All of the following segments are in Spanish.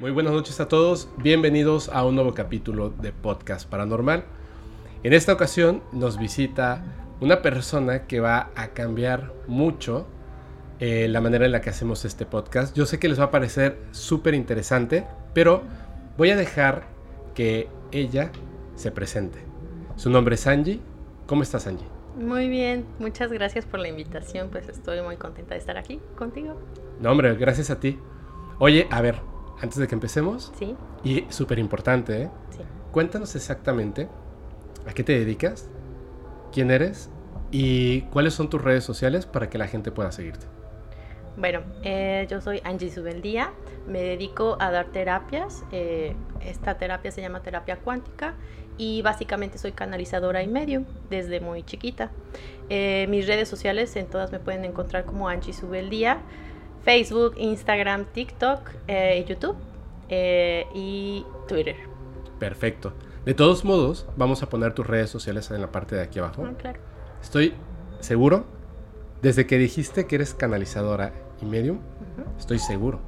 Muy buenas noches a todos, bienvenidos a un nuevo capítulo de Podcast Paranormal. En esta ocasión nos visita una persona que va a cambiar mucho eh, la manera en la que hacemos este podcast. Yo sé que les va a parecer súper interesante, pero voy a dejar que ella se presente. Su nombre es Angie. ¿Cómo estás, Angie? Muy bien, muchas gracias por la invitación, pues estoy muy contenta de estar aquí contigo. No, hombre, gracias a ti. Oye, a ver, antes de que empecemos. Sí. Y súper importante, ¿eh? Sí. Cuéntanos exactamente a qué te dedicas, quién eres y cuáles son tus redes sociales para que la gente pueda seguirte. Bueno, eh, yo soy Angie Subeldía, me dedico a dar terapias. Eh, esta terapia se llama terapia cuántica y básicamente soy canalizadora y medio desde muy chiquita. Eh, mis redes sociales en todas me pueden encontrar como Angie Subeldía. Facebook, Instagram, TikTok, eh, YouTube eh, y Twitter. Perfecto. De todos modos, vamos a poner tus redes sociales en la parte de aquí abajo. Ah, claro. Estoy seguro, desde que dijiste que eres canalizadora y medium, estoy seguro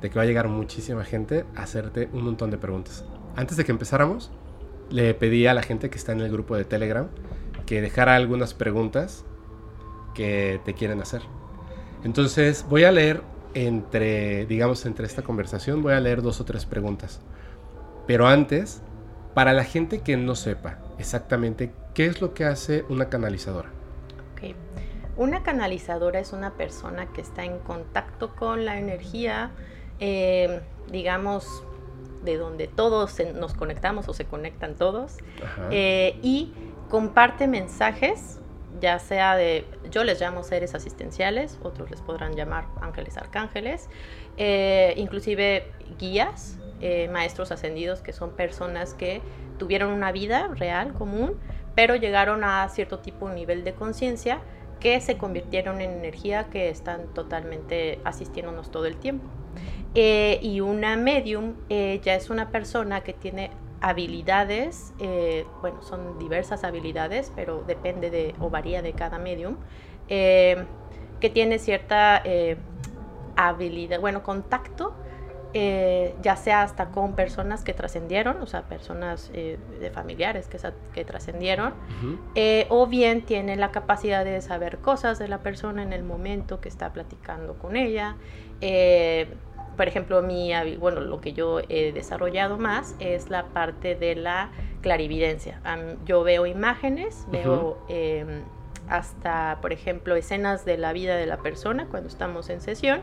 de que va a llegar muchísima gente a hacerte un montón de preguntas. Antes de que empezáramos, le pedí a la gente que está en el grupo de Telegram que dejara algunas preguntas que te quieren hacer. Entonces voy a leer entre, digamos, entre esta conversación, voy a leer dos o tres preguntas. Pero antes, para la gente que no sepa exactamente qué es lo que hace una canalizadora. Una canalizadora es una persona que está en contacto con la energía, eh, digamos, de donde todos nos conectamos o se conectan todos, eh, y comparte mensajes ya sea de, yo les llamo seres asistenciales, otros les podrán llamar ángeles arcángeles, eh, inclusive guías, eh, maestros ascendidos, que son personas que tuvieron una vida real, común, pero llegaron a cierto tipo de nivel de conciencia que se convirtieron en energía que están totalmente asistiéndonos todo el tiempo. Eh, y una medium ya es una persona que tiene habilidades, eh, bueno, son diversas habilidades, pero depende de o varía de cada medium, eh, que tiene cierta eh, habilidad, bueno, contacto, ya sea hasta con personas que trascendieron, o sea, personas de familiares que, que trascendieron, o bien tiene la capacidad de saber cosas de la persona en el momento que está platicando con ella por ejemplo, mi, bueno, lo que yo he desarrollado más es la parte de la clarividencia. yo veo imágenes, veo em, hasta, por ejemplo, escenas de la vida de la persona cuando estamos en sesión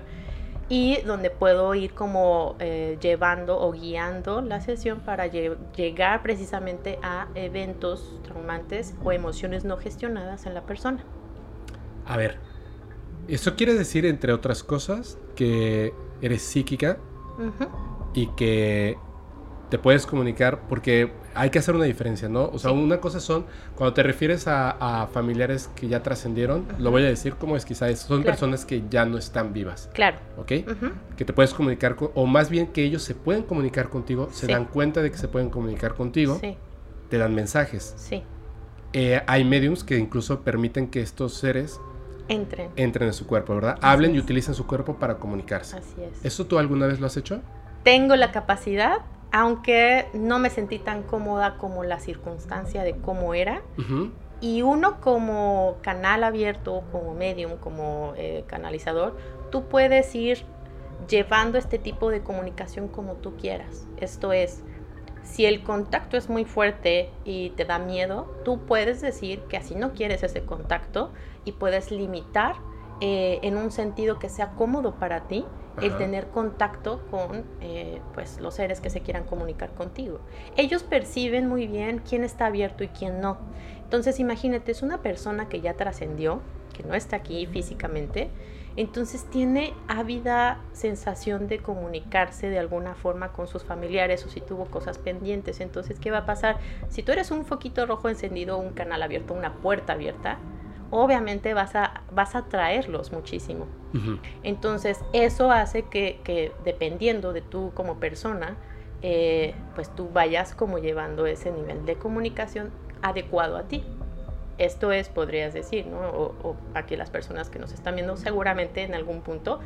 y donde puedo ir como eh, llevando o guiando la sesión para llegar precisamente a eventos traumantes o emociones no gestionadas en la persona. A ver, eso quiere decir, entre otras cosas, que eres psíquica y que te puedes comunicar porque hay que hacer una diferencia, ¿no? O sea, una cosa son, cuando te refieres a, familiares que ya trascendieron, lo voy a decir como es quizás, son personas que ya no están vivas. Claro. ¿Ok? Que te puedes comunicar, con, o más bien que ellos se pueden comunicar contigo, se dan cuenta de que se pueden comunicar contigo, te dan mensajes. Sí. Eh, hay mediums que incluso permiten que estos seres entren. Entren en su cuerpo, ¿verdad? Hablen y utilicen su cuerpo para comunicarse. Así es. ¿Eso tú alguna vez lo has hecho? Tengo la capacidad, aunque no me sentí tan cómoda como la circunstancia de cómo era. Y uno como canal abierto, como medium, como eh, canalizador, tú puedes ir llevando este tipo de comunicación como tú quieras. Esto es, si el contacto es muy fuerte y te da miedo, tú puedes decir que así no quieres ese contacto y puedes limitar eh, en un sentido que sea cómodo para ti el tener contacto con eh, pues los seres que se quieran comunicar contigo. Ellos perciben muy bien quién está abierto y quién no. Entonces imagínate, es una persona que ya trascendió, que no está aquí físicamente, entonces tiene ávida sensación de comunicarse de alguna forma con sus familiares o si tuvo cosas pendientes. Entonces, ¿qué va a pasar? Si tú eres un foquito rojo encendido, un canal abierto, una puerta abierta, obviamente vas a, vas a traerlos muchísimo. Entonces, eso hace que, dependiendo de tú como persona, eh, pues tú vayas como llevando ese nivel de comunicación adecuado a ti. Esto es, podrías decir, ¿no? O, aquí las personas que nos están viendo seguramente en algún punto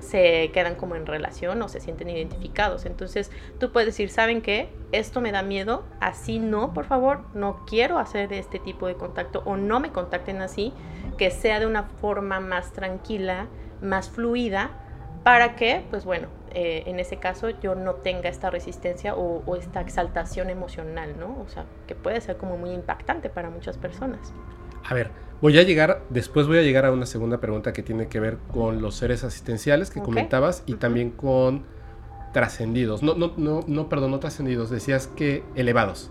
se quedan como en relación o se sienten identificados. Entonces tú puedes decir, ¿saben qué? Esto me da miedo, así no, por favor, no quiero hacer este tipo de contacto o no me contacten así, que sea de una forma más tranquila, más fluida, para que, pues bueno, eh, en ese caso yo no tenga esta resistencia o, o esta exaltación emocional, ¿no? O sea, que puede ser como muy impactante para muchas personas. A ver, voy a llegar, después voy a llegar a una segunda pregunta que tiene que ver con los seres asistenciales que Ok. comentabas y Ujú. también con trascendidos. No, no, no, no, perdón, no trascendidos, decías que elevados.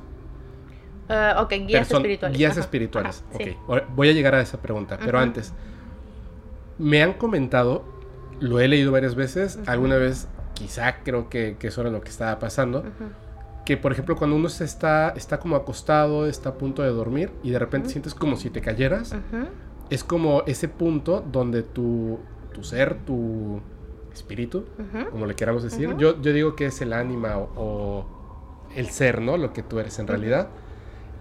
Ah, ok, guías Person- espirituales. Guías Ajá, espirituales. ajá, sí. ok. Voy a llegar a esa pregunta, pero Ujú. antes, me han comentado, lo he leído varias veces, alguna vez quizá creo que, que eso era lo que estaba pasando, que por ejemplo cuando uno se está, está como acostado, está a punto de dormir y de repente sientes como si te cayeras, es como ese punto donde tu, tu ser, tu espíritu, como le queramos decir, yo, yo digo que es el ánima o, o el ser, ¿no? Lo que tú eres en realidad.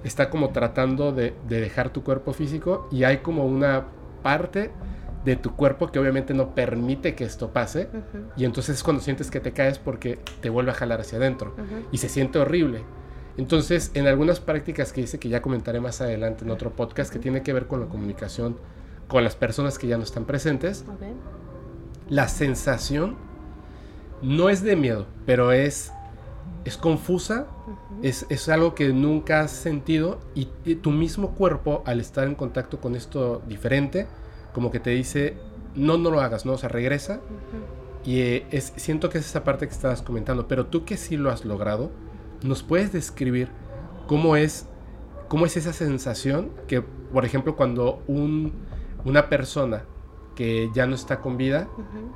Está como tratando de, de dejar tu cuerpo físico y hay como una parte de tu cuerpo que obviamente no permite que esto pase. Y entonces es cuando sientes que te caes porque te vuelve a jalar hacia adentro. Y se siente horrible. Entonces, en algunas prácticas que dice que ya comentaré más adelante en otro podcast que tiene que ver con la comunicación con las personas que ya no están presentes, la sensación no es de miedo, pero es, es confusa, es, es algo que nunca has sentido y, y tu mismo cuerpo al estar en contacto con esto diferente, como que te dice, no, no lo hagas, no, o sea, regresa. Y eh, es, siento que es esa parte que estabas comentando, pero tú que sí lo has logrado, ¿nos puedes describir cómo es, cómo es esa sensación que, por ejemplo, cuando un, una persona que ya no está con vida Ujú.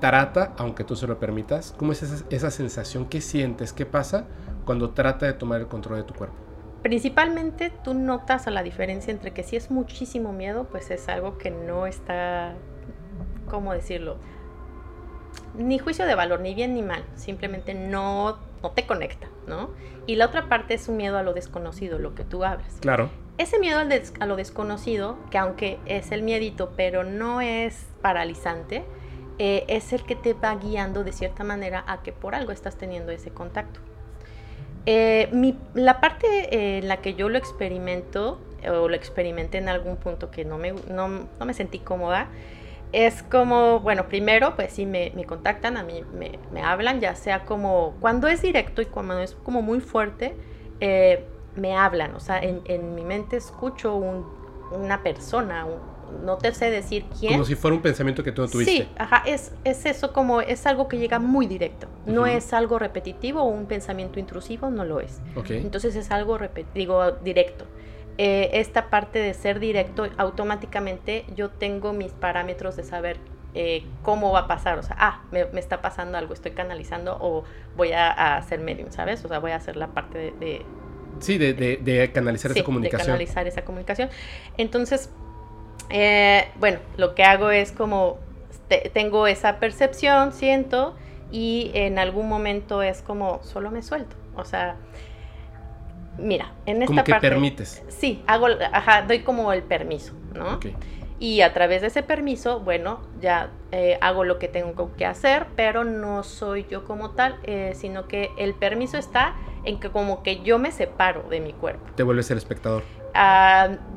trata, aunque tú se lo permitas, cómo es esa, esa sensación, qué sientes, qué pasa cuando trata de tomar el control de tu cuerpo? Principalmente tú notas a la diferencia entre que si es muchísimo miedo, pues es algo que no está, ¿cómo decirlo? Ni juicio de valor, ni bien ni mal, simplemente no, no te conecta, ¿no? Y la otra parte es un miedo a lo desconocido, lo que tú hablas. Claro, Ese miedo a lo desconocido, que aunque es el miedito, pero no es paralizante, eh, es el que te va guiando de cierta manera a que por algo estás teniendo ese contacto. Eh, mi- la parte eh, en la que yo lo experimento, o lo experimenté en algún punto que no me, no, no me sentí cómoda, es como, bueno, primero, pues sí me, me contactan, a mí me, me hablan, ya sea como, cuando es directo y cuando es como muy fuerte, eh, me hablan, o sea, en, en mi mente escucho un- una persona, un- no te sé decir quién. como si fuera un pensamiento que tú no tuviste. Sí, ajá, es, es eso como, es algo que llega muy directo, no es algo repetitivo o un pensamiento intrusivo, no lo es. Ok, Entonces es algo, digo, directo. Eh, esta parte de ser directo, automáticamente yo tengo mis parámetros de saber eh, cómo va a pasar. O sea, ah, me, me está pasando algo, estoy canalizando o voy a, a hacer medium, ¿sabes? O sea, voy a hacer la parte de... de- sí, de, de- de canalizar sí, esa comunicación. De canalizar esa comunicación. Entonces, eh, bueno, lo que hago es como, te- tengo esa percepción, siento, y en algún momento es como, solo me suelto. O sea, mira, en esta como que parte... permites. Sí, hago, ajá, doy como el permiso, ¿no? Ok. Y a través de ese permiso, bueno, ya eh, hago lo que tengo que hacer, pero no soy yo como tal, eh, sino que el permiso está en que como que yo me separo de mi cuerpo. Te vuelves el espectador.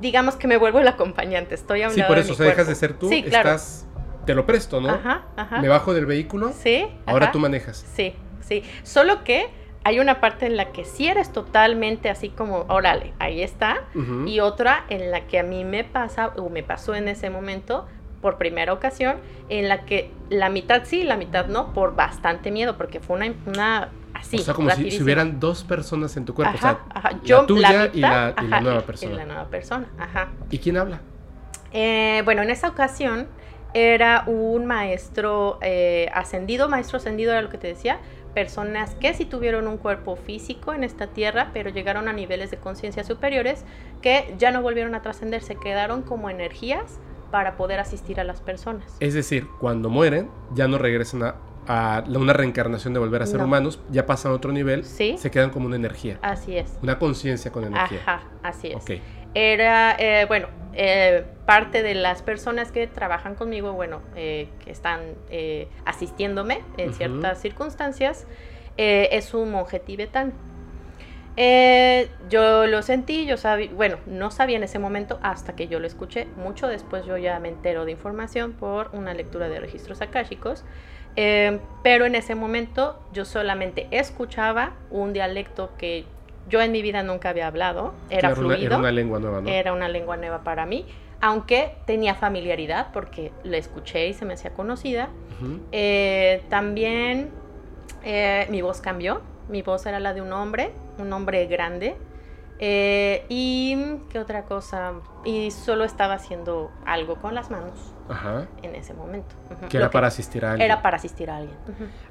Digamos que me vuelvo el acompañante, estoy a un Sí, lado por de eso, mi o sea, dejas de ser tú, Sí, claro. estás, te lo presto, ¿no? Ajá, ajá. Me bajo del vehículo, Sí. ahora ajá. tú manejas. Sí, sí. Solo que hay una parte en la que sí eres totalmente así como, órale, ahí está. Y otra en la que a mí me pasa, o me pasó en ese momento, por primera ocasión, en la que la mitad sí, la mitad no, por bastante miedo, porque fue una, una así. o sea, como si, hubieran dos personas en tu cuerpo. Ajá, o sea, ajá. la Yo, tuya la y la- y nueva persona. Y la nueva persona, ajá. ¿Y quién habla? Eh, bueno, en esa ocasión era un maestro eh, ascendido, maestro ascendido era lo que te decía, personas que sí tuvieron un cuerpo físico en esta tierra, pero llegaron a niveles de conciencia superiores que ya no volvieron a trascender, se quedaron como energías para poder asistir a las personas. Es decir, cuando mueren, ya no regresan a, a una reencarnación de volver a ser No. humanos, ya pasan a otro nivel, Sí, se quedan como una energía, así es. una conciencia con energía. Ajá, así es. Ok, Era, eh, bueno, Eh, parte de las personas que trabajan conmigo, bueno, eh, que están asistiéndome en ciertas circunstancias, es un monje tibetano. yo lo sentí, yo sabía, bueno, no sabía en ese momento hasta que yo lo escuché. Mucho después yo ya me entero de información por una lectura de registros akáshicos. Eh, pero en ese momento yo solamente escuchaba un dialecto que yo en mi vida nunca había hablado, era Claro, una- era una lengua nueva, ¿no? era una lengua nueva para mí, aunque tenía familiaridad porque la escuché y se me hacía conocida. Eh, también eh, mi voz cambió, mi voz era la de un hombre, un hombre grande. Eh, y qué otra cosa, y solo estaba haciendo algo con las manos Ajá. en ese momento. Que Lo era para asistir a alguien. era para asistir a alguien.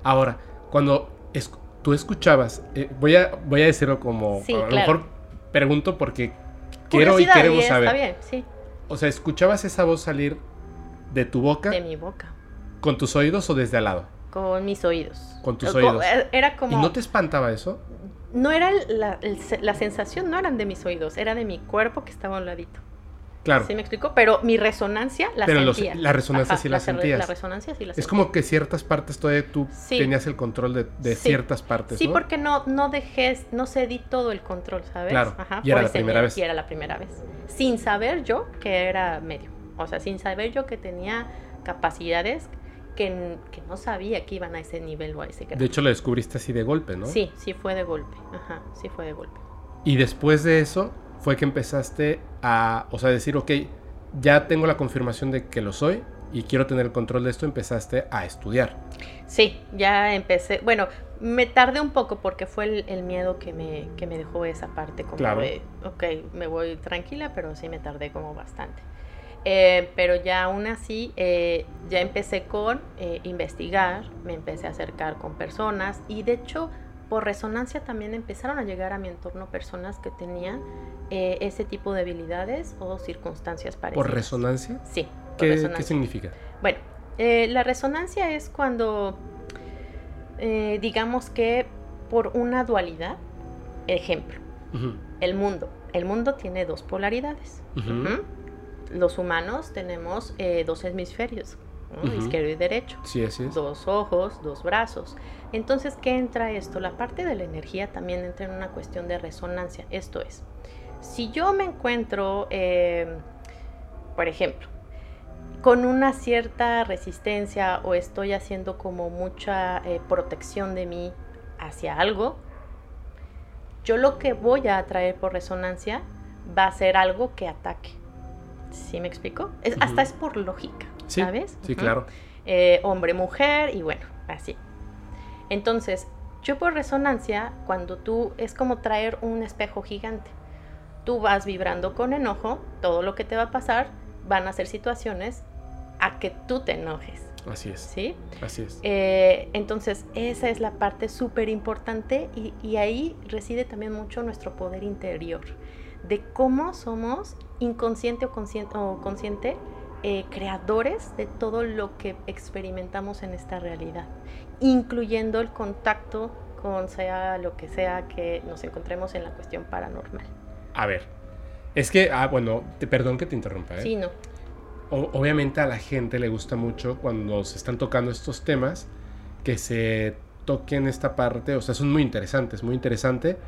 Ahora, cuando es- tú escuchabas, eh, voy, a, voy a decirlo como, Sí, a lo claro. mejor pregunto porque quiero y queremos saber. bien, sí, O sea, ¿escuchabas esa voz salir de tu boca de mi boca, con tus oídos o desde al lado? con mis oídos. Con tus oídos. Era como... ¿Y no te espantaba eso? No era la, la sensación, no eran de mis oídos, era de mi cuerpo que estaba a un ladito. Claro. ¿Sí me explico? Pero mi resonancia la Pero los- sentía. la resonancia sí la re- sentías. La resonancia sí la Es sentía. como que ciertas partes todavía tú Sí. tenías el control de, de Sí. ciertas partes, Sí, ¿no? porque no, no dejé, no cedí todo el control, ¿sabes? Claro, y era la primera vez. Y era la primera vez. Sin saber yo que era medio. O sea, sin saber yo que tenía capacidades que, que no sabía que iban a ese nivel o a ese grado. De hecho, lo descubriste así de golpe, ¿no? Sí, sí fue de golpe. Ajá, sí fue de golpe. Y después de eso fue que empezaste a, o sea, decir, ok, ya tengo la confirmación de que lo soy y quiero tener el control de esto, empezaste a estudiar. Sí, ya empecé. Bueno, me tardé un poco porque fue el, el miedo que me, que me dejó esa parte como Claro. de, ok, me voy tranquila, pero sí me tardé como bastante. Eh, pero ya aún así, eh, ya empecé con eh, investigar, me empecé a acercar con personas y de hecho, por resonancia también empezaron a llegar a mi entorno personas que tenían eh, ese tipo de habilidades o circunstancias parecidas. ¿Por resonancia? Sí, por ¿Qué, significa? Bueno, eh, la resonancia es cuando, eh, digamos que por una dualidad, ejemplo, el mundo. El mundo tiene dos polaridades. Los humanos tenemos eh, dos hemisferios, izquierdo y derecho. Sí, así es. Dos ojos, dos brazos. Entonces, ¿qué entra esto? La parte de la energía también entra en una cuestión de resonancia. Esto es, si yo me encuentro, eh, por ejemplo, con una cierta resistencia o estoy haciendo como mucha eh, protección de mí hacia algo, yo lo que voy a atraer por resonancia va a ser algo que ataque. ¿Sí me explico? Es. Hasta es por lógica, Sí, ¿sabes? sí, claro. eh, hombre, mujer y bueno, así. Entonces, yo por resonancia, cuando tú es como traer un espejo gigante. Tú vas vibrando con enojo, todo lo que te va a pasar van a ser situaciones a que tú te enojes, Así es. ¿sí? Así es. Eh, entonces, esa es la parte súper importante y, y ahí reside también mucho nuestro poder interior, de cómo somos inconsciente o consciente, o consciente eh, creadores de todo lo que experimentamos en esta realidad, incluyendo el contacto con sea lo que sea que nos encontremos en la cuestión paranormal. A ver. Es que, ah, bueno, te, perdón que te interrumpa, ¿eh? Sí, no. O- obviamente a la gente le gusta mucho cuando se están tocando estos temas que se toquen esta parte, o sea, son muy interesantes, muy interesante,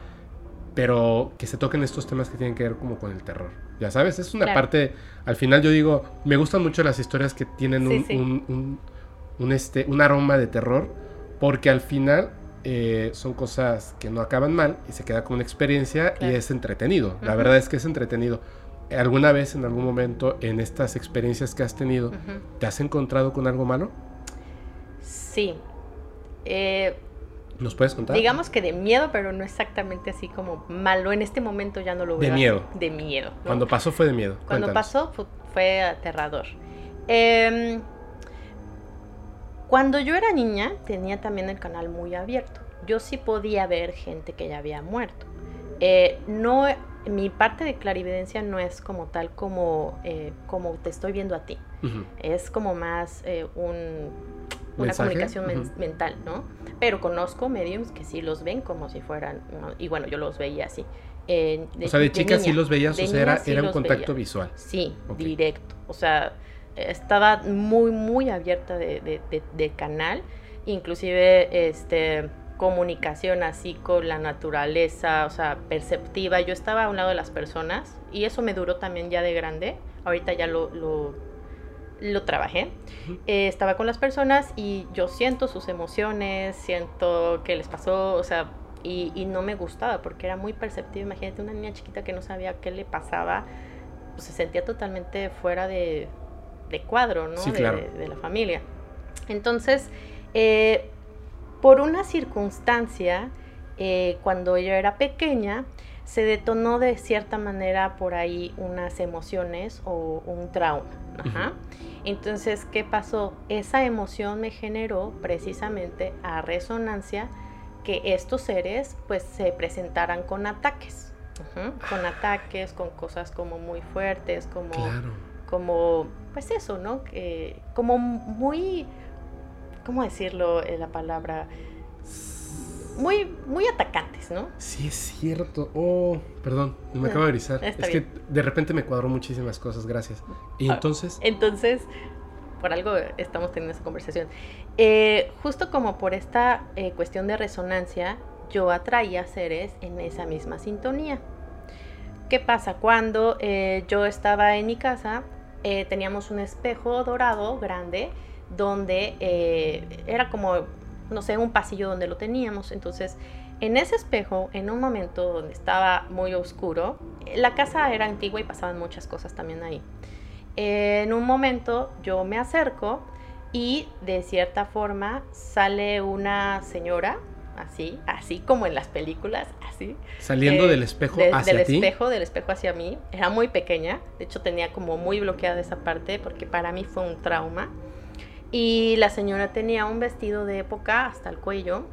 pero que se toquen estos temas que tienen que ver como con el terror. Ya sabes, es una Claro. parte, al final yo digo, me gustan mucho las historias que tienen Sí, un, sí. un- un- un, este, un aroma de terror, porque al final eh, son cosas que no acaban mal y se queda como una experiencia y es entretenido. La verdad es que es entretenido. ¿Alguna vez, en algún momento, en estas experiencias que has tenido, te has encontrado con algo malo? Sí. Eh, ¿Nos puedes contar? Digamos que de miedo, pero no exactamente así como malo. En este momento ya no lo De veo. así. miedo. De miedo. ¿no? Cuando pasó fue de miedo. Cuando Cuéntanos. pasó fu- fue aterrador. Em, cuando yo era niña tenía también el canal muy abierto. Yo sí podía ver gente que ya había muerto. Eh, no, mi parte de clarividencia no es como tal como, eh, como te estoy viendo a ti. Es como más eh, un, una ¿Mensaje? comunicación men- mental, ¿no? Pero conozco mediums que sí los ven como si fueran, ¿no? y bueno, yo los veía así. o sea, de, chica sí los veías, o sea, era, era un contacto visual. Sí, directo. O sea, estaba muy, muy abierta de, de, canal, inclusive este comunicación así con la naturaleza, o sea, perceptiva. Yo estaba a un lado de las personas y eso me duró también ya de grande. Ahorita ya lo, lo, lo trabajé. Eh, estaba con las personas y yo siento sus emociones, siento que les pasó, o sea, y, y, no me gustaba porque era muy perceptiva. Imagínate una niña chiquita que no sabía qué le pasaba, pues se sentía totalmente fuera de, de cuadro, ¿no? de, la familia. Entonces, eh, por una circunstancia, eh, cuando yo era pequeña, se detonó de cierta manera por ahí unas emociones o un trauma. Entonces, ¿qué pasó? Esa emoción me generó precisamente a resonancia que estos seres pues se presentaran con ataques. Con ataques, con cosas como muy fuertes, como, como pues eso, ¿no? Que, como muy, ¿cómo decirlo eh, la palabra? Muy, muy atacantes, ¿no? Sí, es cierto. Oh, perdón, me acabo de avisar. es que de repente me cuadró muchísimas cosas, gracias. Y ah, entonces... Entonces, por algo estamos teniendo esa conversación. Eh, justo como por esta eh, cuestión de resonancia, yo atraía seres en esa misma sintonía. ¿Qué pasa? Cuando yo estaba en mi casa, eh, teníamos un espejo dorado grande donde eh, era como, no sé, un pasillo donde lo teníamos. Entonces, en ese espejo, en un momento donde estaba muy oscuro, la casa era antigua y pasaban muchas cosas también ahí. en un momento yo me acerco y de cierta forma sale una señora así, así como en las películas, así. Saliendo del espejo hacia del espejo, del espejo hacia mí. Era muy pequeña, de hecho tenía como muy bloqueada esa parte porque para mí fue un trauma. Y la señora tenía un vestido de época hasta el cuello,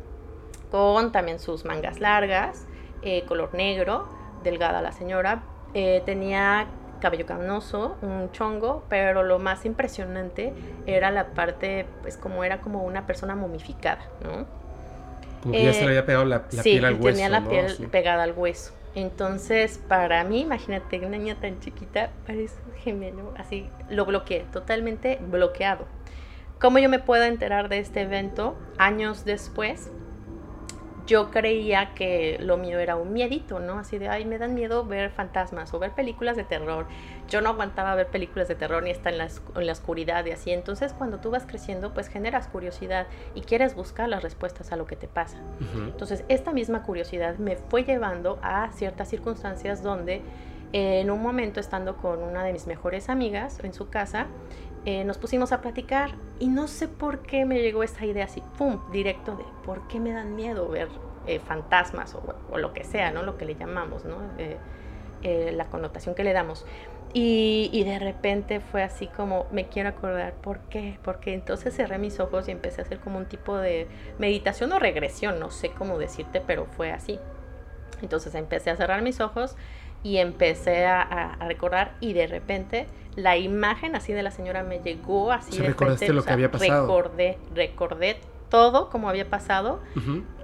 con también sus mangas largas, eh, color negro, delgada la señora. Eh, tenía cabello canoso, un chongo, pero lo más impresionante era la parte, pues como era como una persona momificada, ¿no? Como que ya se le había pegado la, piel al hueso. tenía la piel pegada al hueso. Entonces, para mí, imagínate, una niña tan chiquita, parece un gemelo, así, lo bloqueé, totalmente bloqueado. ¿Cómo yo me puedo enterar de este evento años después? yo creía que lo mío era un miedito, ¿no? Así de, ay, me dan miedo ver fantasmas o ver películas de terror. Yo no aguantaba ver películas de terror ni estar en la, en la oscuridad y así. Entonces, cuando tú vas creciendo, pues generas curiosidad y quieres buscar las respuestas a lo que te pasa. Entonces, esta misma curiosidad me fue llevando a ciertas circunstancias donde en un momento estando con una de mis mejores amigas en su casa, eh, nos pusimos a platicar y no sé por qué me llegó esa idea así, ¡pum!, directo de por qué me dan miedo ver eh, fantasmas o, lo que sea, ¿no? Lo que le llamamos, ¿no? Eh, la connotación que le damos. Y, y, de repente fue así como, me quiero acordar, ¿por qué? Porque entonces cerré mis ojos y empecé a hacer como un tipo de meditación o regresión, no sé cómo decirte, pero fue así. Entonces empecé a cerrar mis ojos y empecé a, recordar y de repente la imagen así de la señora me llegó así de recordaste lo que había pasado. Recordé, recordé todo como había pasado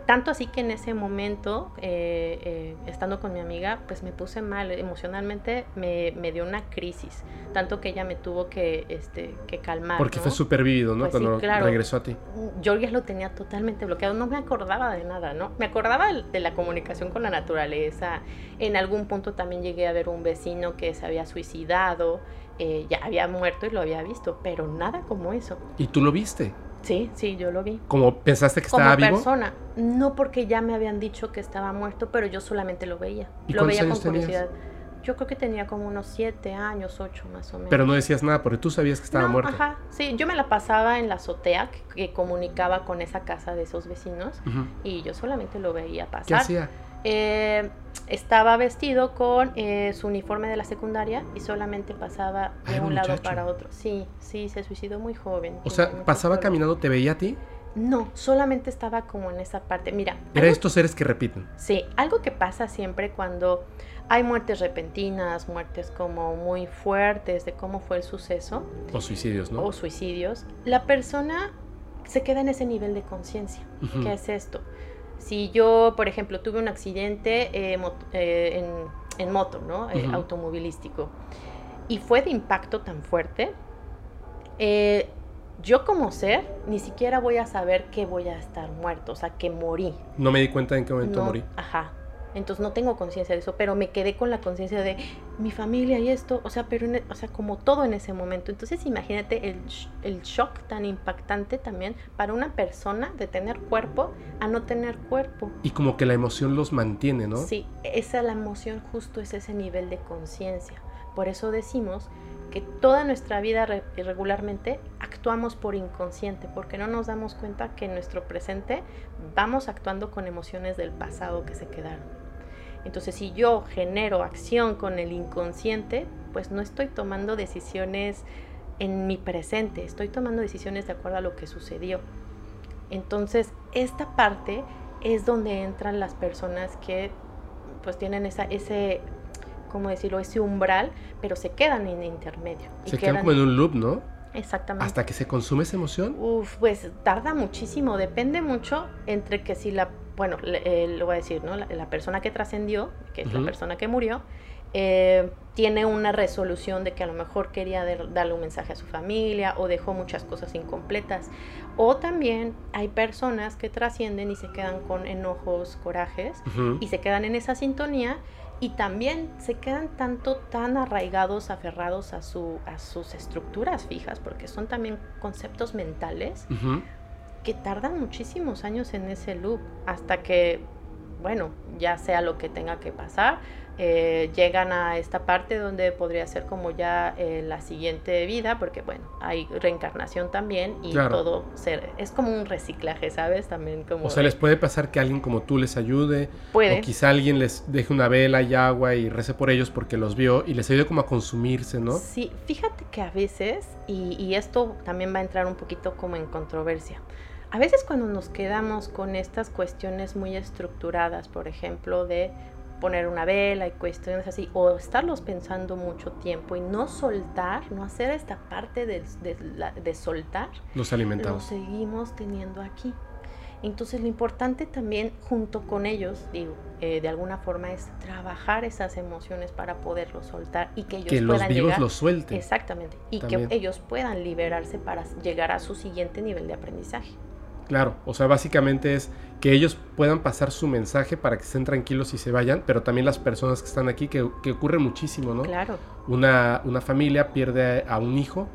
tanto así que en ese momento, eh, eh, estando con mi amiga, pues me puse mal, emocionalmente me, me, dio una crisis, tanto que ella me tuvo que, este, que calmar. Porque fue súper vivido, ¿no? Pues Cuando regresó a ti. Yo ya lo tenía totalmente bloqueado, no me acordaba de nada, ¿no? Me acordaba de la comunicación con la naturaleza, en algún punto también llegué a ver un vecino que se había suicidado, eh, ya había muerto y lo había visto, pero nada como eso. ¿Y tú lo viste? Sí, sí, yo lo vi. ¿Cómo pensaste que estaba vivo? Como persona. No porque ya me habían dicho que estaba muerto, pero yo solamente lo veía. lo veía con curiosidad. Yo creo que tenía como unos siete años, ocho más o menos. Pero no decías nada porque tú sabías que estaba muerto. Ajá, sí, yo me la pasaba en la azotea que, comunicaba con esa casa de esos vecinos y yo solamente lo veía pasar. ¿Qué hacía? Eh, estaba vestido con eh, su uniforme de la secundaria y solamente pasaba de un lado para otro. Sí, sí, se suicidó muy joven. O sea, pasaba caminando, ¿te veía a ti? No, solamente estaba como en esa parte. Mira. Era estos seres que repiten. Sí, algo que pasa siempre cuando hay muertes repentinas, muertes como muy fuertes de cómo fue el suceso. O suicidios, ¿no? O suicidios. La persona se queda en ese nivel de conciencia. ¿Qué es esto? Si yo, por ejemplo, tuve un accidente eh, eh, en, moto, ¿no? Eh, automovilístico, y fue de impacto tan fuerte, yo como ser ni siquiera voy a saber que voy a estar muerto, o sea, que morí. No me di cuenta en qué momento morí. Ajá. Entonces no tengo conciencia de eso, pero me quedé con la conciencia de mi familia y esto, o sea, pero e, o sea, como todo en ese momento. Entonces imagínate el, el, shock tan impactante también para una persona de tener cuerpo a no tener cuerpo. Y como que la emoción los mantiene, ¿no? Sí, esa la emoción justo es ese nivel de conciencia. Por eso decimos que toda nuestra vida regularmente actuamos por inconsciente, porque no nos damos cuenta que en nuestro presente vamos actuando con emociones del pasado que se quedaron. Entonces, si yo genero acción con el inconsciente, pues no estoy tomando decisiones en mi presente, estoy tomando decisiones de acuerdo a lo que sucedió. Entonces, esta parte es donde entran las personas que pues tienen esa, ese, ¿cómo decirlo? Ese umbral, pero se quedan en intermedio. Se quedan, como en un loop, ¿no? Exactamente. ¿Hasta que se consume esa emoción? Uf, pues tarda muchísimo, depende mucho entre que si la bueno, eh, lo voy a decir, ¿no? La, persona que trascendió, que es la persona que murió, eh, tiene una resolución de que a lo mejor quería darle un mensaje a su familia o dejó muchas cosas incompletas. O también hay personas que trascienden y se quedan con enojos, corajes y se quedan en esa sintonía y también se quedan tanto tan arraigados, aferrados a, su, a sus estructuras fijas, porque son también conceptos mentales que tardan muchísimos años en ese loop hasta que, bueno, ya sea lo que tenga que pasar, eh, llegan a esta parte donde podría ser como ya eh, la siguiente vida, porque bueno, hay reencarnación también y todo ser, es como un reciclaje, ¿sabes? También como... O sea, les puede pasar que alguien como tú les ayude, puede. o quizá alguien les deje una vela y agua y rece por ellos porque los vio y les ayude como a consumirse, ¿no? Sí, fíjate que a veces, y, y esto también va a entrar un poquito como en controversia, a veces cuando nos quedamos con estas cuestiones muy estructuradas, por ejemplo, de poner una vela y cuestiones así, o estarlos pensando mucho tiempo y no soltar, no hacer esta parte de, de, soltar, los alimentamos. Lo seguimos teniendo aquí. Entonces lo importante también junto con ellos, digo, eh, de alguna forma es trabajar esas emociones para poderlos soltar y que ellos que los vivos los suelten. Exactamente. Y que ellos puedan liberarse para llegar a su siguiente nivel de aprendizaje. Claro, o sea, básicamente es que ellos puedan pasar su mensaje para que estén tranquilos y se vayan, pero también las personas que están aquí, que, ocurre muchísimo, ¿no? Claro. Una, una familia pierde a, un hijo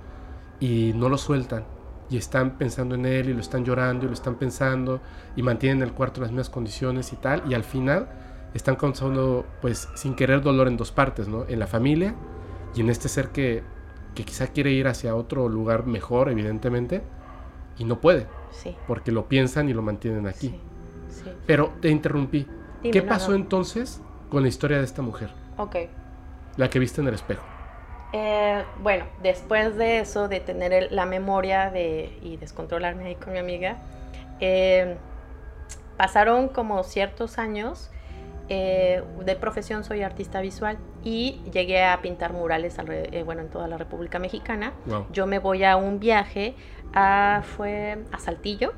y no lo sueltan y están pensando en él y lo están llorando y lo están pensando y mantienen el cuarto en las mismas condiciones y tal, y al final están causando, pues, sin querer dolor en dos partes, ¿no? En la familia y en este ser que, que quizá quiere ir hacia otro lugar mejor, evidentemente, y no puede. Sí. Porque lo piensan y lo mantienen aquí. Sí, Pero te interrumpí. ¿Qué pasó entonces con la historia de esta mujer? Ok. La que viste en el espejo. Eh, bueno, después de eso, de tener la memoria de, y descontrolarme ahí con mi amiga, eh, pasaron como ciertos años. Eh, de profesión soy artista visual y llegué a pintar murales bueno, en toda la República Mexicana. Yo me voy a un viaje fue a Saltillo.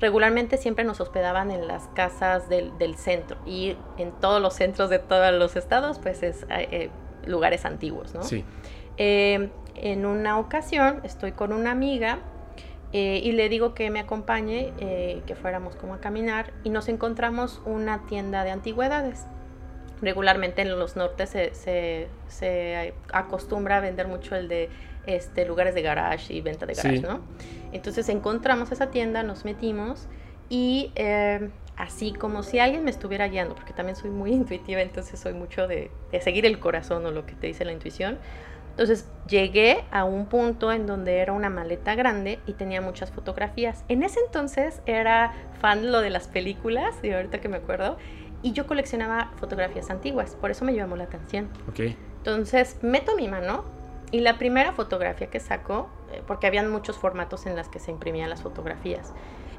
Regularmente siempre nos hospedaban en las casas del, centro y en todos los centros de todos los estados, pues es eh, eh, lugares antiguos, ¿no? Sí. Eh, en una ocasión estoy con una amiga y le digo que me acompañe, que fuéramos como a caminar y nos encontramos una tienda de antigüedades regularmente en los nortes se, se, se, acostumbra a vender mucho el de este, lugares de garage y venta de garage, ¿no? Entonces encontramos esa tienda, nos metimos y eh, así como si alguien me estuviera guiando, porque también soy muy intuitiva, entonces soy mucho de, de, seguir el corazón o lo que te dice la intuición. Entonces llegué a un punto en donde era una maleta grande y tenía muchas fotografías. En ese entonces era fan lo de las películas, y ahorita que me acuerdo, y yo coleccionaba fotografías antiguas, por eso me llamó la atención. Okay. Entonces meto mi mano y la primera fotografía que sacó, eh, porque habían muchos formatos en las que se imprimían las fotografías,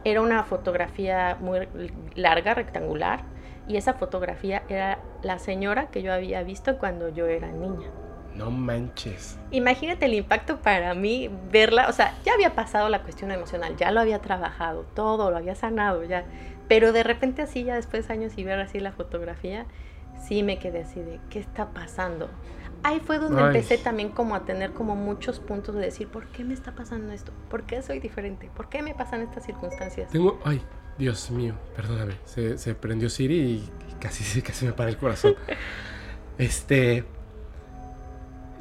era una fotografía muy larga, rectangular, y esa fotografía era la señora que yo había visto cuando yo era niña. No manches. Imagínate el impacto para mí verla, o sea, ya había pasado la cuestión emocional, ya lo había trabajado, todo lo había sanado, ya. Pero de repente así, ya después de años y ver así la fotografía, sí me quedé así de, ¿qué está pasando? Ahí fue donde Ay. empecé también como a tener como muchos puntos de decir, ¿por qué me está pasando esto? ¿Por qué soy diferente? ¿Por qué me pasan estas circunstancias? Tengo. Ay, Dios mío, perdóname. Se, se prendió Siri y casi, casi me para el corazón. Este.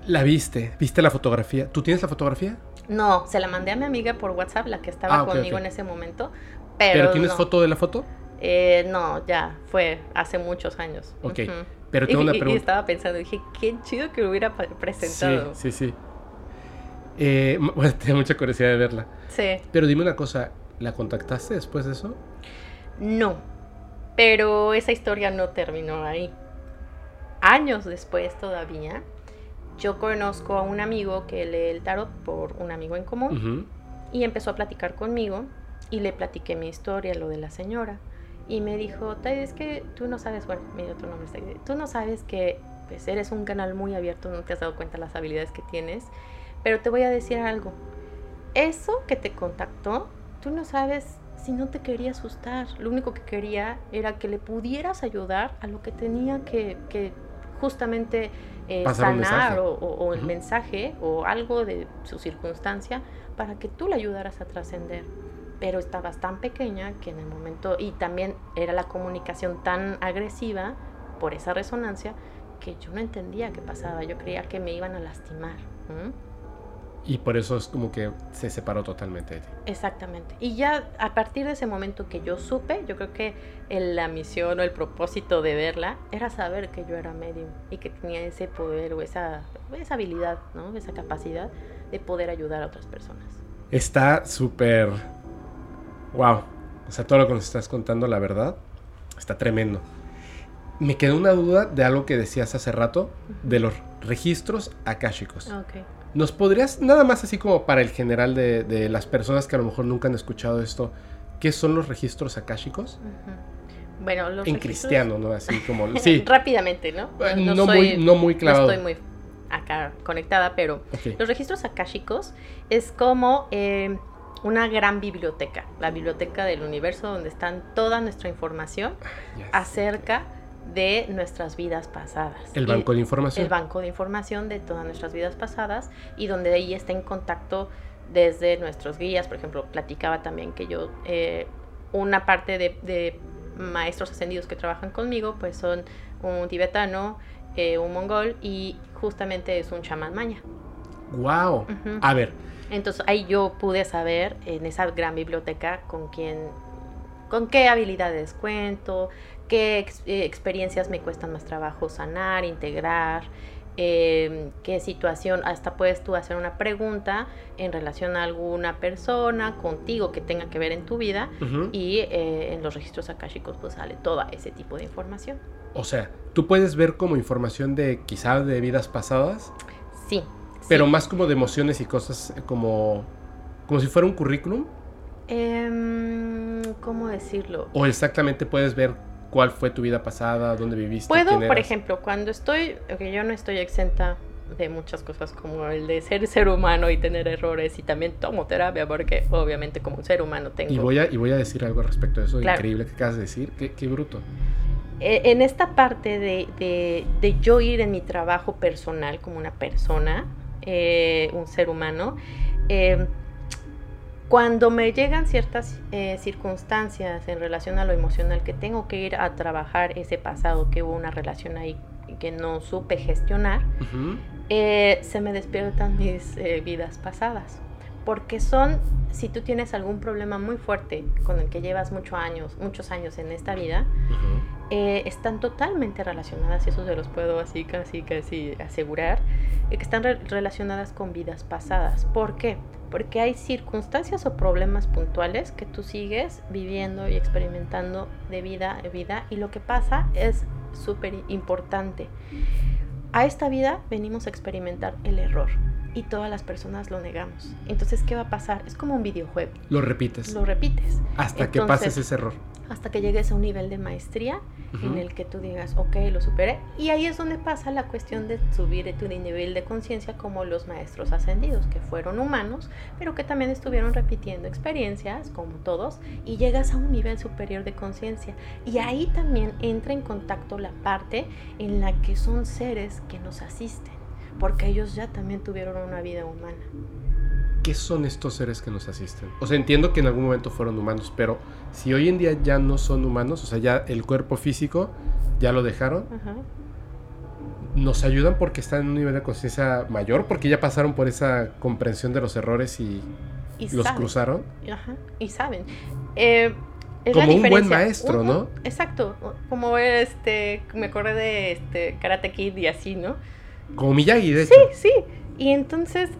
La viste, viste la fotografía. ¿Tú tienes la fotografía? No, se la mandé a mi amiga por WhatsApp, la que estaba Ah, conmigo en ese momento. Pero, ¿Pero, tienes no. foto de la foto? Eh, no, ya, fue hace muchos años. Ok. Pero Y, tengo una y- y pregunta. estaba pensando, dije, qué chido que lo hubiera presentado. Sí, sí, sí. Eh, bueno, tenía mucha curiosidad de verla. Sí. Pero dime una cosa, ¿la contactaste después de eso? No, pero esa historia no terminó ahí. Años después todavía, yo conozco a un amigo que lee el tarot por un amigo en común y empezó a platicar conmigo y le platiqué mi historia, lo de la señora. Y me dijo, Tai, es que tú no sabes, bueno, mi otro nombre es Taide, tú no sabes que pues, eres un canal muy abierto, no te has dado cuenta de las habilidades que tienes, pero te voy a decir algo. Eso que te contactó, tú no sabes si no te quería asustar. Lo único que quería era que le pudieras ayudar a lo que tenía que, que justamente eh, sanar o, o- o el mensaje o algo de su circunstancia para que tú le ayudaras a trascender. Pero estabas tan pequeña que en el momento, y también era la comunicación tan agresiva por esa resonancia, que yo no entendía qué pasaba. Yo creía que me iban a lastimar. ¿m? Y por eso es como que se separó totalmente de ti. Exactamente. Y ya a partir de ese momento que yo supe, yo creo que el- la misión o el propósito de verla era saber que yo era medium y que tenía ese poder o esa, esa habilidad, ¿no? Esa capacidad de poder ayudar a otras personas. Está súper... Wow. O sea, todo lo que nos estás contando, la verdad, está tremendo. Me quedó una duda de algo que decías hace rato, de los registros akáshicos. Ok. ¿Nos podrías, nada más así como para el general de, de las personas que a lo mejor nunca han escuchado esto, qué son los registros akáshicos? Bueno, los En registros- cristiano, ¿no? Así como... Sí, Rápidamente, ¿no? Eh, no muy- no muy clavado. No estoy muy acá conectada, pero. Los registros akáshicos es como eh, una gran biblioteca, la biblioteca del universo donde están toda nuestra información acerca de nuestras vidas pasadas. El banco de información. el banco de información de todas nuestras vidas pasadas y donde ahí está en contacto desde nuestros guías. Por ejemplo, platicaba también que yo, eh, una parte de, de maestros ascendidos que trabajan conmigo, pues son un tibetano, eh, un mongol y justamente es un chamán maya. Wow. A ver, Entonces ahí yo pude saber en esa gran biblioteca con quién, con qué habilidades cuento, qué ex- eh, experiencias me cuestan más trabajo sanar, integrar, eh, qué situación, hasta puedes tú hacer una pregunta en relación a alguna persona, contigo que tenga que ver en tu vida y eh, en los registros akáshicos pues sale todo ese tipo de información. o sea, tú puedes ver como información de quizá de vidas pasadas, Sí. Pero más como de emociones y cosas eh, como, como si fuera un currículum, Em, ¿Cómo decirlo? o exactamente puedes ver cuál fue tu vida pasada, dónde viviste. Puedo, por ejemplo, cuando estoy, ok, yo no estoy exenta de muchas cosas como el de ser ser humano y tener errores y también tomo terapia porque obviamente como un ser humano tengo... Y voy, a, y voy a decir algo al respecto de eso, Claro. increíble que acabas de decir, qué, qué bruto. Eh, en esta parte de, de- de yo ir en mi trabajo personal como una persona, eh, un ser humano, eh, cuando me llegan ciertas eh, circunstancias en relación a lo emocional, que tengo que ir a trabajar ese pasado, que hubo una relación ahí que no supe gestionar, se me despiertan mis vidas pasadas. Porque son, si tú tienes algún problema muy fuerte con el que llevas muchos años, muchos años en esta vida, eh, están totalmente relacionadas, y eso se los puedo así casi casi asegurar, eh, que están re- relacionadas con vidas pasadas. ¿Por qué? Porque hay circunstancias o problemas puntuales que tú sigues viviendo y experimentando de vida a vida y lo que pasa es súper importante. A esta vida venimos a experimentar el error. Y todas las personas lo negamos. Entonces, ¿qué va a pasar? Es como un videojuego. Lo repites. Lo repites. Hasta que pases ese error. Hasta que llegues a un nivel de maestría en el que tú digas, ok, lo superé. Y ahí es donde pasa la cuestión de subir tu nivel de conciencia como los maestros ascendidos, que fueron humanos, pero que también estuvieron repitiendo experiencias, como todos, y llegas a un nivel superior de conciencia. Y ahí también entra en contacto la parte en la que son seres que nos asisten, porque ellos ya también tuvieron una vida humana. ¿qué son estos seres que nos asisten? O sea, entiendo que en algún momento fueron humanos, pero si hoy en día ya no son humanos, o sea, ya el cuerpo físico ya lo dejaron, nos ayudan porque están en un nivel de conciencia mayor, porque ya pasaron por esa comprensión de los errores y, los cruzaron. Ajá, y saben. Eh, como un buen maestro, ¿no? Exacto, como este, me acordé de este Karate Kid y así, ¿no? Como Miyagi, de sí, hecho. Sí, sí. Y entonces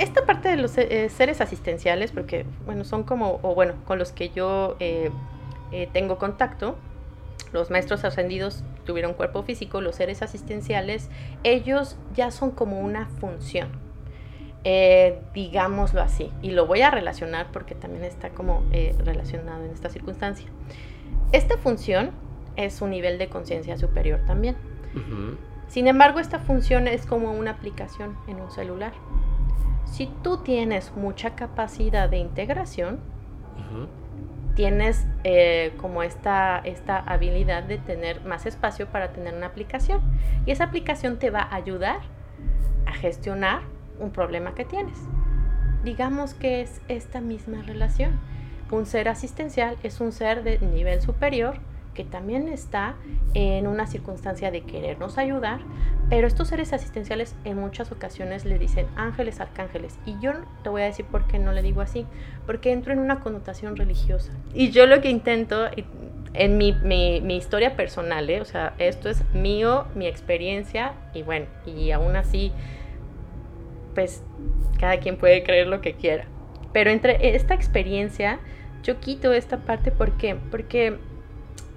esta parte de los eh, seres asistenciales, porque, bueno, son como, o bueno, con los que yo eh, eh, tengo contacto, los maestros ascendidos tuvieron cuerpo físico, los seres asistenciales, ellos ya son como una función, digámoslo así, y lo voy a relacionar porque también está como relacionado en esta circunstancia. Esta función es un nivel de conciencia superior también. Sin embargo, esta función es como una aplicación en un celular. Si tú tienes mucha capacidad de integración, tienes eh, como esta, esta habilidad de tener más espacio para tener una aplicación. Y esa aplicación te va a ayudar a gestionar un problema que tienes. Digamos que es esta misma relación. Un ser asistencial es un ser de nivel superior también está en una circunstancia de querernos ayudar, pero estos seres asistenciales en muchas ocasiones le dicen ángeles, arcángeles. Y yo te voy a decir por qué no le digo así, porque entro en una connotación religiosa. Y yo lo que intento, en mi, mi, historia personal, ¿eh? o sea, esto es mío, mi experiencia, y bueno, y aún así, pues cada quien puede creer lo que quiera. Pero entre esta experiencia, yo quito esta parte, ¿por qué? Porque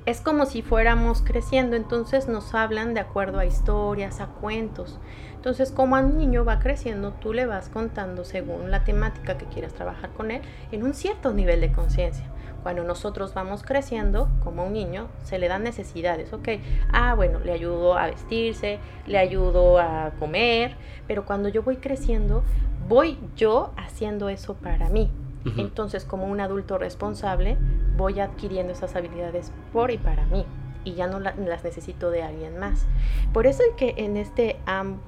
es como si fuéramos creciendo, entonces nos hablan de acuerdo a historias, a cuentos. Entonces, como un niño va creciendo, tú le vas contando según la temática que quieras trabajar con él en un cierto nivel de conciencia. Cuando nosotros vamos creciendo, como un niño, se le dan necesidades, ¿ok? Ah, bueno, le ayudo a vestirse, le ayudo a comer, pero cuando yo voy creciendo, voy yo haciendo eso para mí, entonces, como un adulto responsable, voy adquiriendo esas habilidades por y para mí y ya no las necesito de alguien más. Por eso es que en este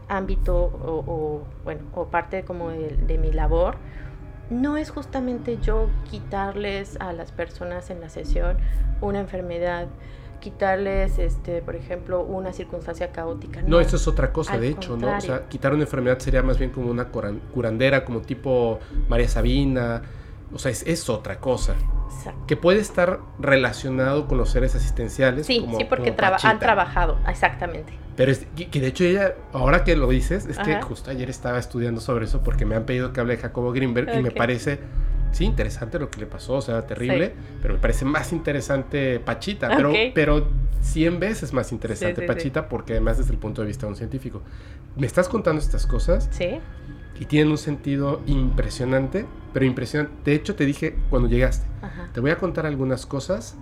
ámbito o, bueno, o parte como de, mi labor, no es justamente yo quitarles a las personas en la sesión una enfermedad, quitarles, este, por ejemplo, una circunstancia caótica. No, eso es otra cosa, de hecho, ¿no? O sea, quitar una enfermedad sería más bien como una curandera, como tipo María Sabina, o sea, es, otra cosa. Que puede estar relacionado con los seres asistenciales. Sí, sí, porque han trabajado, exactamente. Pero es, que de hecho ella, ahora que lo dices, es que justo ayer estaba estudiando sobre eso porque me han pedido que hable de Jacobo Greenberg y me parece, sí, interesante lo que le pasó, o sea, terrible, pero me parece más interesante Pachita, pero, pero 100 veces más interesante Pachita porque además desde el punto de vista de un científico. ¿Me estás contando estas cosas? Sí y tienen un sentido impresionante, pero impresionante. De hecho, te dije cuando llegaste, te voy a contar algunas cosas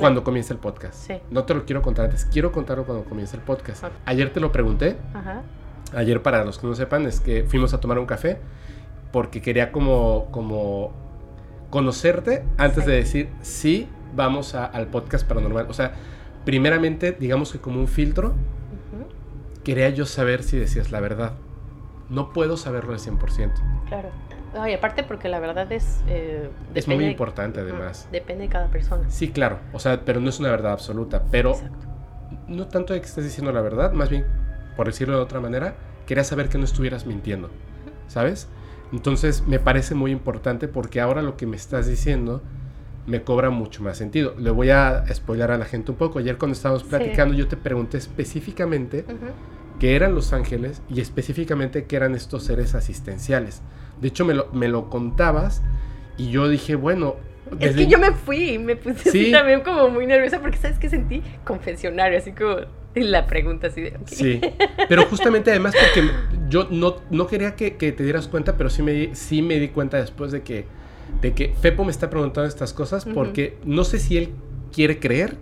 cuando comience el podcast. No te lo quiero contar antes, quiero contarlo cuando comience el podcast. Ayer te lo pregunté. Ayer, para los que no sepan, es que fuimos a tomar un café porque quería como, como conocerte antes de decir sí, vamos al podcast paranormal. O sea, primeramente, digamos que como un filtro, quería yo saber si decías la verdad no puedo saberlo al 100%. Claro. Y aparte porque la verdad es... Eh, es muy importante además. depende de cada persona. Sí, claro. O sea, pero no es una verdad absoluta. Pero no tanto de que estés diciendo la verdad, más bien, por decirlo de otra manera, quería saber que no estuvieras mintiendo. ¿Sabes? Entonces me parece muy importante porque ahora lo que me estás diciendo me cobra mucho más sentido. Le voy a spoiler a la gente un poco. Ayer cuando estábamos platicando yo te pregunté específicamente que eran los ángeles y específicamente que eran estos seres asistenciales. De hecho, me lo, me lo contabas y yo dije, bueno, Es que yo me fui, me puse así también como muy nerviosa porque ¿sabes qué sentí? Confesionario, así como la pregunta así de... Sí, pero justamente además porque yo no, no quería que, te dieras cuenta, pero sí me, sí me di cuenta después de que, de que Fepo me está preguntando estas cosas porque no sé si él quiere creer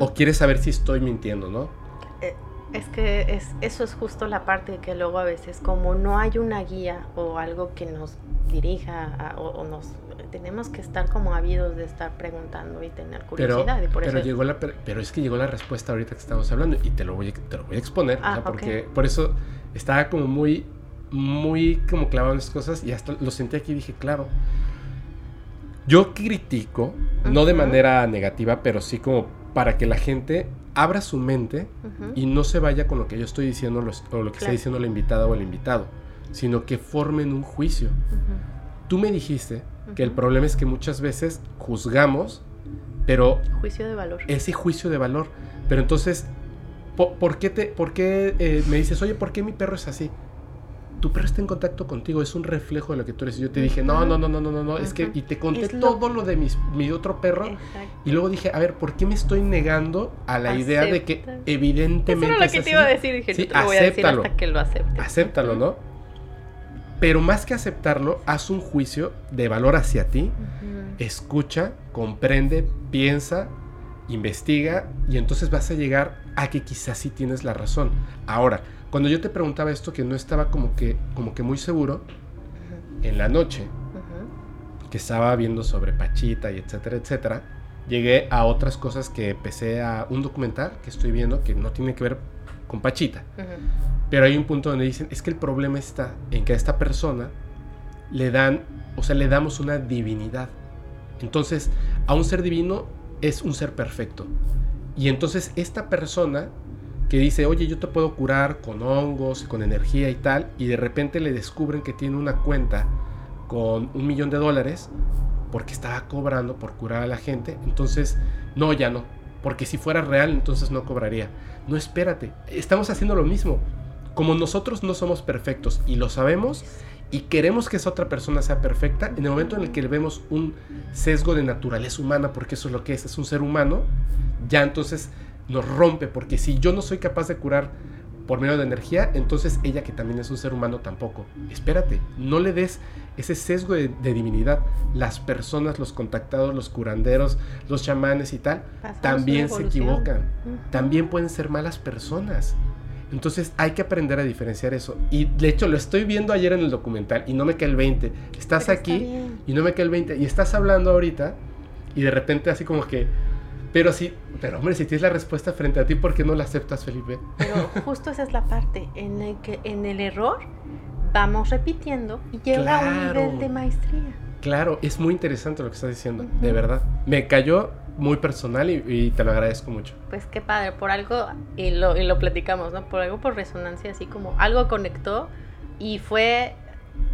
o quiere saber si estoy mintiendo, ¿no? Es que es, eso es justo la parte que luego a veces como no hay una guía o algo que nos dirija o, nos tenemos que estar como ávidos de estar preguntando y tener curiosidad. Pero, y por pero, llegó la, pero es que llegó la respuesta ahorita que estamos hablando y te lo voy, te lo voy a exponer, ah, porque por eso estaba como muy, muy como clavado en las cosas y hasta lo sentí aquí y dije, claro, yo critico, no de manera negativa, pero sí como para que la gente abra su mente y no se vaya con lo que yo estoy diciendo o lo que está diciendo la invitada o el invitado, sino que formen un juicio. Tú me dijiste que el problema es que muchas veces juzgamos, pero... Juicio de valor. Ese juicio de valor. Pero entonces, ¿por, qué, te, por qué eh, me dices, oye, ¿por qué mi perro es así? Tu perro está en contacto contigo, es un reflejo de lo que tú eres. Y yo te dije, no, no, no, no, no, no, no, es que, y te conté todo lo de mi otro perro. Y luego dije, a ver, ¿por qué me estoy negando a la idea de que evidentemente. Eso era lo que te iba a decir, dije, sí, no te voy a decir hasta que lo aceptes. Acéptalo, ¿no? Pero más que aceptarlo, haz un juicio de valor hacia ti, escucha, comprende, piensa, investiga, y entonces vas a llegar a que quizás sí tienes la razón. Ahora, cuando yo te preguntaba esto, que no estaba como que, como que muy seguro, en la noche, que estaba viendo sobre Pachita y etcétera, etcétera, llegué a otras cosas que empecé a un documental que estoy viendo que no tiene que ver con Pachita. Pero hay un punto donde dicen, es que el problema está en que a esta persona le dan, o sea, le damos una divinidad. Entonces, a un ser divino es un ser perfecto. Y entonces esta persona que dice, oye, yo te puedo curar con hongos, con energía y tal, y de repente le descubren que tiene una cuenta con un millón de dólares porque estaba cobrando por curar a la gente, entonces, no, ya no, porque si fuera real, entonces no cobraría. No, espérate, estamos haciendo lo mismo. Como nosotros no somos perfectos y lo sabemos, y queremos que esa otra persona sea perfecta, en el momento en el que le vemos un sesgo de naturaleza humana, porque eso es lo que es, es un ser humano, ya entonces nos rompe, porque si yo no soy capaz de curar por medio de energía, entonces ella que también es un ser humano tampoco. Espérate, no le des ese sesgo de, divinidad. Las personas, los contactados, los curanderos, los chamanes y tal, también se equivocan. También pueden ser malas personas. Entonces hay que aprender a diferenciar eso. Y de hecho lo estoy viendo ayer en el documental y no me cae el 20. Estás aquí y no me cae el 20. Y estás hablando ahorita y de repente así como que pero sí, pero hombre, si tienes la respuesta frente a ti, ¿por qué no la aceptas, Felipe? Pero justo esa es la parte en el que en el error vamos repitiendo y llega a un nivel de maestría. Claro, es muy interesante lo que estás diciendo, de verdad. Me cayó muy personal y, te lo agradezco mucho. Pues qué padre, por algo, y lo, y lo platicamos, ¿no? Por algo por resonancia, así como algo conectó y fue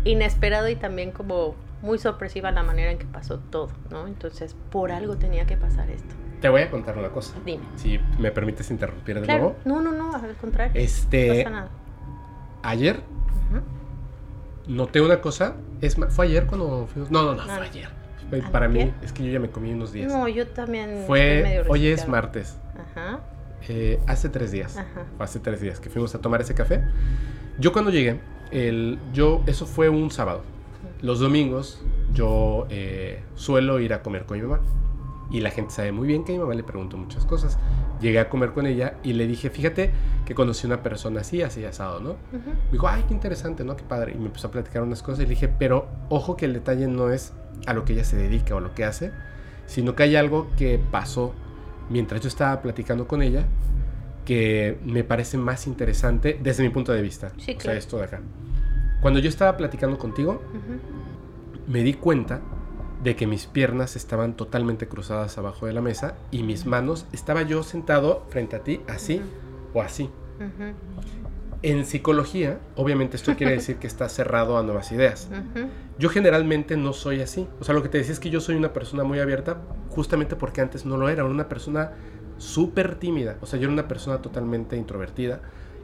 inesperado y también como muy sorpresiva la manera en que pasó todo, ¿no? Entonces, por algo tenía que pasar esto. Te voy a contar una cosa. Dime. Si me permites interrumpir de nuevo. No, no, no, al contrario. Este. No pasa nada. Ayer noté una cosa. Es, ¿Fue ayer cuando fuimos? No, no, no, fue ayer. Para mí, es que yo ya me comí unos días. No, yo también. Fue. Hoy es martes. Ajá. Eh, hace tres días. Ajá. Hace tres días que fuimos a tomar ese café. Yo cuando llegué, el, yo, eso fue un sábado. Los domingos yo eh, suelo ir a comer con mi mamá. Y la gente sabe muy bien que a mi mamá le pregunto muchas cosas. Llegué a comer con ella y le dije, fíjate que conocí una persona así, así asado, ¿no? Me dijo, ay, qué interesante, ¿no? Qué padre. Y me empezó a platicar unas cosas y le dije, pero ojo que el detalle no es a lo que ella se dedica o lo que hace, sino que hay algo que pasó mientras yo estaba platicando con ella que me parece más interesante desde mi punto de vista. Sí, O sea, esto de acá. Cuando yo estaba platicando contigo, me di cuenta de que mis piernas estaban totalmente cruzadas abajo de la mesa y mis manos, estaba yo sentado frente a ti así o así. En psicología, obviamente esto quiere decir que estás cerrado a nuevas ideas. Yo generalmente no soy así. O sea, lo que te decía es que yo soy una persona muy abierta justamente porque antes no lo era. Era una persona súper tímida. O sea, yo era una persona totalmente introvertida.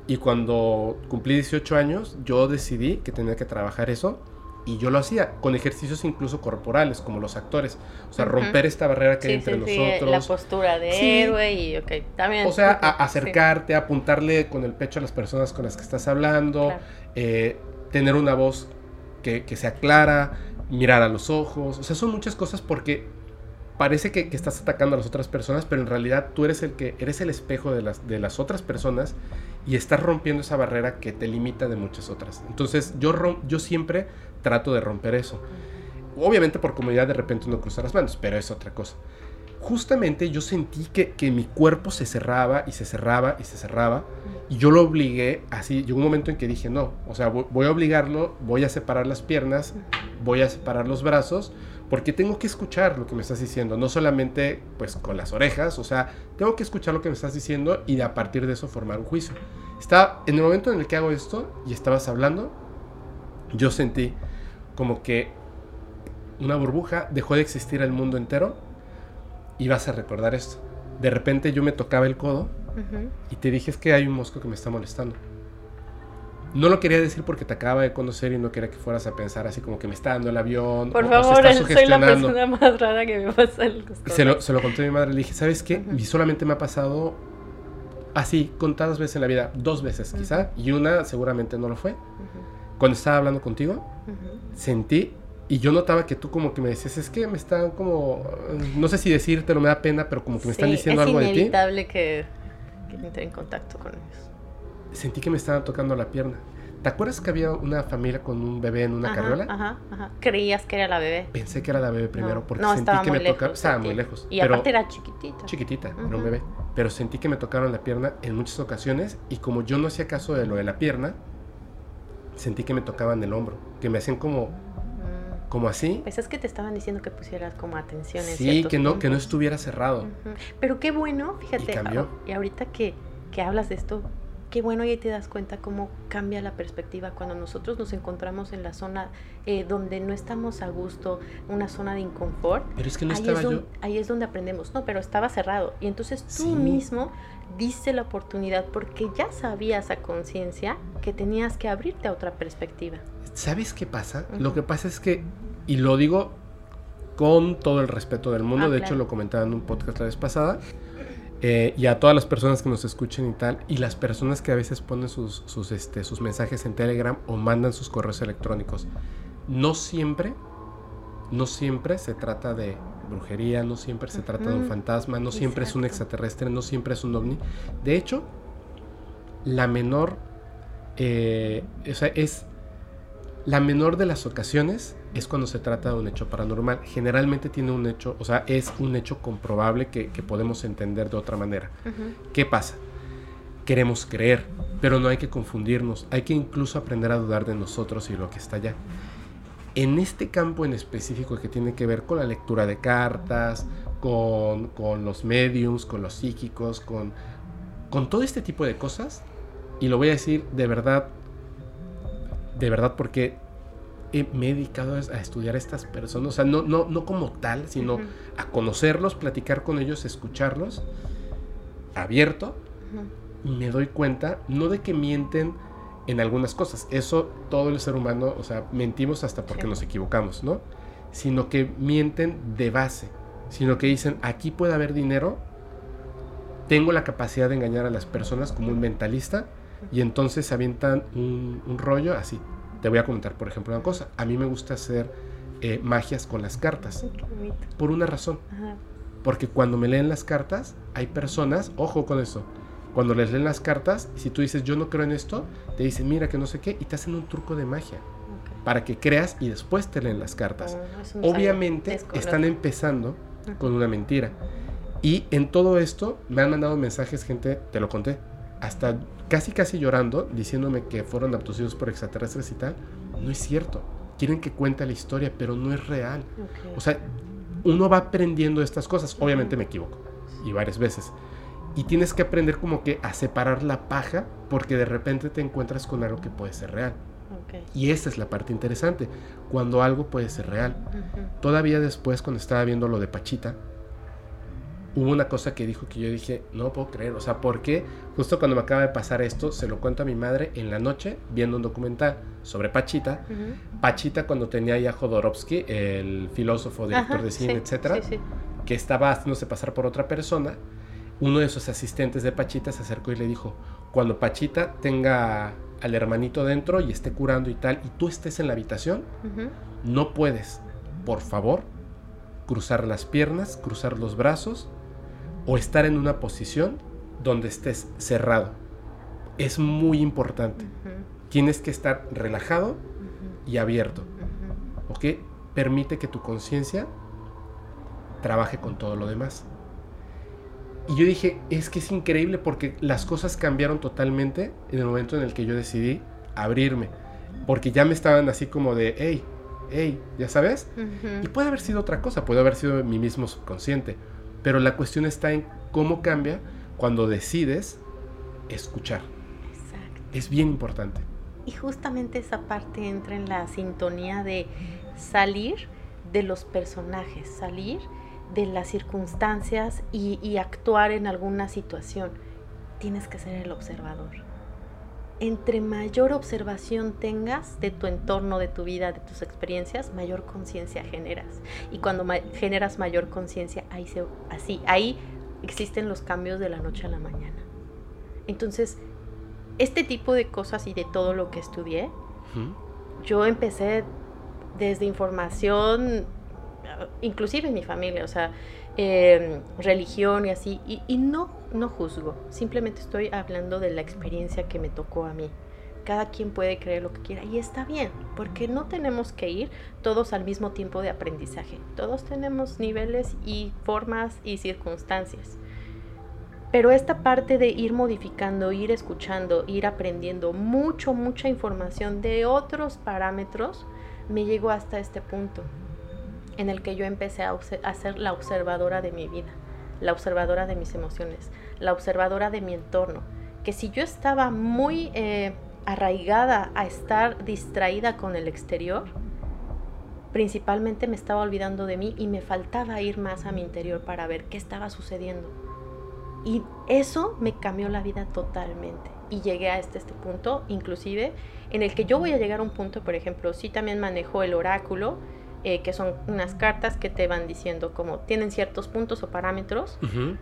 Y cuando cumplí 18 años, yo decidí que tenía que trabajar eso y yo lo hacía con ejercicios incluso corporales, como los actores. O sea, romper esta barrera que hay entre nosotros. la postura de héroe y, ok, también. O sea, acercarte, apuntarle con el pecho a las personas con las que estás hablando, eh, tener una voz que, que sea clara, mirar a los ojos. O sea, son muchas cosas porque parece que, estás atacando a las otras personas, pero en realidad tú eres el que eres el espejo de las, de las otras personas y estás rompiendo esa barrera que te limita de muchas otras. Entonces yo, yo siempre trato de romper eso. Obviamente por comodidad de repente uno cruza las manos, pero es otra cosa. Justamente yo sentí que, que mi cuerpo se cerraba y se cerraba y se cerraba y yo lo obligué así. Llegó un momento en que dije, no, o sea, voy a obligarlo, voy a separar las piernas, voy a separar los brazos porque tengo que escuchar lo que me estás diciendo, no solamente pues con las orejas, o sea, tengo que escuchar lo que me estás diciendo y a partir de eso formar un juicio. Está en el momento en el que hago esto y estabas hablando, yo sentí como que una burbuja dejó de existir el mundo entero y vas a recordar esto. De repente yo me tocaba el codo y te dije es que hay un mosco que me está molestando. No lo quería decir porque te acaba de conocer y no quería que fueras a pensar así como que me está dando el avión. Por favor, soy la persona más rara que me pasa el se lo, se lo conté a mi madre. Le dije, ¿sabes qué? Y solamente me ha pasado así, contadas veces en la vida. Dos veces quizá. Y una seguramente no lo fue. Cuando estaba hablando contigo, sentí y yo notaba que tú como que me decías, es que me están como, no sé si decírtelo, me da pena, pero como que me están diciendo algo de ti. Es inevitable que, que entre en contacto con ellos sentí que me estaban tocando la pierna. ¿Te acuerdas que había una familia con un bebé en una carriola? Ajá, ajá. ¿Creías que era la bebé? Pensé que era la bebé primero porque sentí que me tocaba. Estaba muy lejos. Y aparte era chiquitita. Chiquitita, era un bebé. Pero sentí que me tocaron la pierna en muchas ocasiones y como yo no hacía caso de lo de la pierna, sentí que me tocaban el hombro, que me hacían como como así. Pues es que te estaban diciendo que pusieras como atención en Sí, que no, que no estuviera cerrado. Pero qué bueno, fíjate. Y, cambió. y ahorita que, que hablas de esto, qué bueno y ahí te das cuenta cómo cambia la perspectiva cuando nosotros nos encontramos en la zona eh, donde no estamos a gusto, una zona de inconfort. Pero es que no ahí estaba es donde, Ahí es donde aprendemos. No, pero estaba cerrado. Y entonces tú mismo diste la oportunidad porque ya sabías a conciencia que tenías que abrirte a otra perspectiva. ¿Sabes qué pasa? Lo que pasa es que, y lo digo con todo el respeto del mundo, ah, de hecho lo comentaba en un podcast la vez pasada, eh, y a todas las personas que nos escuchen y tal, y las personas que a veces ponen sus, sus, este, sus mensajes en Telegram o mandan sus correos electrónicos. No siempre, no siempre se trata de brujería, no siempre se trata de un fantasma, no siempre es un extraterrestre, no siempre es un ovni. De hecho, la menor, eh, o sea, es la menor de las ocasiones es cuando se trata de un hecho paranormal. Generalmente tiene un hecho, o sea, es un hecho comprobable que, podemos entender de otra manera. ¿Qué pasa? Queremos creer, pero no hay que confundirnos. Hay que incluso aprender a dudar de nosotros y lo que está allá. En este campo en específico que tiene que ver con la lectura de cartas, con, los mediums, con los psíquicos, con, con todo este tipo de cosas, y lo voy a decir de verdad, de verdad porque me he dedicado a estudiar a estas personas, o sea, no, no, no como tal, sino a conocerlos, platicar con ellos, escucharlos, abierto, y me doy cuenta, no de que mienten en algunas cosas, eso todo el ser humano, o sea, mentimos hasta porque nos equivocamos, ¿no? Sino que mienten de base, sino que dicen, aquí puede haber dinero, tengo la capacidad de engañar a las personas como un mentalista, y entonces se avientan un rollo así, te voy a comentar, por ejemplo, una cosa. A mí me gusta hacer eh, magias con las cartas. Por una razón. Porque cuando me leen las cartas, hay personas, ojo con eso, cuando les leen las cartas, si tú dices yo no creo en esto, te dicen mira que no sé qué y te hacen un truco de magia. Para que creas y después te leen las cartas. Oh, Obviamente están empezando con una mentira. Y en todo esto me han mandado mensajes, gente, te lo conté, hasta casi casi llorando, diciéndome que fueron abducidos por extraterrestres y tal, no es cierto. Quieren que cuente la historia, pero no es real. O sea, uno va aprendiendo estas cosas. Obviamente me equivoco, y varias veces. Y tienes que aprender como que a separar la paja, porque de repente te encuentras con algo que puede ser real. Y esa es la parte interesante, cuando algo puede ser real. Todavía después, cuando estaba viendo lo de Pachita, hubo una cosa que dijo que yo dije, no puedo creer, o sea, ¿por qué? Justo cuando me acaba de pasar esto, se lo cuento a mi madre en la noche viendo un documental sobre Pachita. Pachita cuando tenía ya Jodorowsky, el filósofo, director de cine, etcétera, que estaba haciéndose pasar por otra persona, uno de sus asistentes de Pachita se acercó y le dijo, cuando Pachita tenga al hermanito dentro y esté curando y tal, y tú estés en la habitación, no puedes, por favor, cruzar las piernas, cruzar los brazos o estar en una posición donde estés cerrado. Es muy importante. Tienes que estar relajado y abierto. ¿Ok? Permite que tu conciencia trabaje con todo lo demás. Y yo dije, es que es increíble porque las cosas cambiaron totalmente en el momento en el que yo decidí abrirme. Porque ya me estaban así como de, hey, hey, ya sabes. Y puede haber sido otra cosa, puede haber sido mi mismo subconsciente. Pero la cuestión está en cómo cambia cuando decides escuchar. Exacto. Es bien importante. Y justamente esa parte entra en la sintonía de salir de los personajes, salir de las circunstancias y, actuar en alguna situación. Tienes que ser el observador. Entre mayor observación tengas de tu entorno, de tu vida, de tus experiencias, mayor conciencia generas. Y cuando generas mayor conciencia, ahí se, así, ahí existen los cambios de la noche a la mañana. Entonces, este tipo de cosas y de todo lo que estudié, yo empecé desde información inclusive en mi familia, o sea, em, religión y así, y, no, no juzgo, simplemente estoy hablando de la experiencia que me tocó a mí. Cada quien puede creer lo que quiera y está bien, porque no tenemos que ir todos al mismo tiempo de aprendizaje. Todos tenemos niveles y formas y circunstancias. Pero esta parte de ir modificando, ir escuchando, ir aprendiendo mucho, mucha información de otros parámetros, me llegó hasta este punto en el que yo empecé a, ser la observadora de mi vida, la observadora de mis emociones, la observadora de mi entorno. Que si yo estaba muy eh, arraigada a estar distraída con el exterior, principalmente me estaba olvidando de mí y me faltaba ir más a mi interior para ver qué estaba sucediendo. Y eso me cambió la vida totalmente. Y llegué a este, este punto, inclusive, en el que yo voy a llegar a un punto, por ejemplo, si también manejo el oráculo, eh, que son unas cartas que te van diciendo como tienen ciertos puntos o parámetros,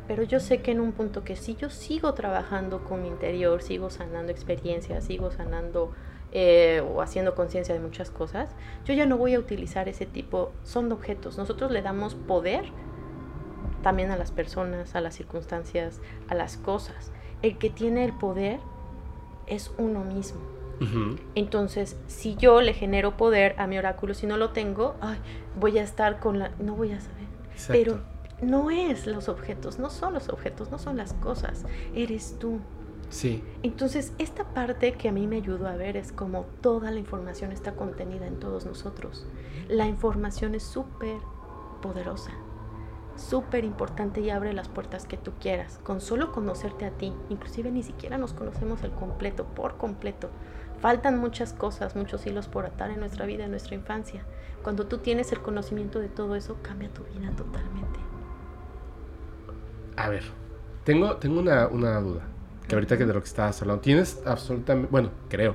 pero yo sé que en un punto que si yo sigo trabajando con mi interior, sigo sanando experiencias, sigo sanando eh, o haciendo conciencia de muchas cosas, yo ya no voy a utilizar ese tipo, son objetos, nosotros le damos poder también a las personas, a las circunstancias, a las cosas. El que tiene el poder es uno mismo. Entonces, si yo le genero poder a mi oráculo, si no lo tengo, voy a estar con la... No voy a saber. Pero no es los objetos, no son los objetos, no son las cosas, eres tú. Sí. Entonces, esta parte que a mí me ayudó a ver es como toda la información está contenida en todos nosotros. La información es súper poderosa, súper importante y abre las puertas que tú quieras. Con solo conocerte a ti, inclusive ni siquiera nos conocemos el completo, por completo. Faltan muchas cosas, muchos hilos por atar en nuestra vida, en nuestra infancia. Cuando tú tienes el conocimiento de todo eso, cambia tu vida totalmente. A ver, tengo, tengo una, duda. Que ahorita que de lo que estabas hablando, tienes absolutamente, bueno, creo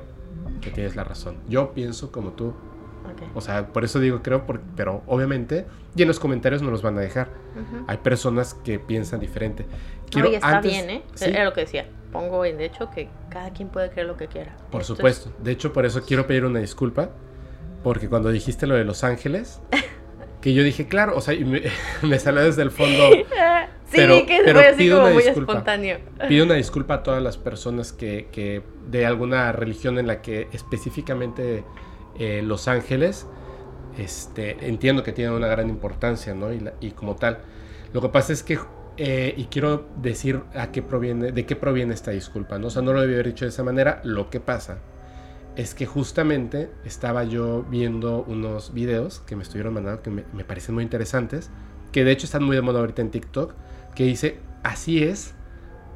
que tienes la razón. Yo pienso como tú. O sea, por eso digo creo, pero obviamente, y en los comentarios nos los van a dejar. Hay personas que piensan diferente. Quiero, está bien, ¿eh? Era lo que decía pongo en hecho que cada quien puede creer lo que quiera. Por supuesto. De hecho, por eso quiero pedir una disculpa. Porque cuando dijiste lo de Los Ángeles, que yo dije, claro, o sea, me, salió desde el fondo. sí, pero, que pero así pido como una muy disculpa. espontáneo. Pido una disculpa a todas las personas que, que de alguna religión en la que específicamente eh, Los Ángeles, este, entiendo que tienen una gran importancia, ¿no? Y, y como tal. Lo que pasa es que eh, y quiero decir a qué proviene, de qué proviene esta disculpa. ¿no? O sea, no lo debí haber dicho de esa manera. Lo que pasa es que justamente estaba yo viendo unos videos que me estuvieron mandando que me, me parecen muy interesantes, que de hecho están muy de moda ahorita en TikTok, que dice, así es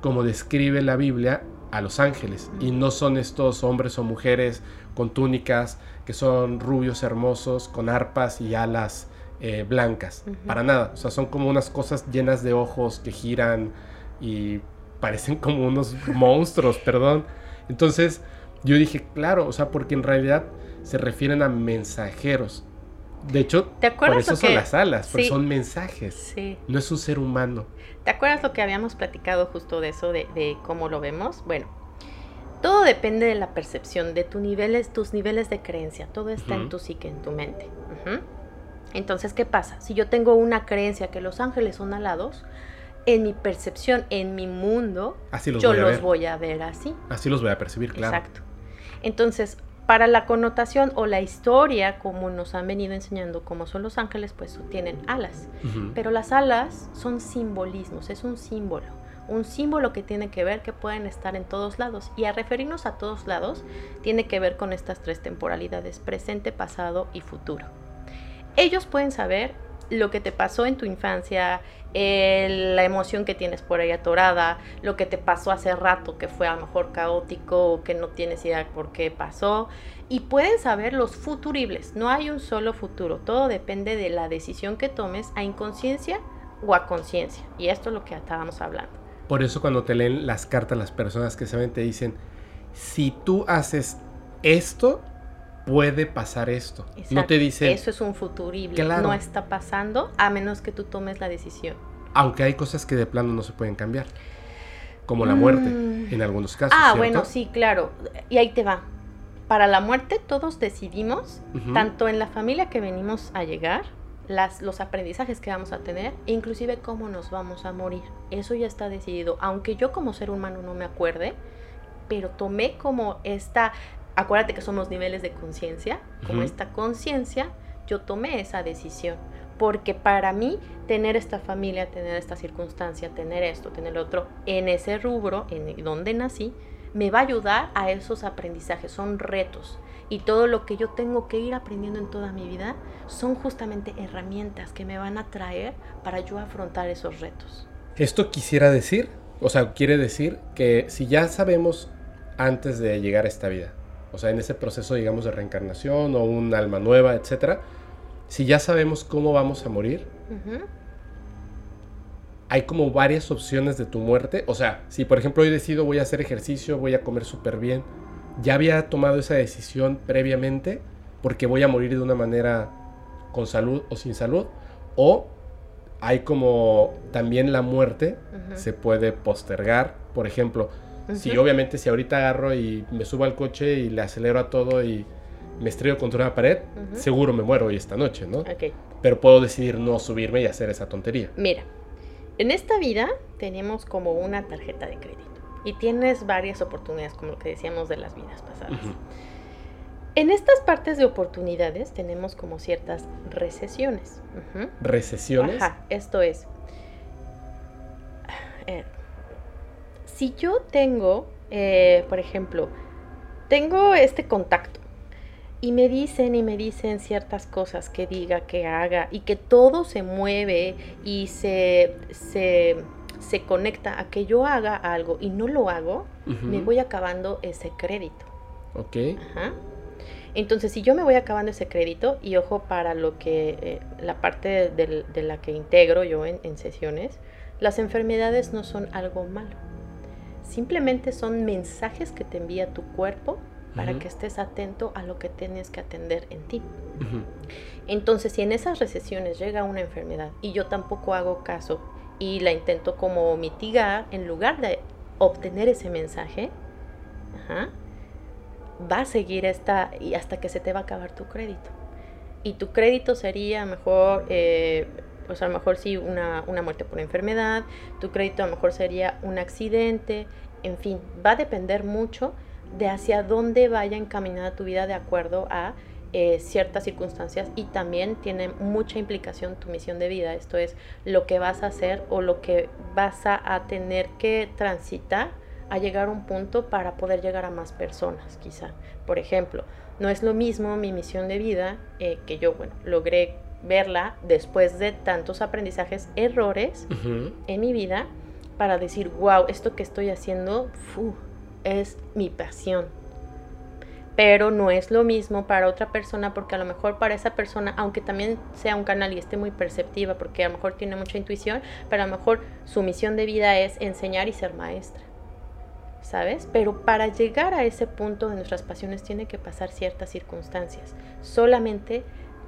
como describe la Biblia a los ángeles. Y no son estos hombres o mujeres con túnicas, que son rubios hermosos, con arpas y alas eh, blancas, para nada. O sea, son como unas cosas llenas de ojos que giran y parecen como unos monstruos, perdón. Entonces yo dije, claro, o sea, porque en realidad se refieren a mensajeros. De hecho, por eso son las alas, porque son mensajes. No es un ser humano. ¿Te acuerdas lo que habíamos platicado justo de eso, de, cómo lo vemos? Bueno, todo depende de la percepción, de tus niveles, tus niveles de creencia. Todo está en tu psique, en tu mente. Entonces, ¿qué pasa? Si yo tengo una creencia que los ángeles son alados, en mi percepción, en mi mundo, yo los voy a ver así. Así los voy a percibir, claro. Exacto. Entonces, para la connotación o la historia, como nos han venido enseñando cómo son los ángeles, pues tienen alas. Pero las alas son simbolismos, es un símbolo. Un símbolo que tiene que ver que pueden estar en todos lados. Y a referirnos a todos lados, tiene que ver con estas tres temporalidades, presente, pasado y futuro. Ellos pueden saber lo que te pasó en tu infancia, la emoción que tienes por ahí atorada, lo que te pasó hace rato que fue a lo mejor caótico que no tienes idea por qué pasó. Y pueden saber los futuribles, no hay un solo futuro, todo depende de la decisión que tomes a inconsciencia o a conciencia. Y esto es lo que estábamos hablando. Por eso cuando te leen las cartas las personas que saben te dicen, si tú haces esto, puede pasar esto. No te dice... Eso es un futurible. No está pasando a menos que tú tomes la decisión. Aunque hay cosas que de plano no se pueden cambiar. Como la muerte, mm. en algunos casos. Ah, bueno, sí, claro. Y ahí te va. Para la muerte todos decidimos, tanto en la familia que venimos a llegar, las, los aprendizajes que vamos a tener, e inclusive cómo nos vamos a morir. Eso ya está decidido. Aunque yo como ser humano no me acuerde, pero tomé como esta acuérdate que somos niveles de conciencia, como esta conciencia, yo tomé esa decisión. Porque para mí, tener esta familia, tener esta circunstancia, tener esto, tener lo otro, en ese rubro, en donde nací, me va a ayudar a esos aprendizajes, son retos. Y todo lo que yo tengo que ir aprendiendo en toda mi vida son justamente herramientas que me van a traer para yo afrontar esos retos. Esto quisiera decir, o sea, quiere decir que si ya sabemos antes de llegar a esta vida o sea, en ese proceso, digamos, de reencarnación o un alma nueva, etcétera, si ya sabemos cómo vamos a morir, hay como varias opciones de tu muerte. O sea, si por ejemplo hoy decido voy a hacer ejercicio, voy a comer súper bien, ya había tomado esa decisión previamente porque voy a morir de una manera con salud o sin salud, o hay como también la muerte se puede postergar. Por ejemplo, si obviamente si ahorita agarro y me subo al coche y le acelero a todo y me estrello contra una pared, seguro me muero hoy esta noche, ¿no? Pero puedo decidir no subirme y hacer esa tontería. Mira, en esta vida tenemos como una tarjeta de crédito y tienes varias oportunidades, como lo que decíamos de las vidas pasadas. En estas partes de oportunidades tenemos como ciertas recesiones. ¿Recesiones? Ajá, esto es. Eh, si yo tengo, eh, por ejemplo, tengo este contacto y me dicen y me dicen ciertas cosas que diga, que haga y que todo se mueve y se, se, conecta a que yo haga algo y no lo hago, me voy acabando ese crédito. Ok. Entonces, si yo me voy acabando ese crédito, y ojo para lo que, eh, la parte de, la que integro yo en sesiones, las enfermedades no son algo malo Simplemente son mensajes que te envía tu cuerpo para que estés atento a lo que tienes que atender en ti. Entonces, si en esas recesiones llega una enfermedad y yo tampoco hago caso y la intento como mitigar, en lugar de obtener ese mensaje, va a seguir esta y hasta que se te va a acabar tu crédito. Y tu crédito sería mejor eh, pues a lo mejor sí una, muerte por enfermedad, tu crédito a lo mejor sería un accidente, en fin, va a depender mucho de hacia dónde vaya encaminada tu vida de acuerdo a eh, ciertas circunstancias y también tiene mucha implicación tu misión de vida, esto es lo que vas a hacer o lo que vas a, tener que transitar a llegar a un punto para poder llegar a más personas, quizá. Por ejemplo, no es lo mismo mi misión de vida eh, que yo, bueno, logré verla después de tantos aprendizajes, errores en mi vida, para decir, wow, esto que estoy haciendo es mi pasión. pero no es lo mismo para otra persona porque a lo mejor para esa persona, aunque también sea un canal y esté muy perceptiva, porque a lo mejor tiene mucha intuición, pero a lo mejor su misión de vida es enseñar y ser maestra. ¿Sabes? Pero para llegar a ese punto de nuestras pasiones tiene que pasar ciertas circunstancias. Solamente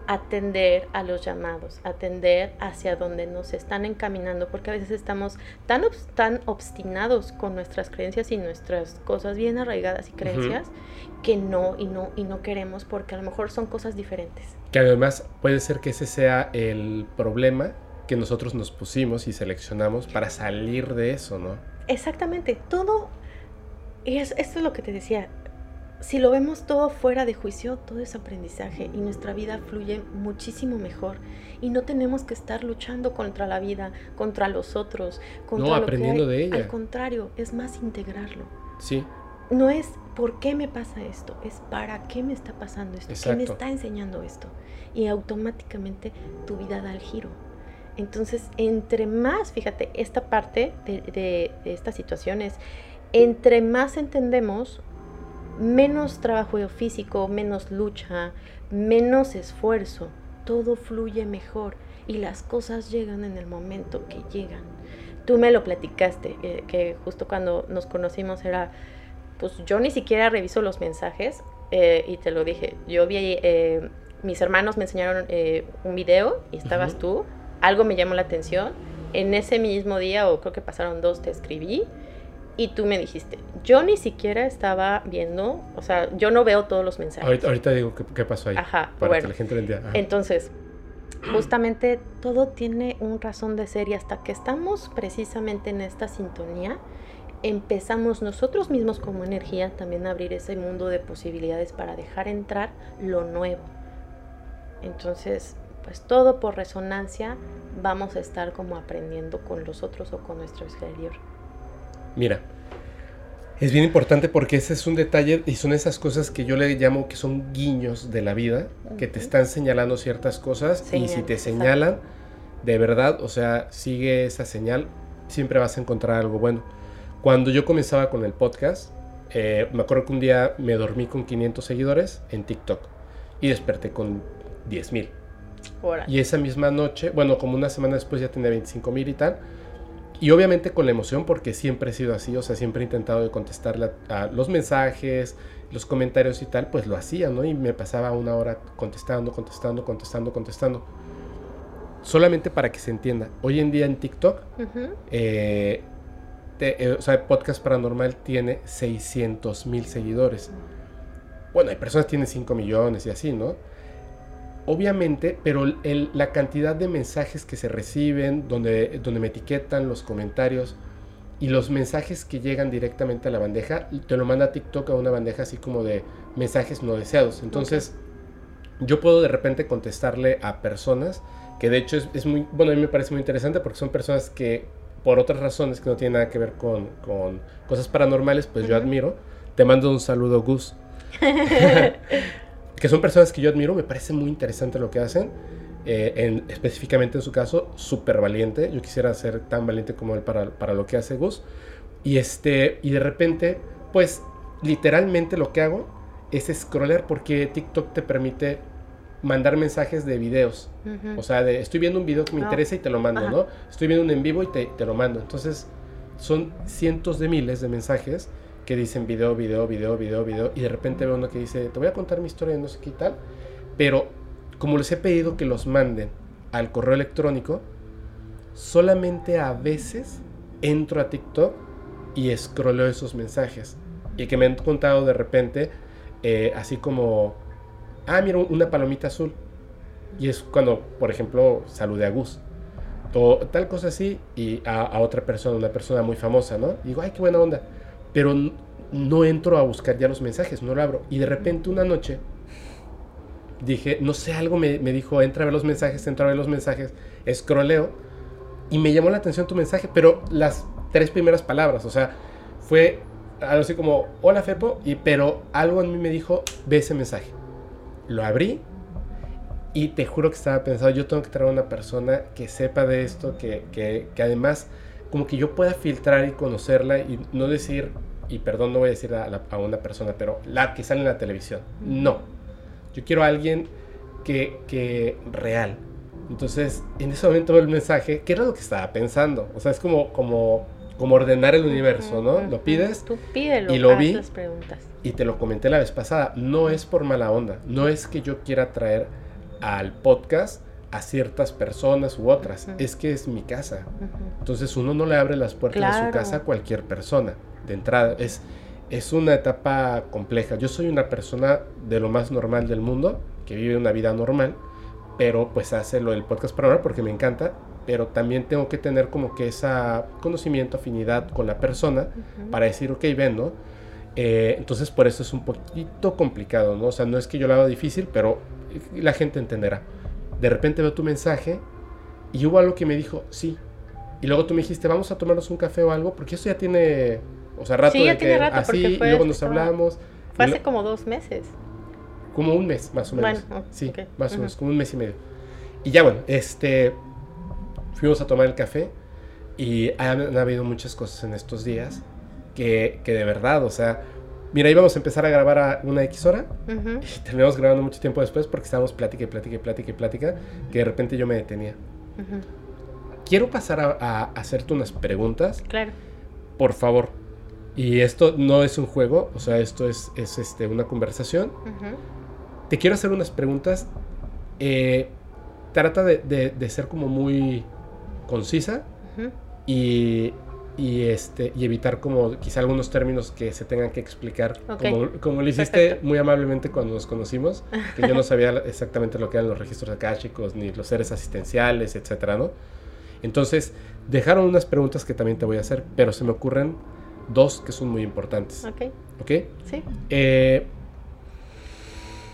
atender a los llamados, atender hacia donde nos están encaminando, porque a veces estamos tan, tan obstinados con nuestras creencias y nuestras cosas bien arraigadas y creencias que no y no y no queremos porque a lo mejor son cosas diferentes. Que además puede ser que ese sea el problema que nosotros nos pusimos y seleccionamos para salir de eso, ¿no? Exactamente, todo y es, esto es lo que te decía, si lo vemos todo fuera de juicio, todo es aprendizaje y nuestra vida fluye muchísimo mejor. Y no tenemos que estar luchando contra la vida, contra los otros, contra no, aprendiendo de ella. Al contrario, es más integrarlo. Sí. No es por qué me pasa esto, es para qué me está pasando esto, qué me está enseñando esto. Y automáticamente tu vida da el giro. Entonces, entre más, fíjate, esta parte de, de, de estas situaciones, entre más entendemos, menos trabajo físico, menos lucha, menos esfuerzo, todo fluye mejor y las cosas llegan en el momento que llegan. Tú me lo platicaste, eh, que justo cuando nos conocimos era, pues yo ni siquiera reviso los mensajes eh, y te lo dije, yo vi, eh, mis hermanos me enseñaron un video y estabas tú, algo me llamó la atención, en ese mismo día o creo que pasaron dos te escribí y tú me dijiste, yo ni siquiera estaba viendo, o sea, yo no veo todos los mensajes. Ahorita, digo qué, pasó ahí. Ajá, para que la gente lo entienda. Entonces, justamente todo tiene un razón de ser y hasta que estamos precisamente en esta sintonía, empezamos nosotros mismos como energía también a abrir ese mundo de posibilidades para dejar entrar lo nuevo. Entonces, pues todo por resonancia vamos a estar como aprendiendo con los otros o con nuestro exterior. Mira, es bien importante porque ese es un detalle y son esas cosas que yo le llamo que son guiños de la vida, que te están señalando ciertas cosas y si te señalan, de verdad, o sea, sigue esa señal, siempre vas a encontrar algo bueno. Cuando yo comenzaba con el podcast, eh, me acuerdo que un día me dormí con 500 seguidores en TikTok y desperté con 10 mil. Y esa misma noche, bueno, como una semana después ya tenía 25 mil y tal, y obviamente con la emoción porque siempre he sido así, o sea, siempre he intentado de contestarle a, los mensajes, los comentarios y tal, pues lo hacía, ¿no? Y me pasaba una hora contestando, contestando, contestando, contestando. Solamente para que se entienda, hoy en día en TikTok, eh, eh, o sea, Podcast Paranormal tiene 600 mil seguidores. Bueno, hay personas que tienen 5 millones y así, ¿no? Obviamente, pero la cantidad de mensajes que se reciben, donde, donde me etiquetan, los comentarios y los mensajes que llegan directamente a la bandeja, te lo manda TikTok a una bandeja así como de mensajes no deseados. Entonces, yo puedo de repente contestarle a personas que de hecho es, muy, bueno, a mí me parece muy interesante porque son personas que por otras razones que no tienen nada que ver con, cosas paranormales, pues yo admiro. Te mando un saludo, Gus. que son personas que yo admiro, me parece muy interesante lo que hacen. Eh, en, específicamente en su caso, súper valiente. Yo quisiera ser tan valiente como él para, para, lo que hace Gus. Y, este, y de repente, pues literalmente lo que hago es scroller porque TikTok te permite mandar mensajes de videos. O sea, de, estoy viendo un video que me interesa y te lo mando, ¿no? Estoy viendo un en vivo y te, te lo mando. Entonces, son cientos de miles de mensajes que dicen video, video, video, video, video, y de repente veo uno que dice, te voy a contar mi historia, no sé qué tal, pero como les he pedido que los manden al correo electrónico, solamente a veces entro a TikTok y scrolleo esos mensajes. Y que me han contado de repente, eh, así como, ah, mira, una palomita azul. Y es cuando, por ejemplo, saludé a Gus. O tal cosa así, y a, a, otra persona, una persona muy famosa, ¿no? Y digo, ay, qué buena onda pero no entro a buscar ya los mensajes, no lo abro. Y de repente una noche dije, no sé, algo me, dijo, entra a ver los mensajes, entra a ver los mensajes, escroleo y me llamó la atención tu mensaje, pero las tres primeras palabras, o sea, fue algo así como, hola Fepo, y, pero algo en mí me dijo, ve ese mensaje. Lo abrí y te juro que estaba pensado, yo tengo que traer a una persona que sepa de esto, que, que, que además como que yo pueda filtrar y conocerla y no decir, y perdón, no voy a decir a, a una persona, pero la que sale en la televisión. No. Yo quiero a alguien que, que real. Entonces, en ese momento el mensaje, ¿qué era lo que estaba pensando? O sea, es como, como, como ordenar el universo, ¿no? Lo pides. Tú pídelo, y lo vi. las preguntas. Y te lo comenté la vez pasada, no es por mala onda, no es que yo quiera traer al podcast a ciertas personas u otras, es que es mi casa. Ujú. Entonces uno no le abre las puertas de su casa a cualquier persona. De entrada, es, es una etapa compleja. Yo soy una persona de lo más normal del mundo, que vive una vida normal, pero pues hace lo del podcast para ahora porque me encanta, pero también tengo que tener como que esa conocimiento, afinidad con la persona para decir, ok, ven, ¿no? Eh, entonces por eso es un poquito complicado, ¿no? O sea, no es que yo lo haga difícil, pero la gente entenderá. De repente veo tu mensaje y hubo algo que me dijo, sí. Y luego tú me dijiste, vamos a tomarnos un café o algo, porque eso ya tiene, o sea, rato Sí, ya de que tiene rato, así, porque y fue luego este, nos estaba- hablamos. Fue y hace lo- como dos meses. como un mes, más o menos. Bueno, sí, más o menos, como un mes y medio. Y ya bueno, este, fuimos a tomar el café y han, han habido muchas cosas en estos días que, que de verdad, o sea, mira, íbamos a empezar a grabar a una X hora Ujú. y terminamos grabando mucho tiempo después porque estábamos plática y plática y plática y plática que de repente yo me detenía. Quiero pasar a, a hacerte unas preguntas, Claro. por favor. Y esto no es un juego, o sea, esto es, es este, una conversación. Te quiero hacer unas preguntas. eh, trata de, de- de ser como muy concisa y, y, este, y evitar como quizá algunos términos que se tengan que explicar. Como, como lo hiciste Perfecto. muy amablemente cuando nos conocimos, que yo no sabía exactamente lo que eran los registros akáshicos, ni los seres asistenciales, etcétera, ¿no? Entonces, dejaron unas preguntas que también te voy a hacer, pero se me ocurren dos que son muy importantes. Ok. ¿Ok? Sí. Eh,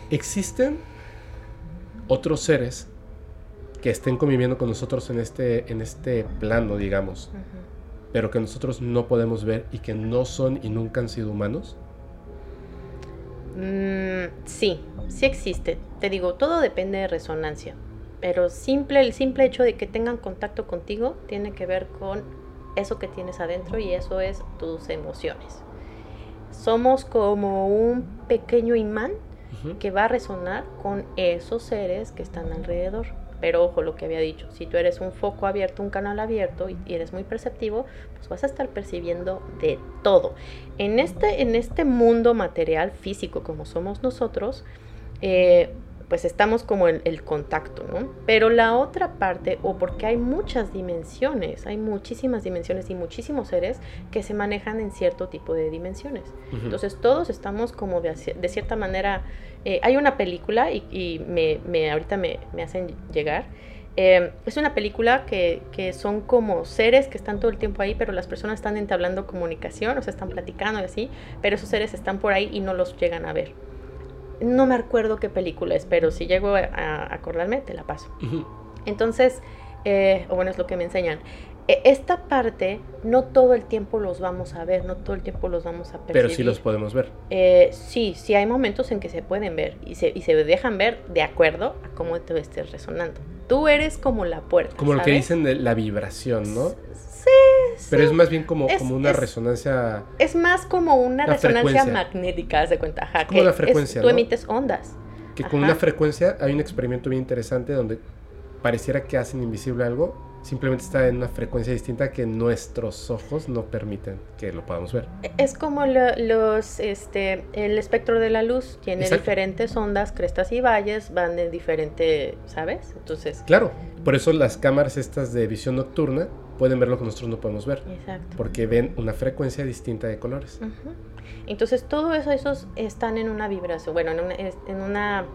¿Existen otros seres que estén conviviendo con nosotros en este, en este plano, digamos, Ujú. Pero que nosotros no podemos ver y que no son y nunca han sido humanos? Mm, sí, sí existe. Te digo, todo depende de resonancia. Pero simple, el simple hecho de que tengan contacto contigo tiene que ver con eso que tienes adentro y eso es tus emociones. Somos como un pequeño imán que va a resonar con esos seres que están alrededor. Pero ojo, lo que había dicho, si tú eres un foco abierto, un canal abierto y eres muy perceptivo, pues vas a estar percibiendo de todo. En este, en este mundo material físico como somos nosotros, eh, pues estamos como en el contacto, ¿no? Pero la otra parte, o porque hay muchas dimensiones, hay muchísimas dimensiones y muchísimos seres que se manejan en cierto tipo de dimensiones. Entonces todos estamos como de, cierta manera, eh, hay una película y, y me, me- ahorita me, me hacen llegar, eh, es una película que, que son como seres que están todo el tiempo ahí, pero las personas están entablando comunicación, o sea, están platicando y así, pero esos seres están por ahí y no los llegan a ver. No me acuerdo qué película es, pero si llego a, acordarme, te la paso. Entonces, eh, o bueno, es lo que me enseñan. E- Esta parte, no todo el tiempo los vamos a ver, no todo el tiempo los vamos a percibir. Pero sí los podemos ver. Eh, sí, sí hay momentos en que se pueden ver y se, y se dejan ver de acuerdo a cómo te estés resonando. Tú eres como la puerta. Como lo que dicen de la vibración, ¿no? Sí, Pero sí. es más bien como, Es- como una es- resonancia... Es más como una resonancia frecuencia. magnética, haz de cuenta. Ajá, como que la es- frecuencia, Tú ¿no? emites ondas. Que con una frecuencia hay un experimento bien interesante donde pareciera que hacen invisible algo, simplemente está en una frecuencia distinta que nuestros ojos no permiten que lo podamos ver. Es como lo- los, este, el espectro de la luz tiene Exacto. diferentes ondas, crestas y valles, van en diferente, ¿sabes? Entonces, Claro, por eso las cámaras estas de visión nocturna pueden ver lo que nosotros no podemos ver, exacto. porque ven una frecuencia distinta de colores. Entonces, todo eso, esos están en una vibración, bueno, en una, en una,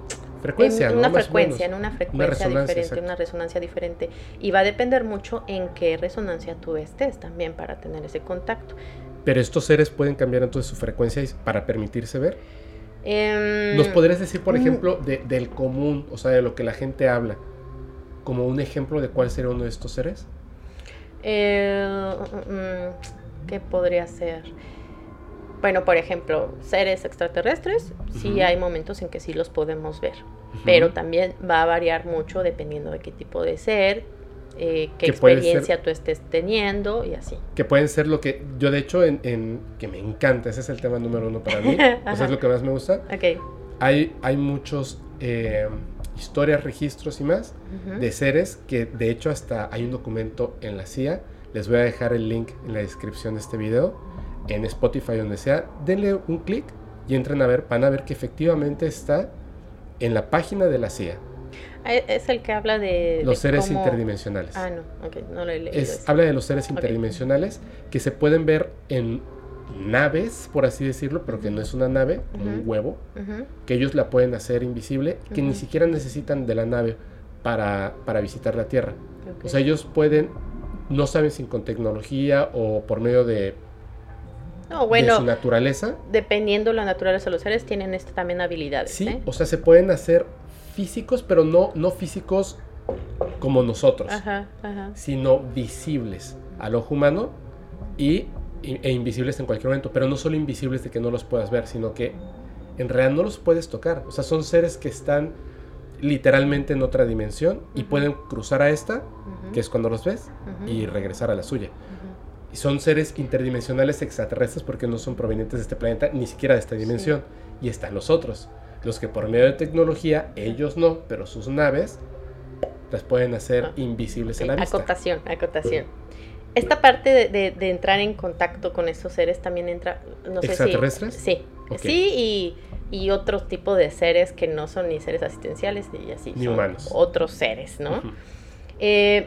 Frecuencia, en una frecuencia, en una frecuencia diferente, exacto. una resonancia diferente. Y va a depender mucho en qué resonancia tú estés también para tener ese contacto. Pero estos seres pueden cambiar entonces su frecuencia para permitirse ver. Em, ¿Nos podrías decir, por mm. ejemplo, de- del común, o sea, de lo que la gente habla, como un ejemplo de cuál sería uno de estos seres? Eh, mm, ¿Qué podría ser? Bueno, por ejemplo, seres extraterrestres, sí hay momentos en que sí los podemos ver, pero también va a variar mucho dependiendo de qué tipo de ser eh, qué Que experiencia tú estés teniendo y así. Que pueden ser lo que yo de hecho en, en- que me encanta, ese es el tema número uno para mí, o sea, es lo que más me gusta. Ok. Hay, hay muchos eh, historias, registros y más de seres que de hecho hasta hay un documento en la CIA. Les voy a dejar el link en la descripción de este video, en Spotify, donde sea. Denle un clic y entren a ver, van a ver que efectivamente está en la página de la CIA, Ah, Es el que habla de... los de seres cómo- interdimensionales. Ah, no, ok, no lo he leído. Es- habla de los seres interdimensionales que se pueden ver en naves, por así decirlo, pero que no es una nave, como un huevo, que ellos la pueden hacer invisible, que ni siquiera necesitan de la nave para, para visitar la Tierra. O sea, ellos pueden, no saben si con tecnología o por medio de, no, de su naturaleza. dependiendo la naturaleza de los seres, tienen este, también habilidades. Sí, ¿eh? o sea, se pueden hacer físicos, pero no, no físicos como nosotros, Ajá, ajá. sino visibles al ojo humano y- e invisibles en cualquier momento. Pero no solo invisibles de que no los puedas ver, sino que en realidad no los puedes tocar. O sea, son seres que están literalmente en otra dimensión y pueden cruzar a esta, que es cuando los ves, y regresar a la suya. Y son seres interdimensionales extraterrestres porque no son provenientes de este planeta, ni siquiera de esta dimensión. Y están los otros, los que por medio de tecnología, ellos no, pero sus naves las pueden hacer Ah. invisibles Sí, a la vista. acotación, acotación. Esta parte de, de- de entrar en contacto con estos seres también entra, no sé si... ¿Extraterrestres? Sí, Ok. sí, y, y otro tipo de seres que no son ni seres asistenciales ni así. Ni son humanos. Otros seres, ¿no? Eh,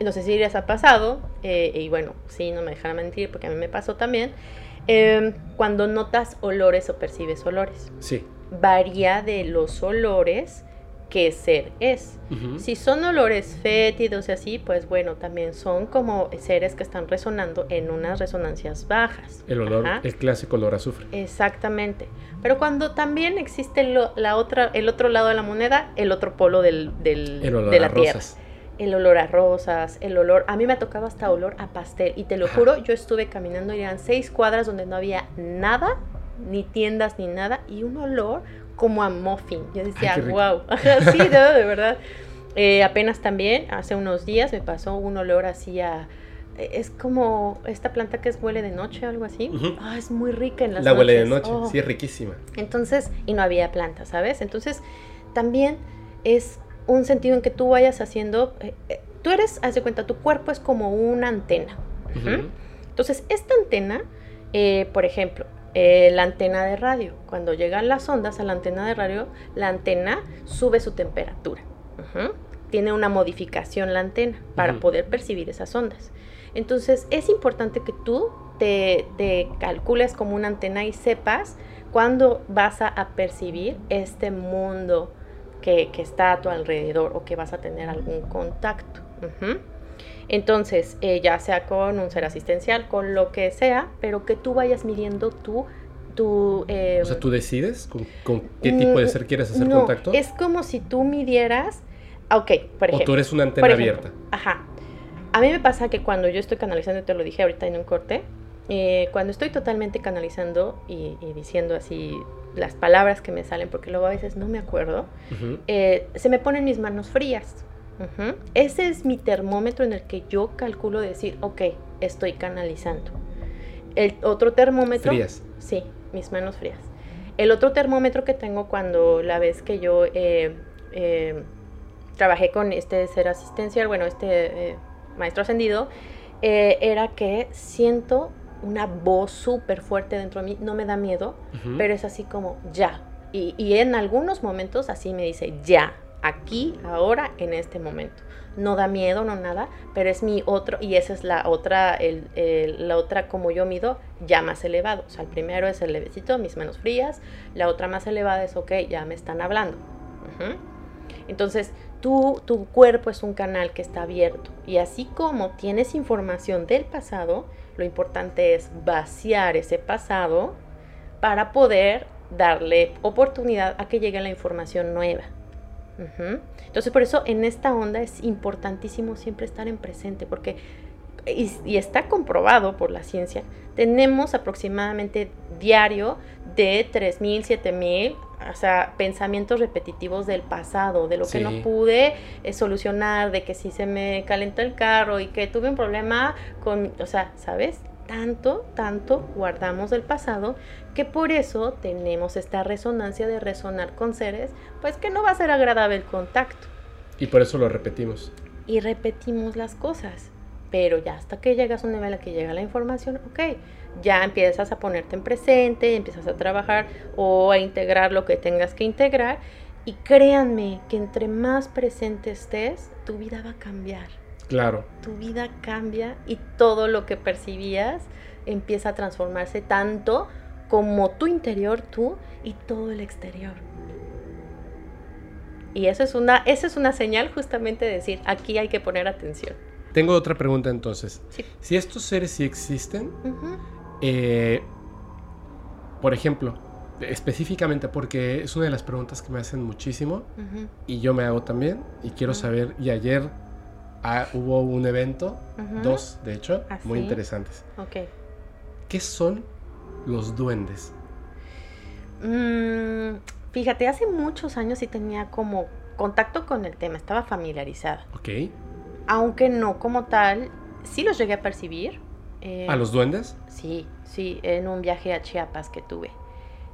no sé si les ha pasado, eh, y bueno, sí, no me dejarán mentir porque a mí me pasó también, eh, cuando notas olores o percibes olores. Sí. Varía de los olores qué ser es. Si son olores fétidos y así, pues bueno, también son como seres que están resonando en unas resonancias bajas. El olor, Ajá. el clásico olor a azufre. Exactamente. Pero cuando también existe lo- la otra, el otro lado de la moneda, el otro polo del, del- El olor de la a tierra. rosas. El olor a rosas, el olor, a mí me tocaba hasta olor a pastel. Y te lo Ajá. juro, yo estuve caminando y eran seis cuadras donde no había nada, ni tiendas ni nada, y un olor como a muffin. Yo decía, wow, sí, no, de verdad. Eh, apenas también, hace unos días me pasó un olor así a... Es como esta planta que es huele de noche, algo así. Ah, es muy rica en las La huele de noche, Oh. sí, es riquísima. Entonces, y no había planta, ¿sabes? Entonces, también es un sentido en que tú vayas haciendo, eh, eh, tú eres, haz de cuenta, tu cuerpo es como una antena. Entonces, esta antena, por ejemplo, eh, la antena de radio, cuando llegan las ondas a la antena de radio, la antena sube su temperatura. Tiene una modificación la antena para poder percibir esas ondas. Entonces, es importante que tú te, te calcules como una antena y sepas cuándo vas a, percibir este mundo que, que está a tu alrededor o que vas a tener algún contacto. Entonces, eh, ya sea con un ser asistencial, con lo que sea, pero que tú vayas midiendo tu... tu eh, O sea, tú decides con, con qué tipo de mm, ser quieres hacer no, contacto. Es como si tú midieras... Ok, por o tú ejemplo. eres una antena ejemplo, abierta. Ajá. A mí me pasa que cuando yo estoy canalizando, te lo dije ahorita en un corte, eh, cuando estoy totalmente canalizando y, y diciendo así las palabras que me salen, porque luego a veces no me acuerdo, eh, se me ponen mis manos frías. Ese es mi termómetro en el que yo calculo decir, ok, estoy canalizando. El otro termómetro... Frías. Sí, mis manos frías. El otro termómetro que tengo cuando la vez que yo eh, eh, trabajé con este ser asistencial, bueno, este eh, maestro ascendido, era que siento una voz súper fuerte dentro de mí, no me da miedo, pero es así como ya. Y, y en algunos momentos así me dice ya, aquí, ahora, en este momento. No da miedo, no nada, pero es mi otro, y esa es la otra, la otra como yo mido, ya más elevado. O sea, el primero es el levecito, mis manos frías, la otra más elevada es, ok, ya me están hablando. Entonces, tú, tu cuerpo es un canal que está abierto, y así como tienes información del pasado, lo importante es vaciar ese pasado para poder darle oportunidad a que llegue la información nueva. Entonces por eso en esta onda es importantísimo siempre estar en presente porque y, y está comprobado por la ciencia, tenemos aproximadamente diario de 3.000, 7.000, o sea, pensamientos repetitivos del pasado, de lo que no pude eh, solucionar, de que si se me calentó el carro y que tuve un problema con, o sea, ¿sabes? Tanto, tanto guardamos del pasado que por eso tenemos esta resonancia de resonar con seres, pues que no va a ser agradable el contacto. Y por eso lo repetimos. Y repetimos las cosas. Pero ya hasta que llegas a un nivel a que llega la información, ok, ya empiezas a ponerte en presente, empiezas a trabajar o a integrar lo que tengas que integrar. Y créanme que entre más presente estés, tu vida va a cambiar. Claro. Tu vida cambia y todo lo que percibías empieza a transformarse tanto como tu interior, tú y todo el exterior. Y eso es una, esa es una señal justamente de decir, aquí hay que poner atención. Tengo otra pregunta entonces. Sí. Si estos seres sí existen, eh, por ejemplo, específicamente porque es una de las preguntas que me hacen muchísimo y yo me hago también y quiero saber, y ayer ah, hubo un evento, dos de hecho, ¿Ah, muy sí? interesantes. ¿Qué son los duendes? Mm, fíjate, hace muchos años sí tenía como contacto con el tema, estaba familiarizada. ¿Ok? Aunque no como tal, sí los llegué a percibir. eh, ¿A los duendes? Sí, sí, en un viaje a Chiapas que tuve.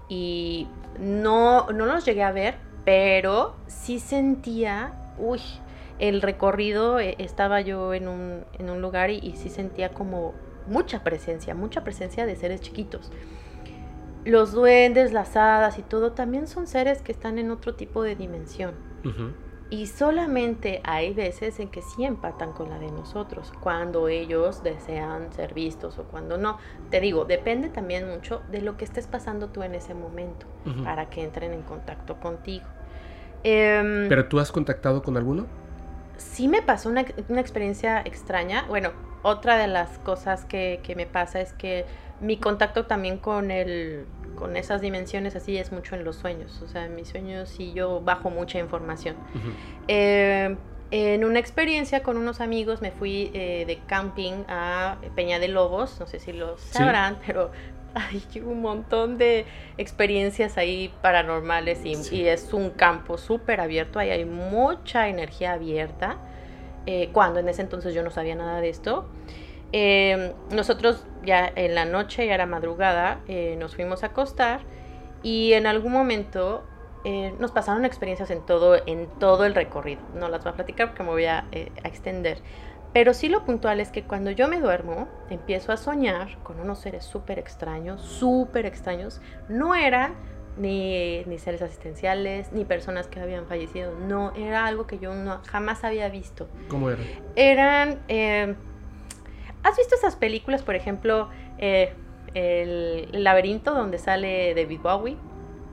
Y no, no los llegué a ver, pero sí sentía, uy, el recorrido, eh, estaba yo en un, en un lugar y, y sí sentía como mucha presencia, mucha presencia de seres chiquitos. Los duendes, las hadas y todo también son seres que están en otro tipo de dimensión. Y solamente hay veces en que sí empatan con la de nosotros, cuando ellos desean ser vistos o cuando no. Te digo, depende también mucho de lo que estés pasando tú en ese momento para que entren en contacto contigo. Em, ¿Pero tú has contactado con alguno? Sí me pasó una, una experiencia extraña. Bueno, otra de las cosas que, que me pasa es que mi contacto también con el con esas dimensiones así es mucho en los sueños. O sea, en mis sueños sí yo bajo mucha información. Eh, en una experiencia con unos amigos me fui eh, de camping a Peña de Lobos, no sé si lo sabrán, pero hay un montón de experiencias ahí paranormales y, Sí. y es un campo súper abierto, ahí hay mucha energía abierta, eh, cuando en ese entonces yo no sabía nada de esto. Eh, nosotros ya en la noche, ya era madrugada, eh, nos fuimos a acostar y en algún momento eh, nos pasaron experiencias en todo, en todo el recorrido. No las voy a platicar porque me voy a, a extender. Pero sí lo puntual es que cuando yo me duermo, empiezo a soñar con unos seres súper extraños, súper extraños. No eran ni, ni seres asistenciales, ni personas que habían fallecido. No, era algo que yo no, jamás había visto. ¿Cómo era? Eran... eh, ¿Has visto esas películas, por ejemplo, eh, el, el laberinto donde sale David Bowie?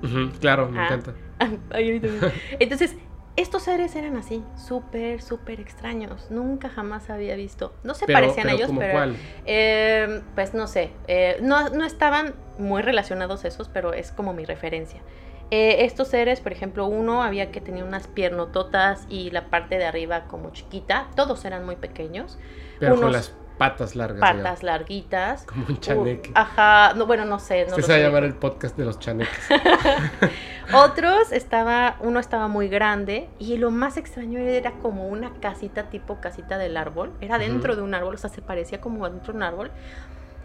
Ujú, Claro, me Ah. encanta. Entonces, estos seres eran así, súper, súper extraños. Nunca jamás había visto. No se Pero, parecían a ellos, ¿como pero. cuál? eh, pues no sé. eh, no, no estaban muy relacionados esos, pero es como mi referencia. Eh, estos seres, por ejemplo, uno había que tenía unas piernototas y la parte de arriba como chiquita. Todos eran muy pequeños. Pero con unos las patas largas. Patas larguitas. Como un Uh, chaneque. ajá, no, bueno, no sé. No se va a llamar el podcast de los chaneques. Otros estaba, uno estaba muy grande y lo más extraño era como una casita tipo casita del árbol. Era dentro de un árbol, o sea, se parecía como dentro de un árbol.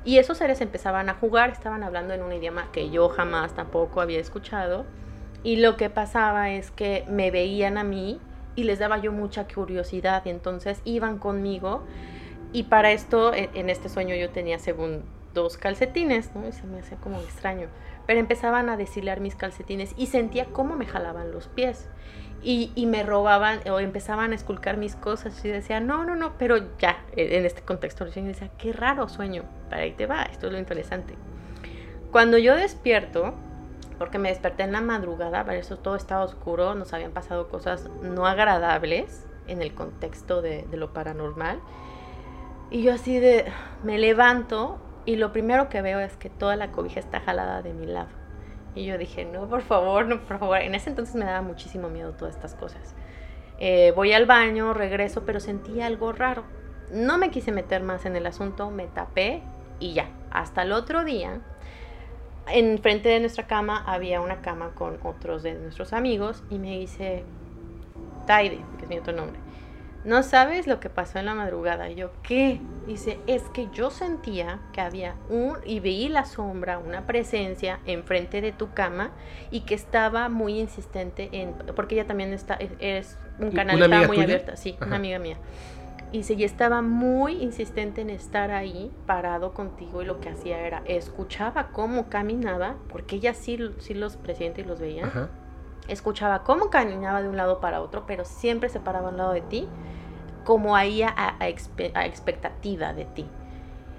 Y esos seres empezaban a jugar, estaban hablando en un idioma que yo jamás tampoco había escuchado. Y lo que pasaba es que me veían a mí y les daba yo mucha curiosidad y entonces iban conmigo. Y para esto, e- en este sueño yo tenía según dos calcetines, ¿no? Y se me hacía como extraño. Pero empezaban a deshilar mis calcetines y sentía cómo me jalaban los pies. Y, y me robaban o empezaban a esculcar mis cosas y decía, no, no, no, pero ya, e- en este contexto del sueño decía, qué raro sueño, para ahí te va, esto es lo interesante. Cuando yo despierto, porque me desperté en la madrugada, para eso todo estaba oscuro, nos habían pasado cosas no agradables en el contexto de, de lo paranormal. Y yo así de, me levanto y lo primero que veo es que toda la cobija está jalada de mi lado. Y yo dije, no, por favor, no, por favor. En ese entonces me daba muchísimo miedo todas estas cosas. Eh, voy al baño, regreso, pero sentí algo raro. No me quise meter más en el asunto, me tapé y ya. Hasta el otro día enfrente de nuestra cama había una cama con otros de nuestros amigos y me dice, Taide, que es mi otro nombre, no sabes lo que pasó en la madrugada. Y yo, ¿qué? Dice, es que yo sentía que había un, y veí la sombra, una presencia enfrente de tu cama y que estaba muy insistente en, porque ella también está, es, un canal, estaba muy abierta, sí, una amiga mía. Y, y estaba muy insistente en estar ahí parado contigo y lo que hacía era, escuchaba cómo caminaba, porque ella sí, sí los presidentes los veía. Escuchaba cómo caminaba de un lado para otro, pero siempre se paraba a un lado de ti, como ahí a, a, expectativa de ti.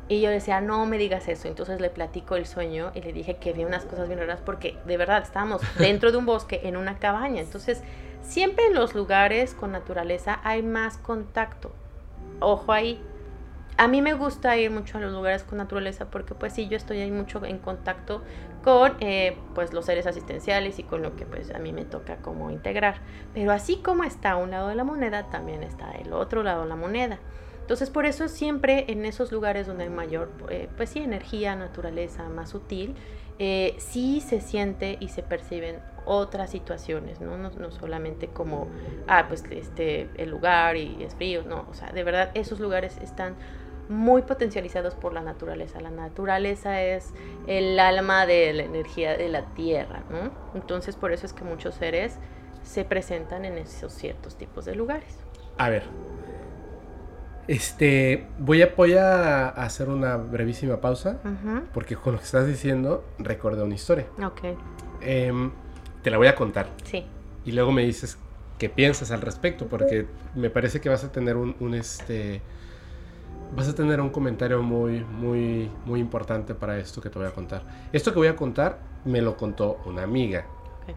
Y yo decía, no me digas eso. Entonces le platico el sueño y le dije que vi unas cosas bien raras porque de verdad estábamos dentro de un bosque, en una cabaña. Entonces, siempre en los lugares con naturaleza hay más contacto ojo ahí. A mí me gusta ir mucho a los lugares con naturaleza porque pues sí, yo estoy ahí mucho en contacto con eh, pues los seres asistenciales y con lo que pues a mí me toca como integrar. Pero así como está un lado de la moneda, también está el otro lado de la moneda. Entonces por eso siempre en esos lugares donde hay mayor, eh, pues sí, energía, naturaleza más sutil, eh, sí se siente y se perciben otras situaciones, ¿no? ¿no? solamente como, ah, pues este, el lugar y es frío, no, o sea, de verdad esos lugares están muy potencializados por la naturaleza. La naturaleza es el alma de la energía de la tierra, ¿no? Entonces por eso es que muchos seres se presentan en esos ciertos tipos de lugares. A ver, este, voy a, voy a hacer una brevísima pausa, porque con lo que estás diciendo recordé una historia. Ok. Em, te la voy a contar. Sí. Y luego me dices qué piensas al respecto, porque me parece que vas a tener un, un, este, vas a tener un comentario muy, muy, muy importante para esto que te voy a contar. Esto que voy a contar me lo contó una amiga. Okay.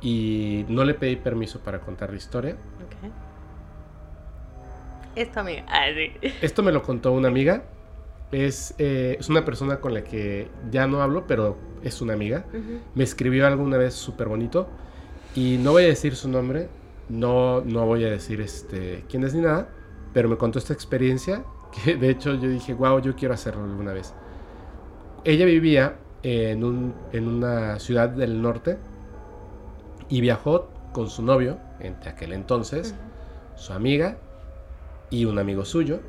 Y no le pedí permiso para contar la historia. Okay. Esto, amiga. Ah, sí. Esto me lo contó una amiga. Es, eh, es, una persona con la que ya no hablo, pero es una amiga. Uh -huh. Me escribió alguna vez súper bonito. Y no voy a decir su nombre, no, no voy a decir este, quién es ni nada, pero me contó esta experiencia que de hecho yo dije, wow, yo quiero hacerlo alguna vez. Ella vivía en, un, en una ciudad del norte y viajó con su novio, en aquel entonces, uh -huh. su amiga y un amigo suyo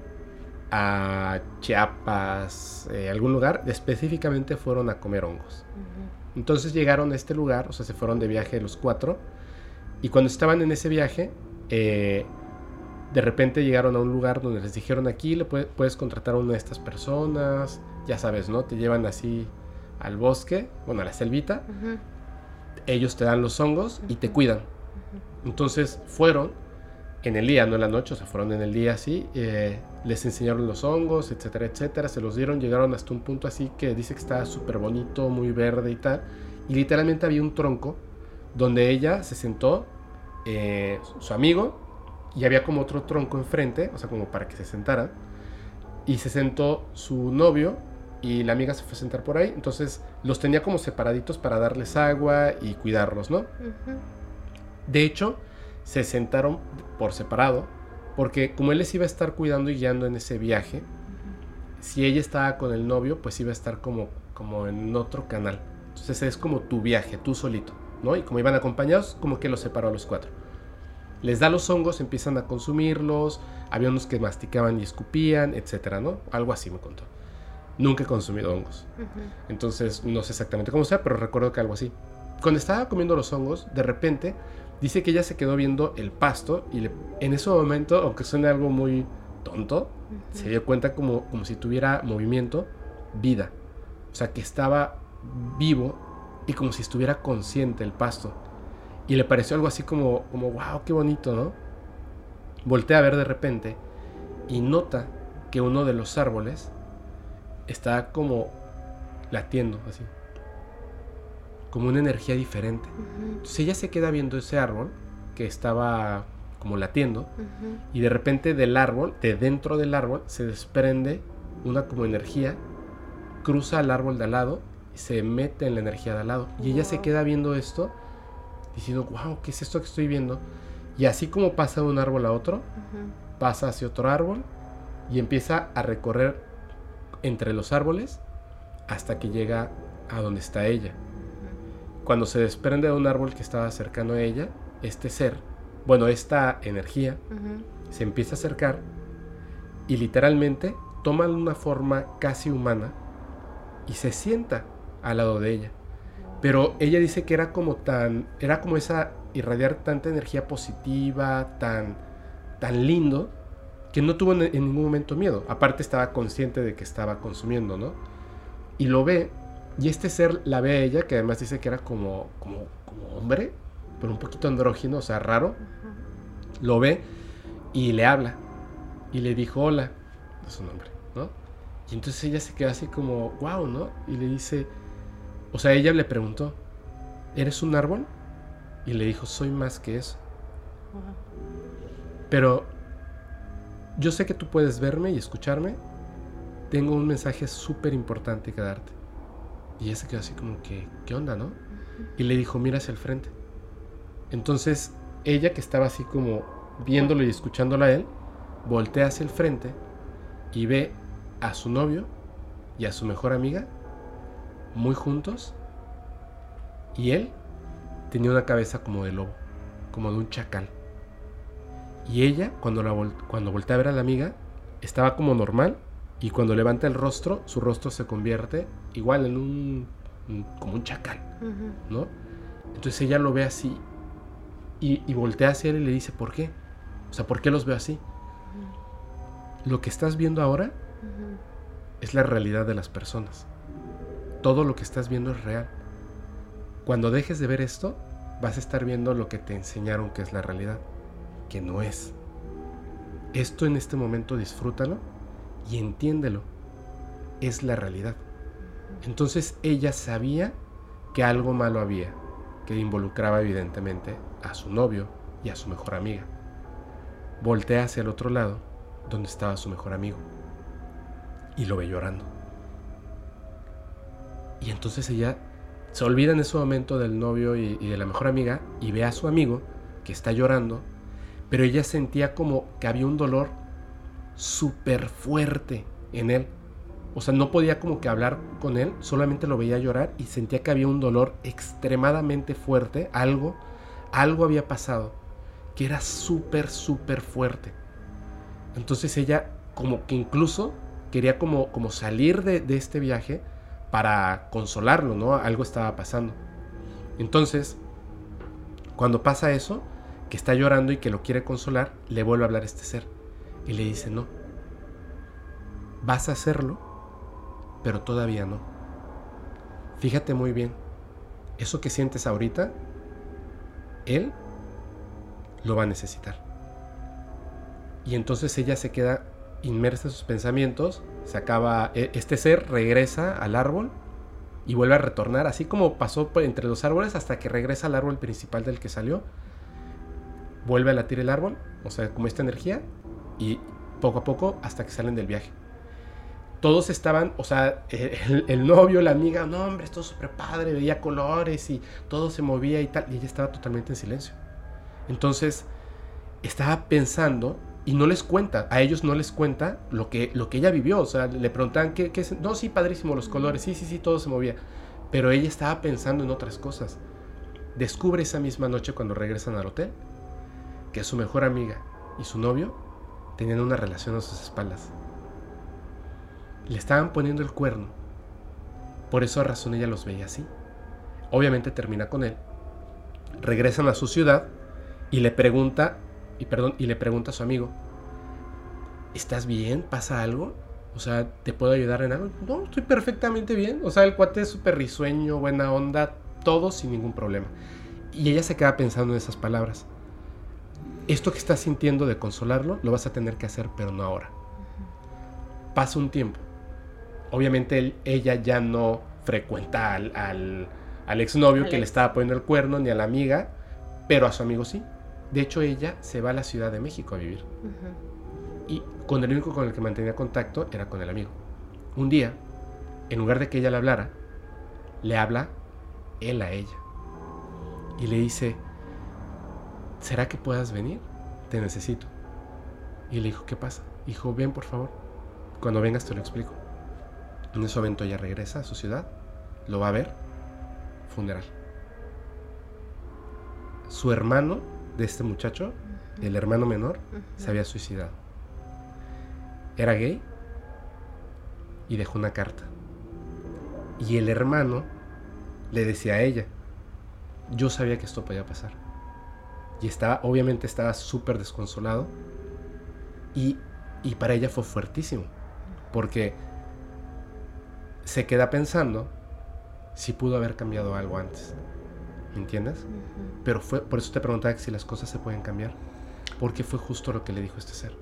a Chiapas, eh, algún lugar, específicamente fueron a comer hongos. Uh -huh. Entonces llegaron a este lugar, o sea, se fueron de viaje los cuatro, y cuando estaban en ese viaje, eh, de repente llegaron a un lugar donde les dijeron aquí le puedes, puedes contratar a una de estas personas, ya sabes, ¿no? Te llevan así al bosque, bueno, a la selvita, uh -huh. ellos te dan los hongos y te cuidan. Uh -huh. Entonces fueron en el día, no en la noche, o sea, fueron en el día así, eh, les enseñaron los hongos, etcétera, etcétera, se los dieron, llegaron hasta un punto así que dice que estaba súper bonito, muy verde y tal, y literalmente había un tronco donde ella se sentó, eh, su amigo, y había como otro tronco enfrente, o sea, como para que se sentara, y se sentó su novio, y la amiga se fue a sentar por ahí, entonces los tenía como separaditos para darles agua y cuidarlos, ¿no? Uh -huh. De hecho, se sentaron por separado, porque como él les iba a estar cuidando y guiando en ese viaje, uh -huh. si ella estaba con el novio, pues iba a estar como, como en otro canal. Entonces es como tu viaje, tú solito, ¿no? Y como iban acompañados, como que los separó a los cuatro. Les da los hongos, empiezan a consumirlos, había unos que masticaban y escupían, etcétera, ¿no? Algo así me contó. Nunca he consumido hongos. Uh -huh. Entonces no sé exactamente cómo sea, pero recuerdo que algo así. Cuando estaba comiendo los hongos, de repente Dice que ella se quedó viendo el pasto y le, en ese momento, aunque suene algo muy tonto, uh -huh. se dio cuenta como, como si tuviera movimiento, vida. O sea, que estaba vivo y como si estuviera consciente el pasto. Y le pareció algo así como, como wow, qué bonito, ¿no? Voltea a ver de repente y nota que uno de los árboles está como latiendo, así como una energía diferente. Uh -huh. Entonces ella se queda viendo ese árbol que estaba como latiendo uh -huh. y de repente del árbol, de dentro del árbol, se desprende una como energía, cruza al árbol de al lado y se mete en la energía de al lado. Y ella se queda viendo esto diciendo, wow, ¿qué es esto que estoy viendo? Y así como pasa de un árbol a otro, uh -huh. pasa hacia otro árbol y empieza a recorrer entre los árboles hasta que llega a donde está ella. Cuando se desprende de un árbol que estaba cercano a ella, este ser, bueno, esta energía, se empieza a acercar y literalmente toma una forma casi humana y se sienta al lado de ella. Pero ella dice que era como tan, era como esa irradiar tanta energía positiva, tan, tan lindo, que no tuvo en, ningún momento miedo. Aparte estaba consciente de que estaba consumiendo, ¿no? Y lo ve, y este ser la ve a ella, que además dice que era como, como, como hombre, pero un poquito andrógino, o sea, raro. Lo ve y le habla. Y le dijo hola, es su nombre, ¿no? Y entonces ella se queda así como, wow, ¿no? Y le dice, o sea, ella le preguntó, ¿eres un árbol? Y le dijo, soy más que eso. Pero yo sé que tú puedes verme y escucharme. Tengo un mensaje súper importante que darte. Y ella se quedó así como que, ¿qué onda, no? Y le dijo, mira hacia el frente. Entonces, ella que estaba así como viéndolo y escuchándolo a él, voltea hacia el frente y ve a su novio y a su mejor amiga muy juntos y él tenía una cabeza como de lobo, como de un chacal. Y ella, cuando, la cuando voltea a ver a la amiga, estaba como normal y cuando levanta el rostro, su rostro se convierte igual en un, como un chacal, ¿no? Entonces ella lo ve así y, y, voltea hacia él y le dice, ¿por qué? O sea, ¿por qué los veo así? Lo que estás viendo ahora es la realidad de las personas. Todo lo que estás viendo es real. Cuando dejes de ver esto, vas a estar viendo lo que te enseñaron que es la realidad, que no es. Esto en este momento disfrútalo y entiéndelo. Es la realidad. Entonces ella sabía que algo malo había, que involucraba evidentemente a su novio y a su mejor amiga. Voltea hacia el otro lado, donde estaba su mejor amigo, y lo ve llorando. Y entonces ella se olvida en ese momento del novio y, de la mejor amiga y ve a su amigo que está llorando, pero ella sentía como que había un dolor súper fuerte en él. O sea, no podía como que hablar con él, solamente lo veía llorar y sentía que había un dolor extremadamente fuerte, algo, algo había pasado, que era súper, súper fuerte. Entonces ella como que incluso quería como, como salir de, de este viaje, para consolarlo, ¿no? Algo estaba pasando. Entonces, cuando pasa eso, que está llorando y que lo quiere consolar, le vuelve a hablar este ser. Y le dice, no, vas a hacerlo, pero todavía no. Fíjate muy bien, eso que sientes ahorita, él lo va a necesitar. Y entonces ella se queda inmersa en sus pensamientos, se acaba, e, este ser regresa al árbol y vuelve a retornar, así como pasó entre los árboles hasta que regresa al árbol principal del que salió, vuelve a latir el árbol, o sea, como esta energía, y poco a poco hasta que salen del viaje. Todos estaban, o sea, el, el novio, la amiga, no hombre, esto es súper padre, veía colores y todo se movía y tal, y ella estaba totalmente en silencio. Entonces, estaba pensando y no les cuenta, a ellos no les cuenta lo que, lo que ella vivió. O sea, le preguntan qué, qué es. No, sí, padrísimo los colores, sí, sí, sí, todo se movía. Pero ella estaba pensando en otras cosas. Descubre esa misma noche cuando regresan al hotel que su mejor amiga y su novio tenían una relación a sus espaldas. Le estaban poniendo el cuerno. Por esa razón ella los veía así. Obviamente termina con él. Regresan a su ciudad y le pregunta y, perdón, y le pregunta a su amigo, ¿estás bien? ¿Pasa algo? O sea, ¿te puedo ayudar en algo? No, estoy perfectamente bien. O sea, el cuate es súper risueño, buena onda, todo sin ningún problema. Y ella se queda pensando en esas palabras. Esto que estás sintiendo de consolarlo, lo vas a tener que hacer, pero no ahora. Pasa un tiempo. Obviamente ella ya no frecuenta al, al, al exnovio que le estaba poniendo el cuerno, ni a la amiga, pero a su amigo sí. De hecho, ella se va a la Ciudad de México a vivir. Y con el único con el que mantenía contacto era con el amigo. Un día, en lugar de que ella le hablara, le habla él a ella. Y le dice, ¿será que puedas venir? Te necesito. Y le dijo, ¿qué pasa? Dijo, ven por favor. Cuando vengas te lo explico. En ese momento ella regresa a su ciudad, lo va a ver, funeral. Su hermano de este muchacho, el hermano menor, se había suicidado. Era gay y dejó una carta. Y el hermano le decía a ella, yo sabía que esto podía pasar. Y estaba, obviamente estaba súper desconsolado. Y, y para ella fue fuertísimo. Porque se queda pensando si pudo haber cambiado algo antes. ¿Me entiendes? Pero fue, por eso te preguntaba si las cosas se pueden cambiar. Porque fue justo lo que le dijo este ser.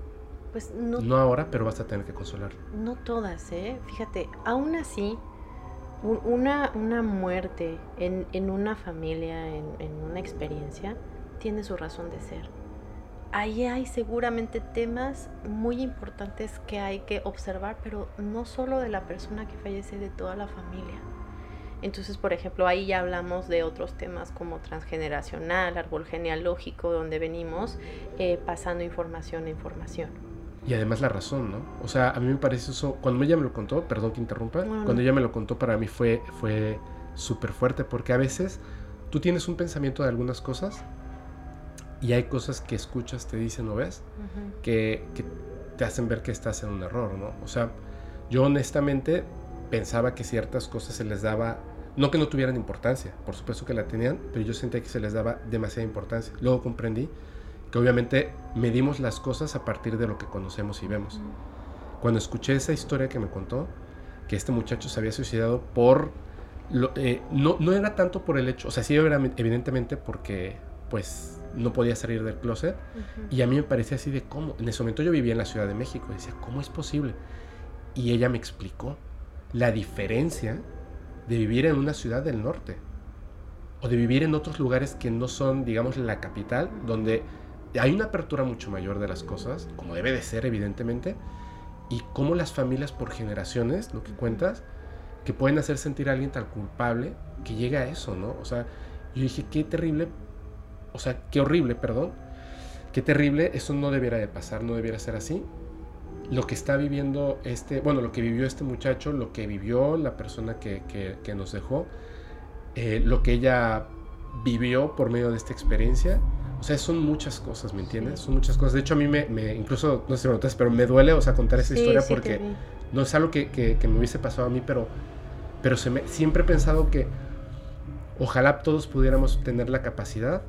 Pues no, No ahora, pero vas a tener que consolarlo. no todas, ¿eh? Fíjate, aún así, un- una, una muerte en, en una familia, en, en una experiencia, tiene su razón de ser. Ahí hay seguramente temas muy importantes que hay que observar, pero no solo de la persona que fallece, de toda la familia. Entonces, por ejemplo, ahí ya hablamos de otros temas como transgeneracional, árbol genealógico, donde venimos eh, pasando información a información. Y además la razón, ¿no? O sea, a mí me parece eso, cuando ella me lo contó, perdón que interrumpa, cuando ella me lo contó para mí fue, fue súper fuerte porque a veces tú tienes un pensamiento de algunas cosas y hay cosas que escuchas, te dicen o ves, Ujú. que, que te hacen ver que estás en un error, ¿no? O sea, yo honestamente pensaba que ciertas cosas se les daba, no que no tuvieran importancia, por supuesto que la tenían, pero yo sentía que se les daba demasiada importancia. Luego comprendí que obviamente medimos las cosas a partir de lo que conocemos y vemos. Cuando escuché esa historia que me contó, que este muchacho se había suicidado por... lo- eh, no, no era tanto por el hecho, o sea, sí era evidentemente porque pues no podía salir del closet, y a mí me parecía así de cómo. En ese momento yo vivía en la Ciudad de México y decía, ¿cómo es posible? Y ella me explicó la diferencia de vivir en una ciudad del norte o de vivir en otros lugares que no son, digamos, la capital, donde hay una apertura mucho mayor de las cosas, como debe de ser, evidentemente, y cómo las familias por generaciones, lo que cuentas, que pueden hacer sentir a alguien tan culpable que llega a eso, ¿no? O sea, yo dije, qué terrible, o sea, qué horrible, perdón, qué terrible, eso no debiera de pasar, no debiera ser así. Lo que está viviendo este, bueno, lo que vivió este muchacho, lo que vivió la persona que, que- que nos dejó, eh, lo que ella vivió por medio de esta experiencia, o sea, son muchas cosas, ¿me entiendes? Son muchas cosas. De hecho, a mí me, me- incluso, no sé si me notas, pero me duele, o sea, contar esa Sí, historia sí porque no es algo que, que- que me hubiese pasado a mí, pero, pero se me, siempre he pensado que ojalá todos pudiéramos tener la capacidad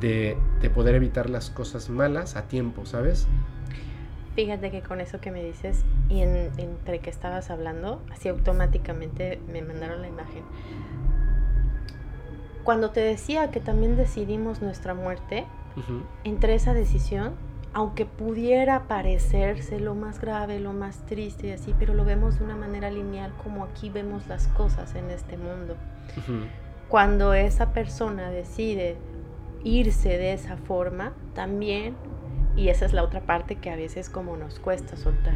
de, de poder evitar las cosas malas a tiempo, ¿sabes? Fíjate que con eso que me dices, y en- entre que estabas hablando, así automáticamente me mandaron la imagen. Cuando te decía que también decidimos nuestra muerte, entre esa decisión, aunque pudiera parecerse lo más grave, lo más triste y así, pero lo vemos de una manera lineal como aquí vemos las cosas en este mundo. Cuando esa persona decide irse de esa forma, también, y esa es la otra parte que a veces como nos cuesta soltar,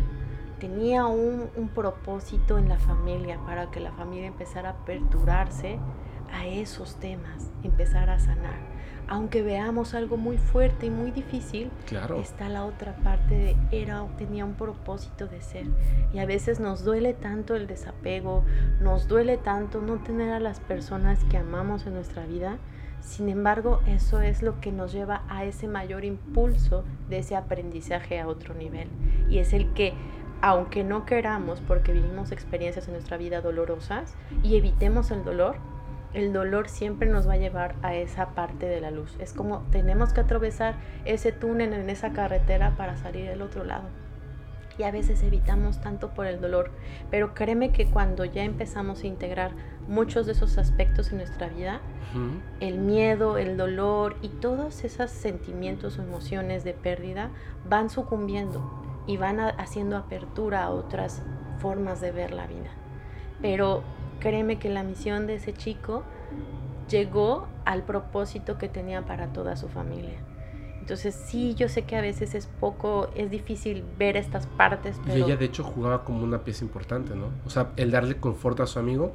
tenía un, un propósito en la familia para que la familia empezara a aperturarse a esos temas, empezar a sanar. Aunque veamos algo muy fuerte y muy difícil, Claro. está la otra parte de era tenía un propósito de ser y a veces nos duele tanto el desapego nos duele tanto no tener a las personas que amamos en nuestra vida sin embargo eso es lo que nos lleva a ese mayor impulso de ese aprendizaje a otro nivel y es el que aunque no queramos porque vivimos experiencias en nuestra vida dolorosas y evitemos el dolor el dolor siempre nos va a llevar a esa parte de la luz. Es como tenemos que atravesar ese túnel en esa carretera para salir del otro lado. Y a veces evitamos tanto por el dolor. Pero créeme que cuando ya empezamos a integrar muchos de esos aspectos en nuestra vida, el miedo, el dolor y todos esos sentimientos o emociones de pérdida van sucumbiendo y van a- haciendo apertura a otras formas de ver la vida. Pero créeme que la misión de ese chico llegó al propósito que tenía para toda su familia. Entonces sí, yo sé que a veces es poco, es difícil ver estas partes, Y ella de hecho jugaba como una pieza importante, ¿no? O sea, el darle confort a su amigo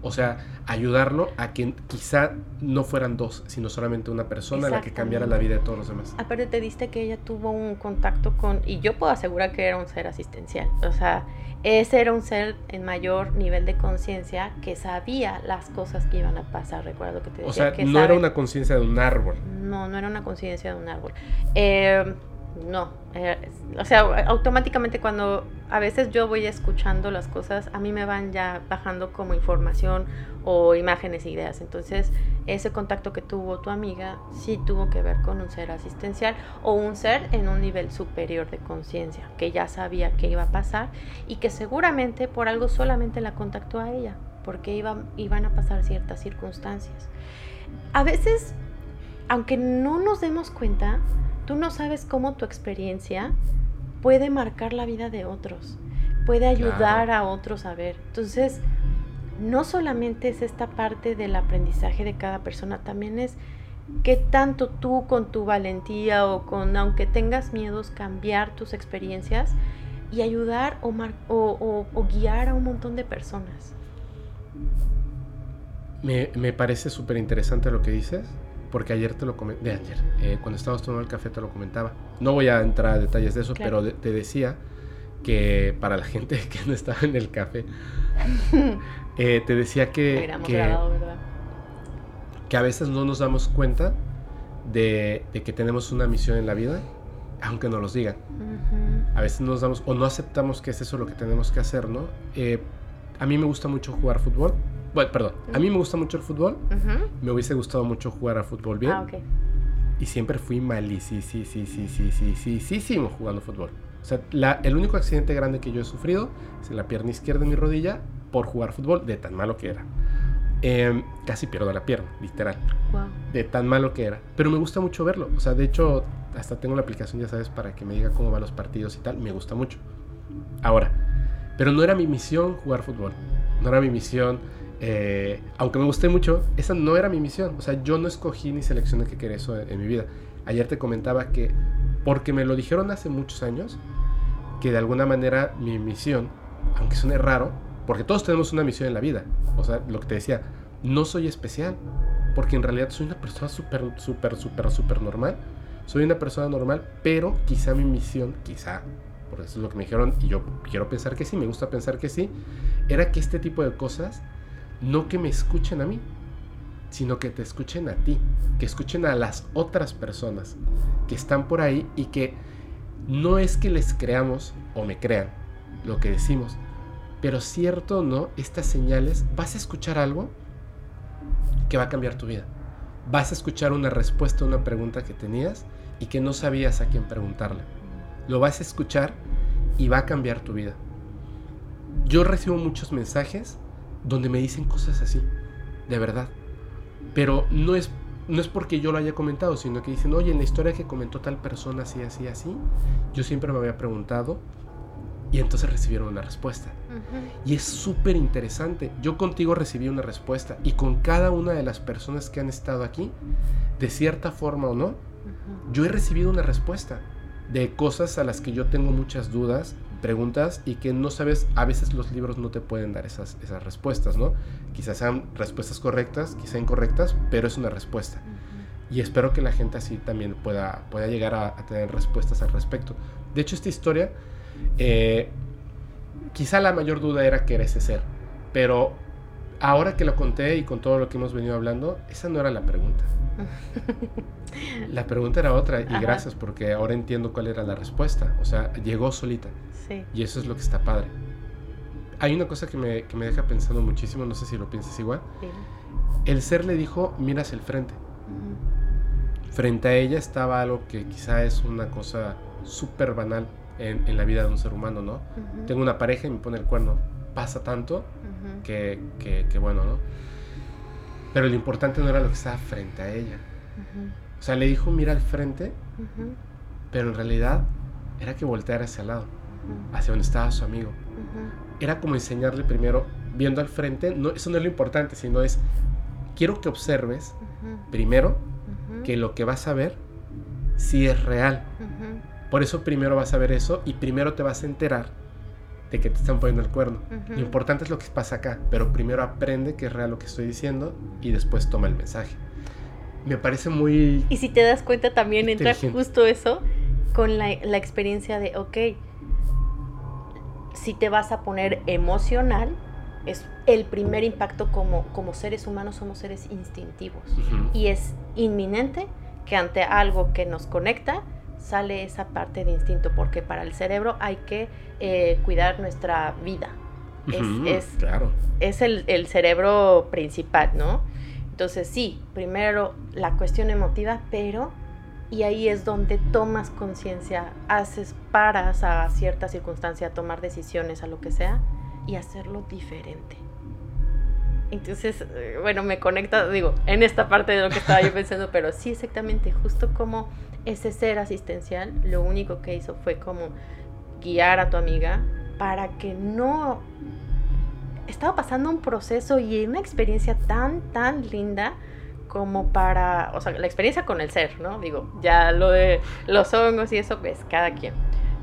O sea, ayudarlo a que quizá no fueran dos, sino solamente una persona la que cambiara la vida de todos los demás. Aparte te diste que ella tuvo un contacto con, y yo puedo asegurar que era un ser asistencial, o sea, ese era un ser en mayor nivel de conciencia que sabía las cosas que iban a pasar, recuerdo que te decía. O sea, que no era una conciencia de un árbol. No, no era una conciencia de un árbol. Eh, no, eh, o sea, automáticamente cuando a veces yo voy escuchando las cosas, a mí me van ya bajando como información o imágenes e ideas. Entonces, ese contacto que tuvo tu amiga sí tuvo que ver con un ser asistencial o un ser en un nivel superior de conciencia, que ya sabía que iba a pasar y que seguramente por algo solamente la contactó a ella, porque iban, iban a pasar ciertas circunstancias. A veces, aunque no nos demos cuenta, Tú no sabes cómo tu experiencia puede marcar la vida de otros, puede ayudar a otros a ver. Entonces, no solamente es esta parte del aprendizaje de cada persona, también es qué tanto tú con tu valentía o con, aunque tengas miedos, cambiar tus experiencias y ayudar o, o, guiar a un montón de personas. Me, me parece súper interesante lo que dices porque ayer te lo comenté, de ayer, eh, cuando estábamos tomando el café te lo comentaba. No voy a entrar a detalles de eso, pero te decía que para la gente que no estaba en el café, eh, te decía que, que, que, a veces no nos damos cuenta de, que tenemos una misión en la vida, aunque nos los digan. A veces nos damos, o no aceptamos que es eso lo que tenemos que hacer, ¿no? Eh, a mí me gusta mucho jugar fútbol bueno, perdón. A mí me gusta mucho el fútbol. Uh -huh. Me hubiese gustado mucho jugar a fútbol bien. Ah, okay. Y siempre fui malísimo sí, sí, sí, jugando fútbol. O sea, la, el único accidente grande que yo he sufrido es en la pierna izquierda de mi rodilla por jugar fútbol de tan malo que era. Eh, casi pierdo la pierna, literal. Wow. De tan malo que era. Pero me gusta mucho verlo. O sea, de hecho, hasta tengo la aplicación, ya sabes, para que me diga cómo van los partidos y tal. Me gusta mucho. Ahora, pero no era mi misión jugar fútbol. No era mi misión eh, aunque me gusté mucho, esa no era mi misión. O sea, yo no escogí ni seleccioné que quería eso en, mi vida. Ayer te comentaba que, porque me lo dijeron hace muchos años, que de alguna manera mi misión, aunque suene raro, porque todos tenemos una misión en la vida. O sea, lo que te decía, no soy especial, porque en realidad soy una persona súper, súper, súper, súper normal. Soy una persona normal, pero quizá mi misión, quizá, por eso es lo que me dijeron, y yo quiero pensar que sí, me gusta pensar que sí, era que este tipo de cosas no que me escuchen a mí, sino que te escuchen a ti, que escuchen a las otras personas que están por ahí y que no es que les creamos o me crean lo que decimos, pero cierto o no, estas señales, vas a escuchar algo que va a cambiar tu vida. Vas a escuchar una respuesta a una pregunta que tenías y que no sabías a quién preguntarle. Lo vas a escuchar y va a cambiar tu vida. Yo recibo muchos mensajes donde me dicen cosas así, de verdad. Pero no es, no es porque yo lo haya comentado, sino que dicen, oye, en la historia que comentó tal persona así, así, así, yo siempre me había preguntado y entonces recibieron una respuesta. Y es súper interesante. Yo contigo recibí una respuesta y con cada una de las personas que han estado aquí, de cierta forma o no, yo he recibido una respuesta de cosas a las que yo tengo muchas dudas, preguntas y que no sabes, a veces los libros no te pueden dar esas, esas respuestas, ¿no? Quizás sean respuestas correctas, quizás incorrectas, pero es una respuesta. Y espero que la gente así también pueda, pueda llegar a, tener respuestas al respecto. De hecho, esta historia, eh, quizá la mayor duda era que era ese ser, pero ahora que lo conté y con todo lo que hemos venido hablando, esa no era la pregunta. La pregunta era otra y gracias porque ahora entiendo cuál era la respuesta. O sea, llegó solita. Y eso es lo que está padre. Hay una cosa que me, que me deja pensando muchísimo, no sé si lo piensas igual. El ser le dijo, miras el frente. Frente a ella estaba algo que quizá es una cosa súper banal en, en, la vida de un ser humano, ¿no? Tengo una pareja y me pone el cuerno. Pasa tanto que, que, que, bueno, ¿no? Pero lo importante no era lo que estaba frente a ella. O sea, le dijo, mira al frente, pero en realidad era que volteara hacia el lado, hacia donde estaba su amigo. Era como enseñarle primero, viendo al frente, no, eso no es lo importante, sino es, quiero que observes primero que lo que vas a ver sí es real. Por eso primero vas a ver eso y primero te vas a enterar de que te están poniendo el cuerno. Lo importante es lo que pasa acá, pero primero aprende que es real lo que estoy diciendo y después toma el mensaje. Me parece muy... Y si te das cuenta también entra justo eso con la, la experiencia de, ok, si te vas a poner emocional, es el primer impacto como, como seres humanos somos seres instintivos y es inminente que ante algo que nos conecta sale esa parte de instinto porque para el cerebro hay que eh, cuidar nuestra vida es, claro. es el, el, cerebro principal no entonces sí primero la cuestión emotiva pero y ahí es donde tomas conciencia haces paras a cierta circunstancia a tomar decisiones a lo que sea y hacerlo diferente. Entonces, eh, bueno, me conecta, digo, en esta parte de lo que estaba yo pensando, pero sí exactamente, justo como ese ser asistencial, lo único que hizo fue como guiar a tu amiga para que no estaba pasando un proceso y una experiencia tan, tan linda como para, o sea, la experiencia con el ser, ¿no? Digo, ya lo de los hongos y eso, pues cada quien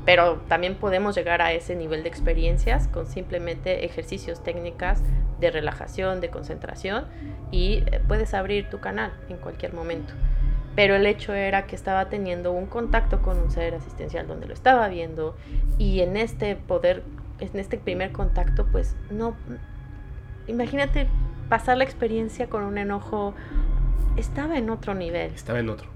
pero también podemos llegar a ese nivel de experiencias con simplemente ejercicios, técnicas de relajación, de concentración y eh, puedes abrir tu canal en cualquier momento. Pero el hecho era que estaba teniendo un contacto con un ser asistencial donde lo estaba viendo y en este poder, en este primer contacto, pues no, imagínate pasar la experiencia con un enojo, estaba en otro nivel. Estaba en otro.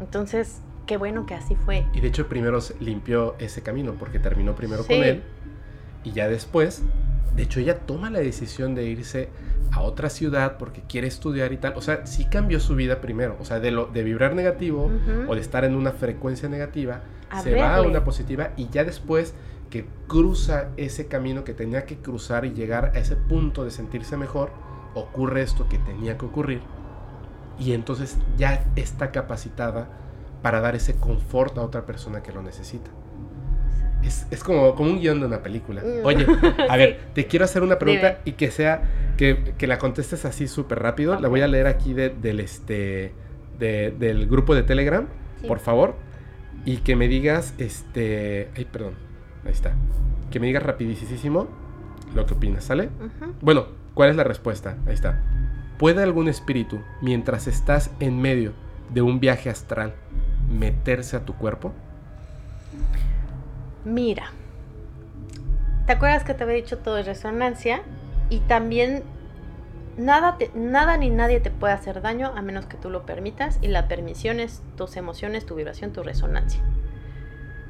Entonces, qué bueno que así fue. Y de hecho primero limpió ese camino porque terminó primero con él y ya después, de hecho ella toma la decisión de irse a otra ciudad porque quiere estudiar y tal. O sea, sí cambió su vida primero. O sea, de, lo, de vibrar negativo o de estar en una frecuencia negativa, se va a una positiva y ya después que cruza ese camino que tenía que cruzar y llegar a ese punto de sentirse mejor, ocurre esto que tenía que ocurrir. Y entonces ya está capacitada para dar ese confort a otra persona que lo necesita. Es, es como, como, un guion de una película. Mm. Oye, a ver, te quiero hacer una pregunta y que sea, que, que la contestes así súper rápido. La voy a leer aquí de, del, este, de, del grupo de Telegram, por favor. Y que me digas, este, ay, perdón, ahí está. Que me digas rapidísimo lo que opinas, ¿sale? Bueno, ¿cuál es la respuesta? Ahí está. ¿Puede algún espíritu, mientras estás en medio de un viaje astral, meterse a tu cuerpo? Mira, ¿te acuerdas que te había dicho todo es resonancia? Y también nada, nada ni nadie te puede hacer daño a menos que tú lo permitas y la permisión es tus emociones, tu vibración, tu resonancia.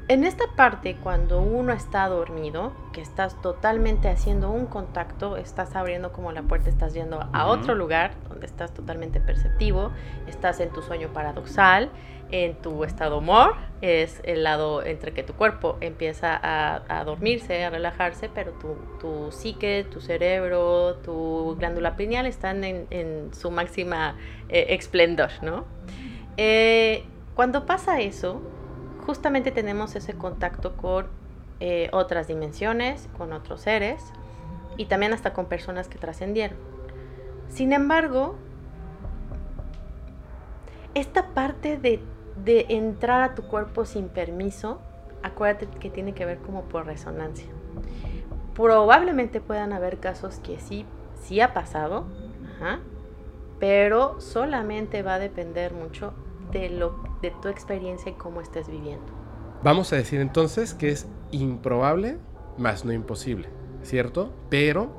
En esta parte, cuando uno está dormido, que estás totalmente haciendo un contacto, estás abriendo como la puerta, estás yendo a otro lugar donde estás totalmente perceptivo, estás en tu sueño paradoxal, en tu estado humor, es el lado entre que tu cuerpo empieza a, dormirse, a relajarse, pero tu, tu, psique, tu cerebro, tu glándula pineal están en, su máxima eh, esplendor, ¿no? Eh, cuando pasa eso, justamente tenemos ese contacto con eh, otras dimensiones, con otros seres y también hasta con personas que trascendieron. Sin embargo, esta parte de, de, entrar a tu cuerpo sin permiso, acuérdate que tiene que ver como por resonancia. Probablemente puedan haber casos que sí, sí ha pasado, pero solamente va a depender mucho de, lo, de tu experiencia y cómo estés viviendo. Vamos a decir entonces que es improbable, más no imposible, ¿cierto? Pero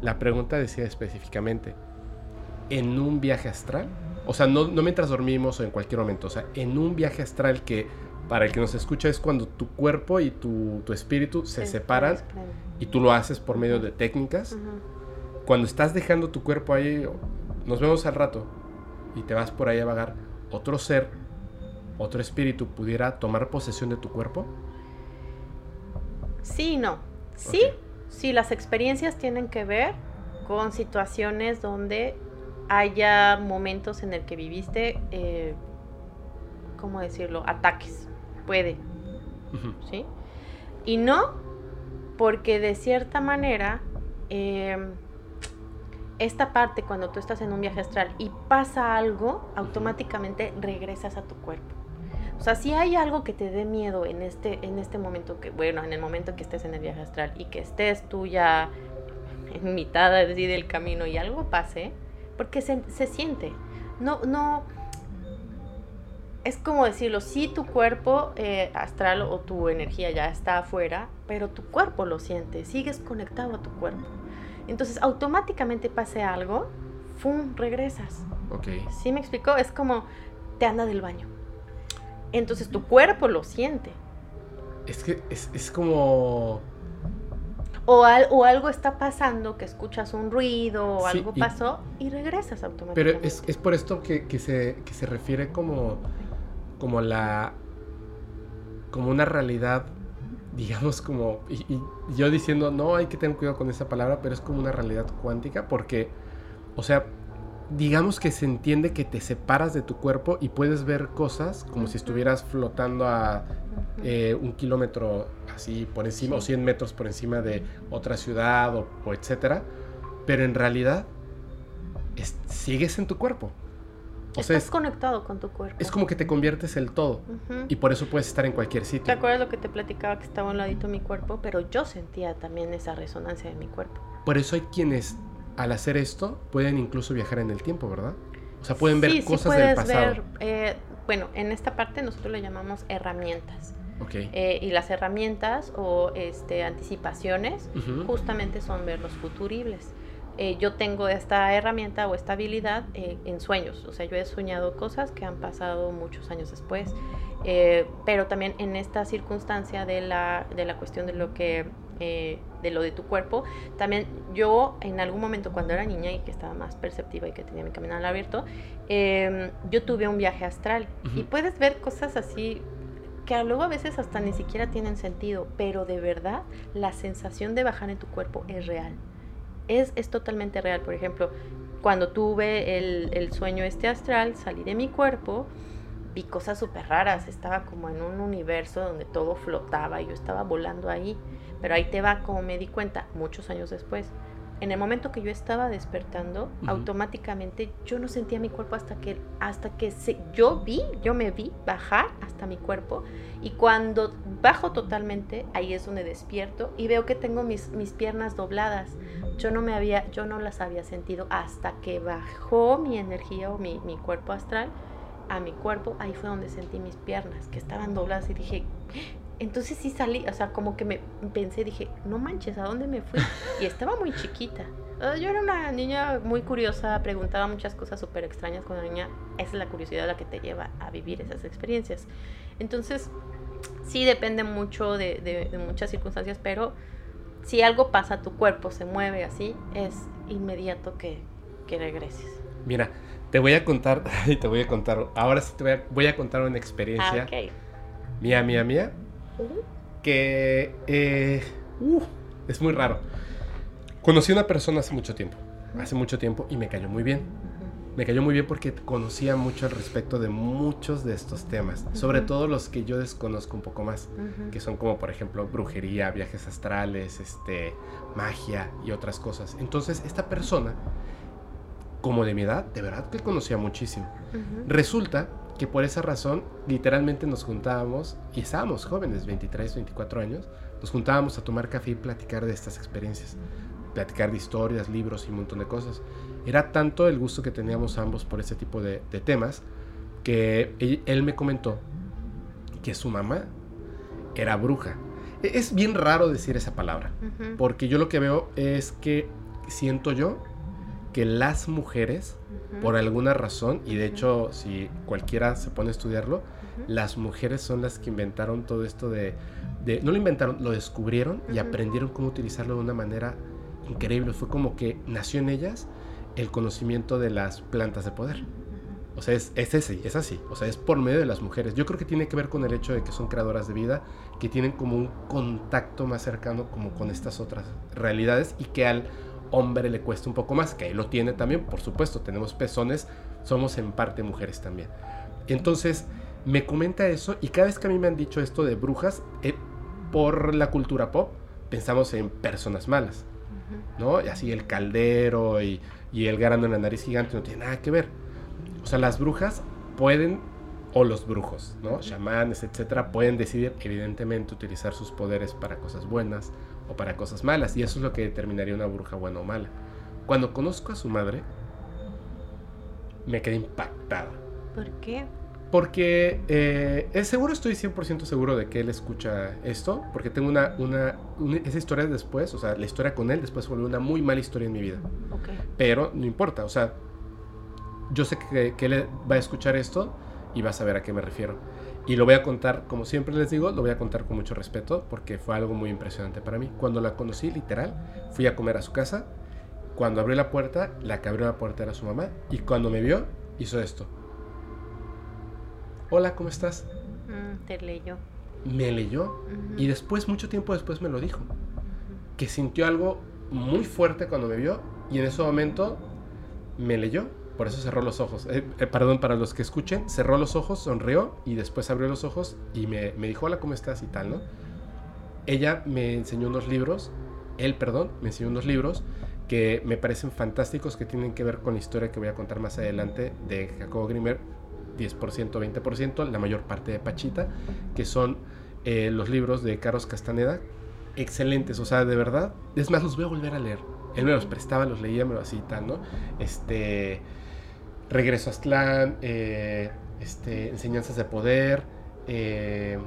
la pregunta decía específicamente, en un viaje astral, o sea, no, no mientras dormimos o en cualquier momento, o sea, en un viaje astral que para el que nos escucha es cuando tu cuerpo y tu, tu espíritu se separan y tú lo haces por medio de técnicas. Cuando estás dejando tu cuerpo ahí, nos vemos al rato y te vas por ahí a vagar otro ser, otro espíritu pudiera tomar posesión de tu cuerpo? Sí, no. Sí, sí, las experiencias tienen que ver con situaciones donde haya momentos en el que viviste, eh, ¿cómo decirlo? Ataques. Puede. ¿Sí? Y no porque de cierta manera em, esta parte cuando tú estás en un viaje astral y pasa algo, automáticamente regresas a tu cuerpo. O sea, si hay algo que te dé miedo en este, en este momento, que bueno, en el momento que estés en el viaje astral y que estés tú ya en mitad del camino y algo pase, porque se, se siente. No, no, es como decirlo, si tu cuerpo eh, astral o tu energía ya está afuera, pero tu cuerpo lo siente, sigues conectado a tu cuerpo. Entonces, automáticamente pase algo, ¡fum! regresas. Ok. ¿Sí me explicó? Es como te anda del baño. Entonces tu cuerpo lo siente. Es que es, como... O, o, algo está pasando, que escuchas un ruido o algo pasó y regresas automáticamente. Pero es, es por esto que, que, se, que se refiere como como la como una realidad digamos como y, yo diciendo no hay que tener cuidado con esa palabra pero es como una realidad cuántica porque o sea digamos que se entiende que te separas de tu cuerpo y puedes ver cosas como si estuvieras flotando a eh, un kilómetro así por encima o 100 metros por encima de otra ciudad o, o etcétera pero en realidad sigues en tu cuerpo Estás conectado con tu cuerpo. Es como que te conviertes el todo. Y por eso puedes estar en cualquier sitio. ¿Te acuerdas lo que te platicaba que estaba a un ladito mi cuerpo? Pero yo sentía también esa resonancia de mi cuerpo. Por eso hay quienes, al hacer esto, pueden incluso viajar en el tiempo, ¿verdad? O sea, pueden ver cosas del pasado. Ver, eh, bueno, en esta parte nosotros le llamamos herramientas. Okay. Eh, y las herramientas o este, anticipaciones justamente son ver los futuribles. Eh, yo tengo esta herramienta o esta habilidad eh, en sueños. O sea, yo he soñado cosas que han pasado muchos años después. Eh, pero también en esta circunstancia de la, de la cuestión de lo que de lo de tu cuerpo. También yo en algún momento cuando era niña y que estaba más perceptiva y que tenía mi camino al abierto, em, yo tuve un viaje astral y puedes ver cosas así que luego a veces hasta ni siquiera tienen sentido, pero de verdad la sensación de bajar en tu cuerpo es real es, es totalmente real. Por ejemplo, cuando tuve el, el sueño este astral, salí de mi cuerpo, vi cosas súper raras, estaba como en un universo donde todo flotaba y yo estaba volando ahí. Pero ahí te va como me di cuenta muchos años después en el momento que yo estaba despertando, automáticamente yo no sentía mi cuerpo hasta que, hasta que se, yo vi, yo me vi bajar hasta mi cuerpo y cuando bajo totalmente, ahí es donde despierto y veo que tengo mis, mis piernas dobladas. Yo no me había, yo no las había sentido hasta que bajó mi energía o mi, mi cuerpo astral a mi cuerpo, ahí fue donde sentí mis piernas que estaban dobladas y dije, entonces sí salí, o sea, como que me pensé, dije, no manches, ¿a dónde me fui? Y estaba muy chiquita. Yo era una niña muy curiosa, preguntaba muchas cosas súper extrañas cuando niña. Esa es la curiosidad la que te lleva a vivir esas experiencias. Entonces, sí depende mucho de, de, muchas circunstancias, pero si algo pasa, tu cuerpo se mueve así, es inmediato que, que regreses. Mira, te voy a contar, te voy a contar, ahora sí te voy a, voy a contar una experiencia. Ah, mía, mía, mía, que eh, uh, es muy raro. Conocí a una persona hace mucho tiempo, hace mucho tiempo, y me cayó muy bien. Me cayó muy bien porque conocía mucho al respecto de muchos de estos temas, sobre todo los que yo desconozco un poco más, que son como por ejemplo brujería, viajes astrales, este, magia y otras cosas. Entonces esta persona, como de mi edad, de verdad que conocía muchísimo. Resulta que por esa razón literalmente nos juntábamos, y estábamos jóvenes, 23, 24 años, nos juntábamos a tomar café y platicar de estas experiencias, platicar de historias, libros y un montón de cosas. Era tanto el gusto que teníamos ambos por ese tipo de, temas que él, me comentó que su mamá era bruja. E, es bien raro decir esa palabra, porque yo lo que veo es que siento yo que las mujeres, por alguna razón, y de hecho si cualquiera se pone a estudiarlo, las mujeres son las que inventaron todo esto de, no lo inventaron, lo descubrieron y aprendieron cómo utilizarlo de una manera increíble. Fue como que nació en ellas el conocimiento de las plantas de poder. O sea, es, es ese, es así. O sea, es por medio de las mujeres. Yo creo que tiene que ver con el hecho de que son creadoras de vida, que tienen como un contacto más cercano como con estas otras realidades y que al hombre le cuesta un poco más, que ahí lo tiene también, por supuesto, tenemos pezones, somos en parte mujeres también. Entonces, me comenta eso y cada vez que a mí me han dicho esto de brujas, eh, por la cultura pop, pensamos en personas malas, ¿no? Y así el caldero y, y el grano en la nariz gigante no tiene nada que ver. O sea, las brujas pueden o los brujos, ¿no? Chamanes, etcétera, pueden decidir evidentemente utilizar sus poderes para cosas buenas o para cosas malas, y eso es lo que determinaría una bruja buena o mala. Cuando conozco a su madre, me quedé impactada. ¿Por qué? Porque eh, es seguro, estoy 100% seguro de que él escucha esto, porque tengo una, una, esa historia después, o sea, la historia con él después fue una muy mala historia en mi vida. Okay. Pero no importa, o sea, yo sé que, que él va a escuchar esto y va a saber a qué me refiero. Y lo voy a contar, como siempre les digo, lo voy a contar con mucho respeto porque fue algo muy impresionante para mí. Cuando la conocí, literal, fui a comer a su casa. Cuando abrió la puerta, la que abrió la puerta era su mamá. Y cuando me vio, hizo esto hola, ¿cómo estás? Mm, te leyó. Me leyó y después, mucho tiempo después me lo dijo. Que sintió algo muy fuerte cuando me vio y en ese momento me leyó. Por eso cerró los ojos. Eh, eh, perdón, para los que escuchen, cerró los ojos, sonrió y después abrió los ojos y me, me dijo, hola, ¿cómo estás? y tal, ¿no? Ella me enseñó unos libros, él, perdón, me enseñó unos libros que me parecen fantásticos que tienen que ver con la historia que voy a contar más adelante de Jacobo Grimmer 10%, 20%, la mayor parte de Pachita, que son eh, los libros de Carlos Castaneda, excelentes, o sea, de verdad, es más, los voy a volver a leer. Él me los prestaba, los leía, me lo así tal, ¿no? Este, Regreso a Aztlán, eh, este, Enseñanzas de Poder, eh,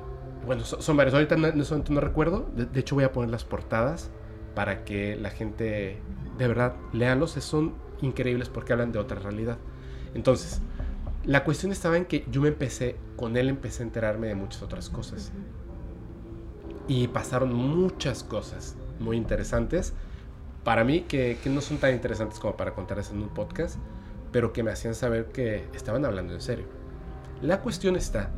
bueno, son, varios, ahorita no, no, recuerdo, de, hecho voy a poner las portadas para que la gente, de verdad, leanlos, son increíbles porque hablan de otra realidad. Entonces, la cuestión estaba en que yo me empecé, con él empecé a enterarme de muchas otras cosas. Y pasaron muchas cosas muy interesantes para mí que, no son tan interesantes como para contarles en un podcast, pero que me hacían saber que estaban hablando en serio. La cuestión está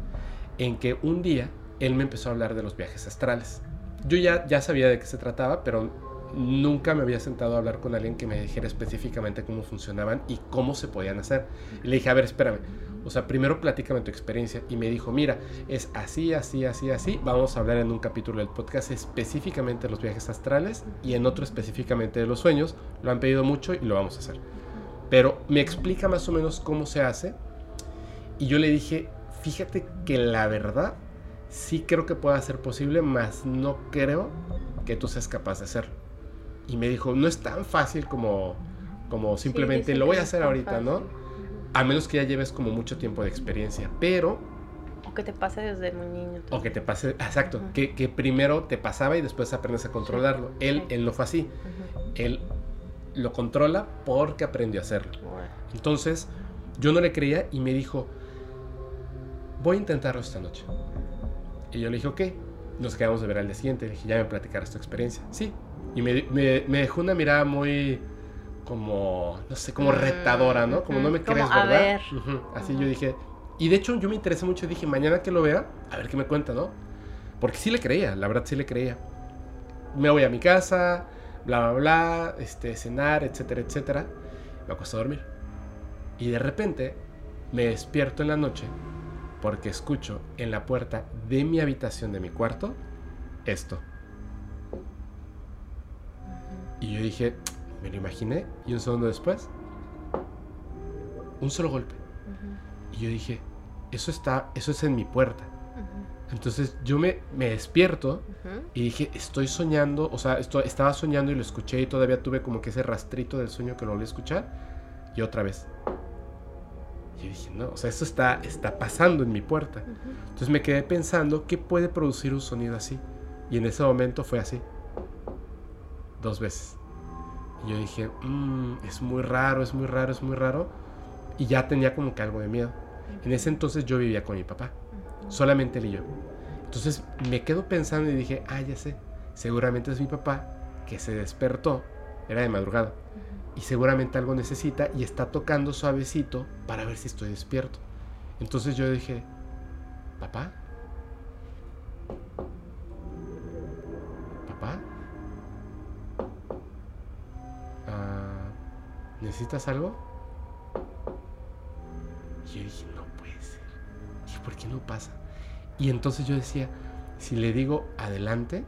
en que un día él me empezó a hablar de los viajes astrales. Yo ya, ya sabía de qué se trataba, pero nunca me había sentado a hablar con alguien que me dijera específicamente cómo funcionaban y cómo se podían hacer. Y le dije, a ver, espérame. O sea, primero platícame tu experiencia. Y me dijo, mira, es así, así, así, así. Vamos a hablar en un capítulo del podcast específicamente de los viajes astrales y en otro específicamente de los sueños. Lo han pedido mucho y lo vamos a hacer. Pero me explica más o menos cómo se hace. Y yo le dije, fíjate que la verdad sí creo que pueda ser posible, mas no creo que tú seas capaz de hacerlo y me dijo, no es tan fácil como, como simplemente lo voy a hacer ahorita, ¿no? A menos que ya lleves como mucho tiempo de experiencia, pero... O que te pase desde muy niño. O que te pase, exacto, que, que, primero te pasaba y después aprendes a controlarlo. Él, él no fue así. Él lo controla porque aprendió a hacerlo. Entonces, yo no le creía y me dijo, voy a intentarlo esta noche. Y yo le dije, ok, nos quedamos de ver al día siguiente. Le dije, ya me platicarás tu experiencia. Sí, y me, me, dejó una mirada muy como, no sé, como mm, retadora, ¿no? Como no me crees, ¿verdad? Ver. Así yo dije, y de hecho yo me interesé mucho, dije, mañana que lo vea, a ver qué me cuenta, ¿no? Porque sí le creía, la verdad sí le creía. Me voy a mi casa, bla, bla, bla, este, cenar, etcétera, etcétera. Me acuesto a dormir. Y de repente me despierto en la noche porque escucho en la puerta de mi habitación, de mi cuarto, esto. Y yo dije, me lo imaginé. Y un segundo después, un solo golpe. Y yo dije, eso está, eso es en mi puerta. Entonces yo me, me despierto y dije, estoy soñando, o sea, esto, estaba soñando y lo escuché y todavía tuve como que ese rastrito del sueño que lo volví a escuchar. Y otra vez. Y dije, no, o sea, esto está, está pasando en mi puerta. Entonces me quedé pensando, ¿qué puede producir un sonido así? Y en ese momento fue así dos veces. Y yo dije, mm, es muy raro, es muy raro, es muy raro. Y ya tenía como que algo de miedo. En ese entonces yo vivía con mi papá, solamente él y yo. Entonces me quedo pensando y dije, ah, ya sé, seguramente es mi papá que se despertó, era de madrugada, y seguramente algo necesita y está tocando suavecito para ver si estoy despierto. Entonces yo dije, papá, papá. ¿necesitas algo? Y yo dije, ¿por qué no pasa? Y entonces yo decía, si le digo adelante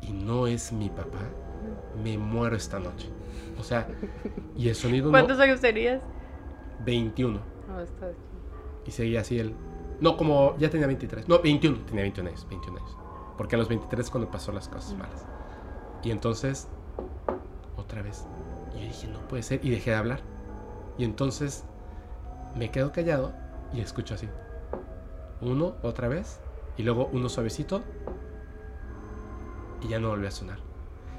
y no es mi papá, me muero esta noche. O sea, y el sonido... ¿Cuántos años tenías? 21. Y seguía así él. No, como ya tenía 23. No, 21. Tenía 21 años. 21 años. Porque a los 23 es cuando pasó las cosas malas. Y entonces, otra vez. Yo dije, no puede ser. Y dejé de hablar. Y entonces me quedo callado y escucho así. Uno, otra vez. Y luego uno suavecito. Y ya no volvió a sonar.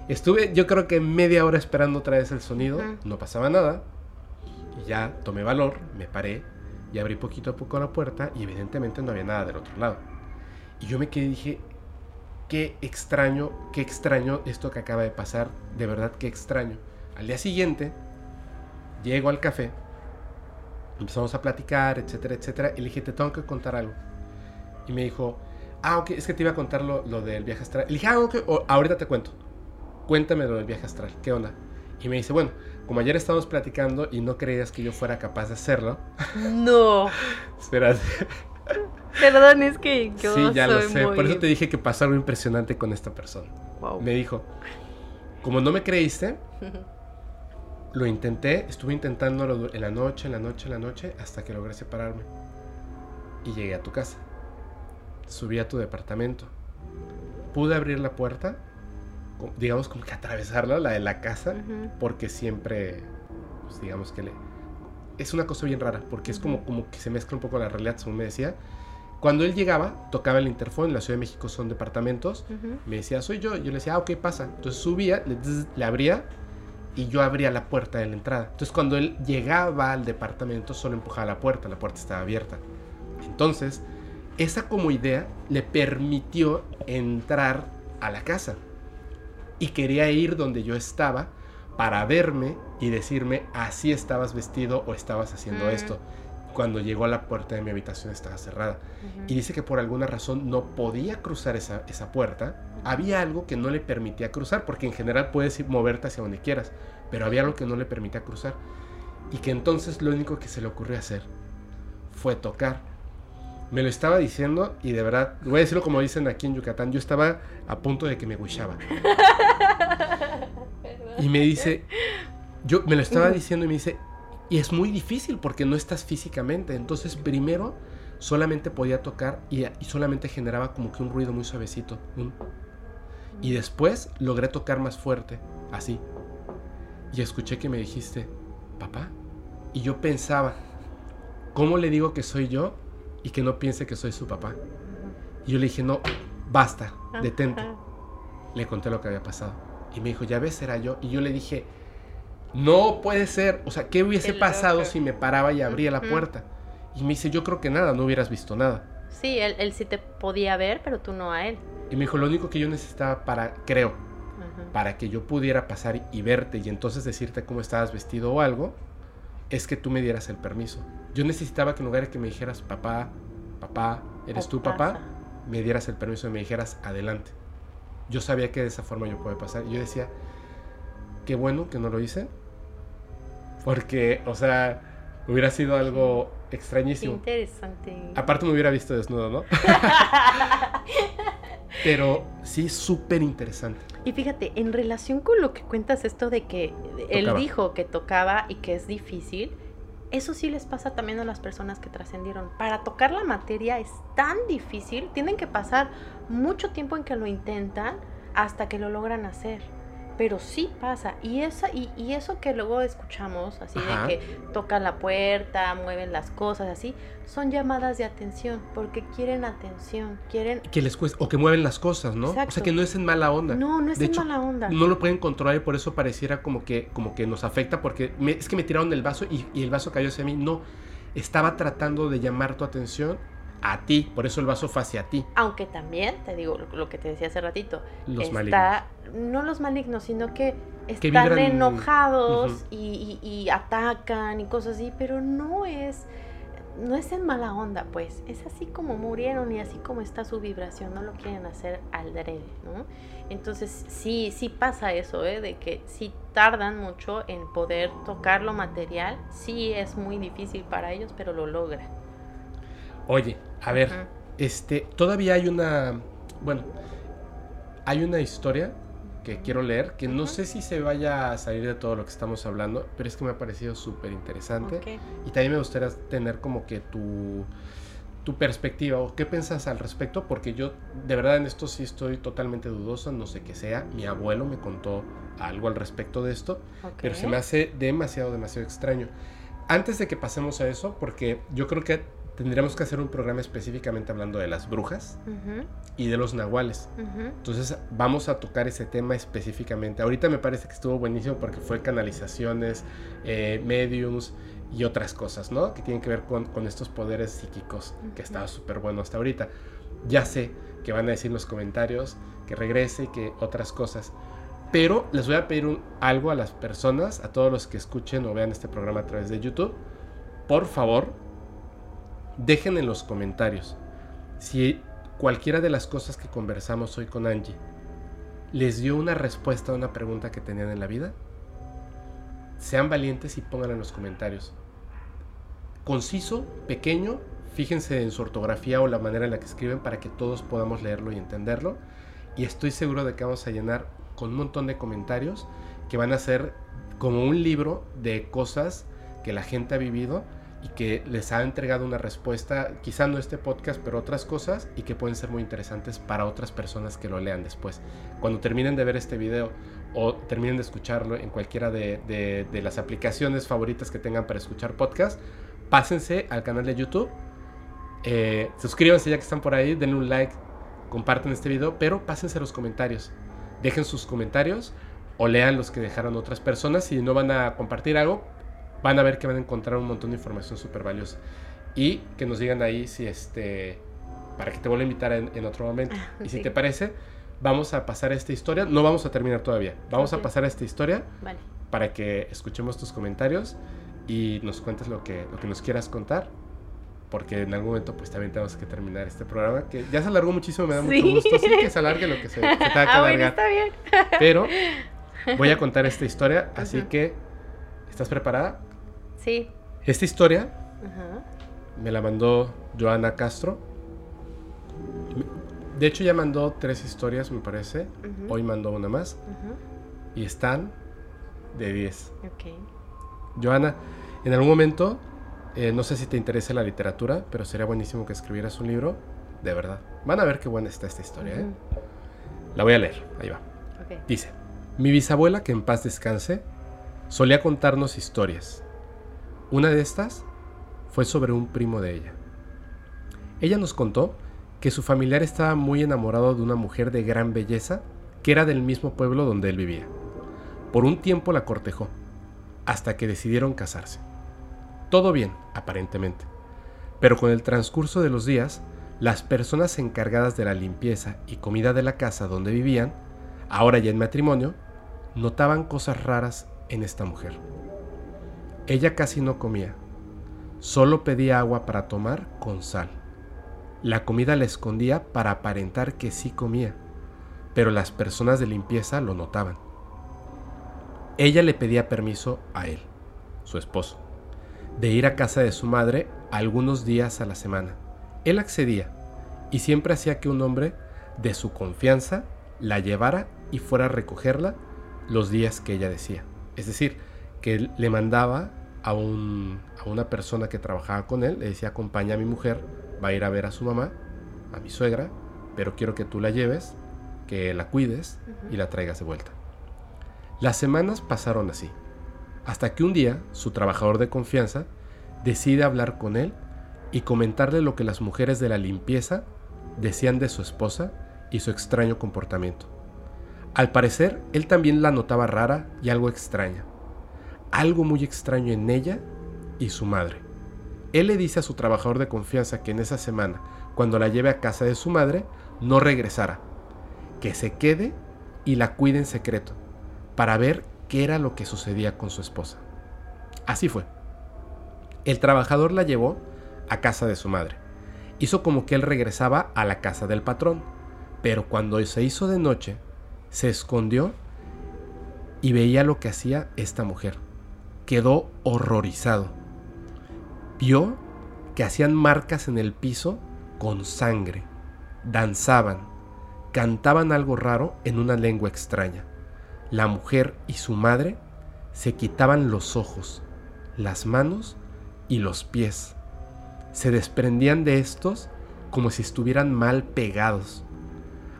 Estuve, yo creo que media hora esperando otra vez el sonido. No pasaba nada. Y ya tomé valor, me paré y abrí poquito a poco la puerta. Y evidentemente no había nada del otro lado. Y yo me quedé y dije, qué extraño, qué extraño esto que acaba de pasar. De verdad, qué extraño. Al día siguiente, llego al café. Empezamos a platicar, etcétera, etcétera. Y le dije, te tengo que contar algo. Y me dijo, ah, ok, es que te iba a contar lo, lo del viaje astral. Le dije, ah, ok, o- ahorita te cuento. Cuéntame lo del viaje astral, ¿qué onda? Y me dice, bueno, como ayer estábamos platicando y no creías que yo fuera capaz de hacerlo, No. espera, Perdón, es que yo sí, ya lo sé, muy... por eso te dije que pasó algo impresionante con esta persona. Wow. Me dijo, como no me creíste, lo intenté, estuve intentándolo en la noche, en la noche, en la noche, hasta que logré separarme. Y llegué a tu casa. Subí a tu departamento. Pude abrir la puerta, digamos como que atravesarla, la de la casa, porque siempre, pues, digamos que le... Es una cosa bien rara, porque es como, como que se mezcla un poco la realidad, según me decía. Cuando él llegaba, tocaba el interfón, en la Ciudad de México son departamentos, me decía, soy yo. Yo le decía, ah, ok, pasa. Entonces subía, le, le abría y yo abría la puerta de la entrada. Entonces cuando él llegaba al departamento, solo empujaba la puerta, la puerta estaba abierta. Entonces, esa como idea le permitió entrar a la casa. Y quería ir donde yo estaba para verme y decirme, así estabas vestido o estabas haciendo Mm. esto. Cuando llegó a la puerta de mi habitación estaba cerrada y dice que por alguna razón no podía cruzar esa, esa puerta. Había algo que no le permitía cruzar, porque en general puedes ir, moverte hacia donde quieras, pero había algo que no le permitía cruzar. Y que entonces lo único que se le ocurrió hacer fue tocar. Me lo estaba diciendo y de verdad, voy a decirlo como dicen aquí en Yucatán, yo estaba a punto de que me guishaba. Y me dice, yo me lo estaba diciendo y me dice, y es muy difícil porque no estás físicamente. Entonces, primero solamente podía tocar y, solamente generaba como que un ruido muy suavecito. y después logré tocar más fuerte, así. Y escuché que me dijiste, papá. Y yo pensaba, ¿cómo le digo que soy yo y que no piense que soy su papá? Y yo le dije, no, basta, detente. Le conté lo que había pasado. Y me dijo, ya ves, era yo. Y yo le dije, no puede ser. O sea, ¿qué hubiese pasado si me paraba y abría la puerta? Y me dice, yo creo que nada, no hubieras visto nada. Sí, él, él sí te podía ver, pero tú no a él. Y me dijo, lo único que yo necesitaba para, creo, para que yo pudiera pasar y verte y entonces decirte cómo estabas vestido o algo, es que tú me dieras el permiso. Yo necesitaba que en lugar de que me dijeras, papá, papá, ¿eres tú papá? me dieras el permiso y me dijeras adelante. Yo sabía que de esa forma yo podía pasar. Y yo decía, qué bueno que no lo hice. Porque, o sea, hubiera sido algo extrañísimo. interesante. Aparte me hubiera visto desnudo, ¿no? Pero sí, súper interesante. Y fíjate, en relación con lo que cuentas esto de que él Tocaba. dijo que tocaba y que es difícil, eso sí les pasa también a las personas que trascendieron. Para tocar la materia es tan difícil, tienen que pasar mucho tiempo en que lo intentan hasta que lo logran hacer. Pero sí pasa. Y, esa, y, y eso que luego escuchamos, así Ajá. de que tocan la puerta, mueven las cosas, así, son llamadas de atención, porque quieren atención, quieren... Que les cuesta, o que mueven las cosas, ¿no? O sea, que no es en mala onda. No, no es De en hecho, mala onda. No lo pueden controlar y por eso pareciera como que, como que nos afecta porque me- es que me tiraron el vaso y, y el vaso cayó hacia mí. No, estaba tratando de llamar tu atención a ti, por eso el vaso fue hacia ti. Aunque también, te digo lo, lo que te decía hace ratito, Los está, malignos. no los malignos, sino que están enojados Ujú. y, y- y atacan y cosas así, pero no es, no es en mala onda, pues, es así como murieron y así como está su vibración, no lo quieren hacer al drede, ¿no? Entonces sí, sí pasa eso, ¿eh? De que sí tardan mucho en poder tocar lo material, sí es muy difícil para ellos, pero lo logran. Oye, a ver, este, todavía hay una, bueno, hay una historia que quiero leer, que no sé si se vaya a salir de todo lo que estamos hablando, pero es que me ha parecido súper interesante. Y también me gustaría tener como que tu, tu perspectiva o qué piensas al respecto, porque yo de verdad en esto sí estoy totalmente dudosa, no sé qué sea. Mi abuelo me contó algo al respecto de esto, pero se me hace demasiado, demasiado extraño. Antes de que pasemos a eso, porque yo creo que tendríamos que hacer un programa específicamente hablando de las brujas y de los nahuales. Entonces vamos a tocar ese tema específicamente. Ahorita me parece que estuvo buenísimo porque fue canalizaciones, eh, mediums y otras cosas, ¿no? Que tienen que ver con, estos poderes psíquicos, que estaba súper bueno hasta ahorita. Ya sé que van a decir en los comentarios que regrese y que otras cosas. Pero les voy a pedir algo a las personas, a todos los que escuchen o vean este programa a través de YouTube. Por favor, Dejen en los comentarios si cualquiera de las cosas que conversamos hoy con Angie les dio una respuesta a una pregunta que tenían en la vida. Sean valientes y pongan en los comentarios. Conciso, pequeño, fíjense en su ortografía o la manera en la que escriben para que todos podamos leerlo y entenderlo. Y estoy seguro de que vamos a llenar con un montón de comentarios que van a ser como un libro de cosas que la gente ha vivido y que les ha entregado una respuesta, quizá no este podcast, pero otras cosas y que pueden ser muy interesantes para otras personas que lo lean después. Cuando terminen de ver este video o terminen de escucharlo en cualquiera de, las aplicaciones favoritas que tengan para escuchar podcast, pásense al canal de YouTube, eh, suscríbanse ya que están por ahí, denle un like, comparten este video, pero pásense los comentarios, dejen sus comentarios o lean los que dejaron otras personas. Si no van a compartir algo, van a ver que van a encontrar un montón de información súper valiosa. Y que nos digan ahí si este, para que te vuelva a invitar en, otro momento. Ah, y si te parece, vamos a pasar esta historia. No vamos a terminar todavía. Vamos a pasar esta historia para que escuchemos tus comentarios y nos cuentes lo que, lo que nos quieras contar. Porque en algún momento pues también tenemos que terminar este programa, que ya se alargó muchísimo, me da mucho gusto. Sí, que se alargue lo que se, se tenga que ah, alargar. está bien. Pero voy a contar esta historia, así que ¿estás preparada? Sí. Esta historia me la mandó Joana Castro. De hecho ya mandó tres historias, me parece. Hoy mandó una más. Y están de 10. Joana, en algún momento, eh, no sé si te interesa la literatura, pero sería buenísimo que escribieras un libro. De verdad. Van a ver qué buena está esta historia. ¿eh? La voy a leer. Ahí va. Dice, mi bisabuela, que en paz descanse, solía contarnos historias una de estas fue sobre un primo de ella. Ella nos contó que su familiar estaba muy enamorado de una mujer de gran belleza que era del mismo pueblo donde él vivía. Por un tiempo la cortejó, hasta que decidieron casarse. Todo bien, aparentemente. Pero con el transcurso de los días, las personas encargadas de la limpieza y comida de la casa donde vivían, ahora ya en matrimonio, notaban cosas raras en esta mujer. Ella casi no comía, solo pedía agua para tomar con sal. La comida la escondía para aparentar que sí comía, pero las personas de limpieza lo notaban. Ella le pedía permiso a él, su esposo, de ir a casa de su madre algunos días a la semana. Él accedía y siempre hacía que un hombre de su confianza la llevara y fuera a recogerla los días que ella decía. Es decir, que le mandaba a, un, a una persona que trabajaba con él, le decía, acompaña a mi mujer, va a ir a ver a su mamá, a mi suegra, pero quiero que tú la lleves, que la cuides y la traigas de vuelta. Las semanas pasaron así, hasta que un día su trabajador de confianza decide hablar con él y comentarle lo que las mujeres de la limpieza decían de su esposa y su extraño comportamiento. Al parecer, él también la notaba rara y algo extraña algo muy extraño en ella y su madre. Él le dice a su trabajador de confianza que en esa semana, cuando la lleve a casa de su madre, no regresara, que se quede y la cuide en secreto, para ver qué era lo que sucedía con su esposa. Así fue. El trabajador la llevó a casa de su madre. Hizo como que él regresaba a la casa del patrón, pero cuando se hizo de noche, se escondió y veía lo que hacía esta mujer quedó horrorizado. Vio que hacían marcas en el piso con sangre, danzaban, cantaban algo raro en una lengua extraña. La mujer y su madre se quitaban los ojos, las manos y los pies. Se desprendían de estos como si estuvieran mal pegados.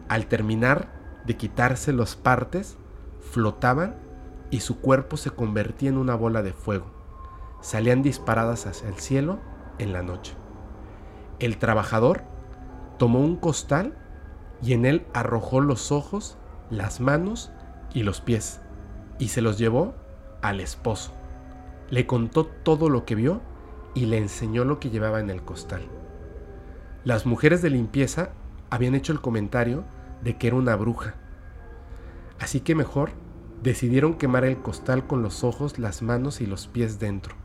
Al terminar de quitarse los partes, flotaban y su cuerpo se convertía en una bola de fuego. Salían disparadas hacia el cielo en la noche. El trabajador tomó un costal y en él arrojó los ojos, las manos y los pies, y se los llevó al esposo. Le contó todo lo que vio y le enseñó lo que llevaba en el costal. Las mujeres de limpieza habían hecho el comentario de que era una bruja. Así que mejor decidieron quemar el costal con los ojos, las manos y los pies dentro.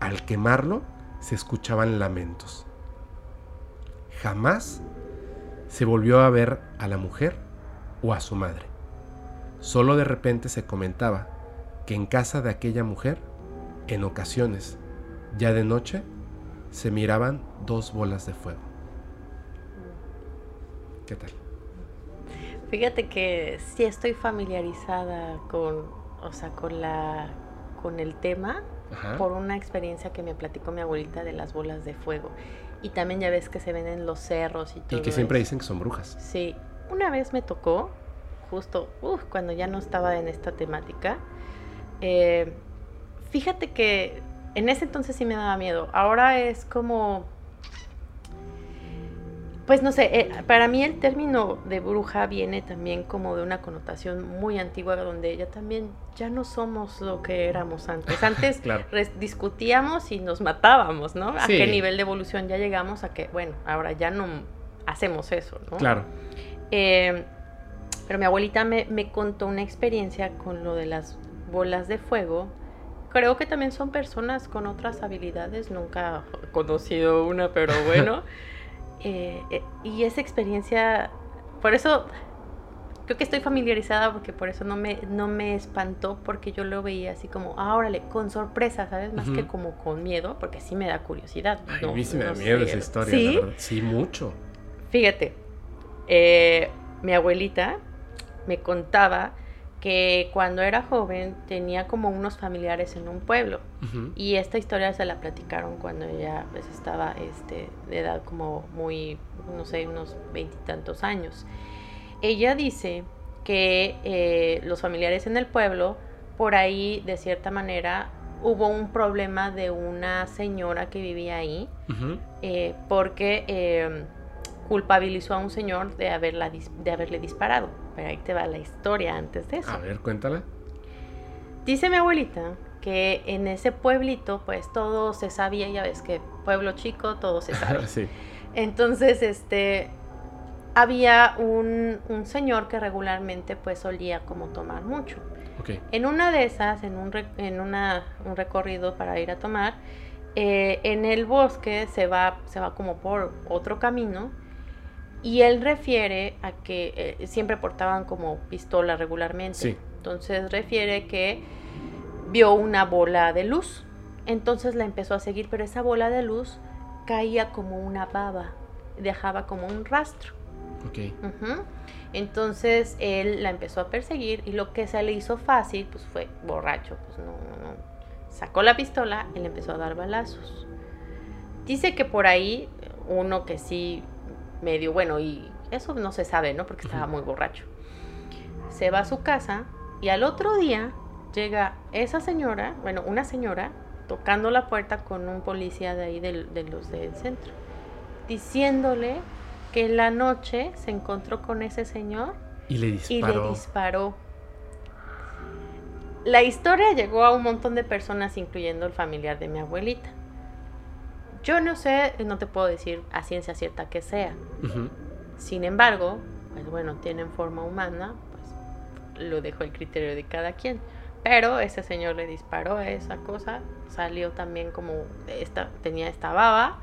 Al quemarlo se escuchaban lamentos. Jamás se volvió a ver a la mujer o a su madre. Solo de repente se comentaba que en casa de aquella mujer, en ocasiones, ya de noche, se miraban dos bolas de fuego. ¿Qué tal? Fíjate que sí estoy familiarizada con, o sea, con la, con el tema por una experiencia que me platicó mi abuelita de las bolas de fuego. Y también ya ves que se ven en los cerros y todo. Y que siempre dicen que son brujas. Sí. Una vez me tocó, justo cuando ya no estaba en esta temática, eh, fíjate que en ese entonces sí me daba miedo. Ahora es como pues no sé, eh, para mí el término de bruja viene también como de una connotación muy antigua donde ella también ya no somos lo que éramos antes. Antes discutíamos y nos matábamos, ¿no? A qué nivel de evolución ya llegamos a que, bueno, ahora ya no hacemos eso, ¿no? Claro. Eh, pero mi abuelita me, me contó una experiencia con lo de las bolas de fuego creo que también son personas con otras habilidades. Nunca he conocido una, pero bueno. Eh, eh, y esa experiencia, por eso creo que estoy familiarizada porque por eso no me, no me espantó porque yo lo veía así como, ah, órale, con sorpresa, ¿sabes? Más que como con miedo, porque sí me da curiosidad. a mí sí me da miedo esa historia, ¿Sí? Sí, mucho. Fíjate, eh, mi abuelita me contaba que cuando era joven tenía como unos familiares en un pueblo. Y esta historia se la platicaron cuando ella pues estaba este, de edad como muy, no sé, unos veintitantos años. Ella dice que eh, los familiares en el pueblo, por ahí de cierta manera hubo un problema de una señora que vivía ahí eh, porque eh, culpabilizó a un señor de, haberla, de haberle disparado. Pero ahí te va la historia antes de eso. A ver, cuéntala. Dice mi abuelita que en ese pueblito, pues todo se sabía, ya ves que pueblo chico, todo se sabe. sí. Entonces, este, había un, un, señor que regularmente pues solía como tomar mucho. Okay. En una de esas, en, un, en una, un recorrido para ir a tomar, eh, en el bosque se va, se va como por otro camino y él refiere a que eh, siempre portaban como pistola regularmente. Entonces refiere que vio una bola de luz. Entonces la empezó a seguir, pero esa bola de luz caía como una baba, dejaba como un rastro. Ok. Entonces él la empezó a perseguir y lo que se le hizo fácil, pues fue borracho, pues no, no, Sacó la pistola y le empezó a dar balazos. Dice que por ahí uno que sí medio, bueno, y eso no se sabe, ¿no? Porque estaba muy borracho. Se va a su casa y al otro día llega esa señora, bueno, una señora, tocando la puerta con un policía de ahí de, los del centro, diciéndole que en la noche se encontró con ese señor y le Y le disparó. La historia llegó a un montón de personas, incluyendo el familiar de mi abuelita. Yo no sé, no te puedo decir a ciencia cierta que sea. Sin embargo, pues bueno, tienen forma humana, pues lo dejo el criterio de cada quien. Pero ese señor le disparó a esa cosa, salió también como esta, tenía esta baba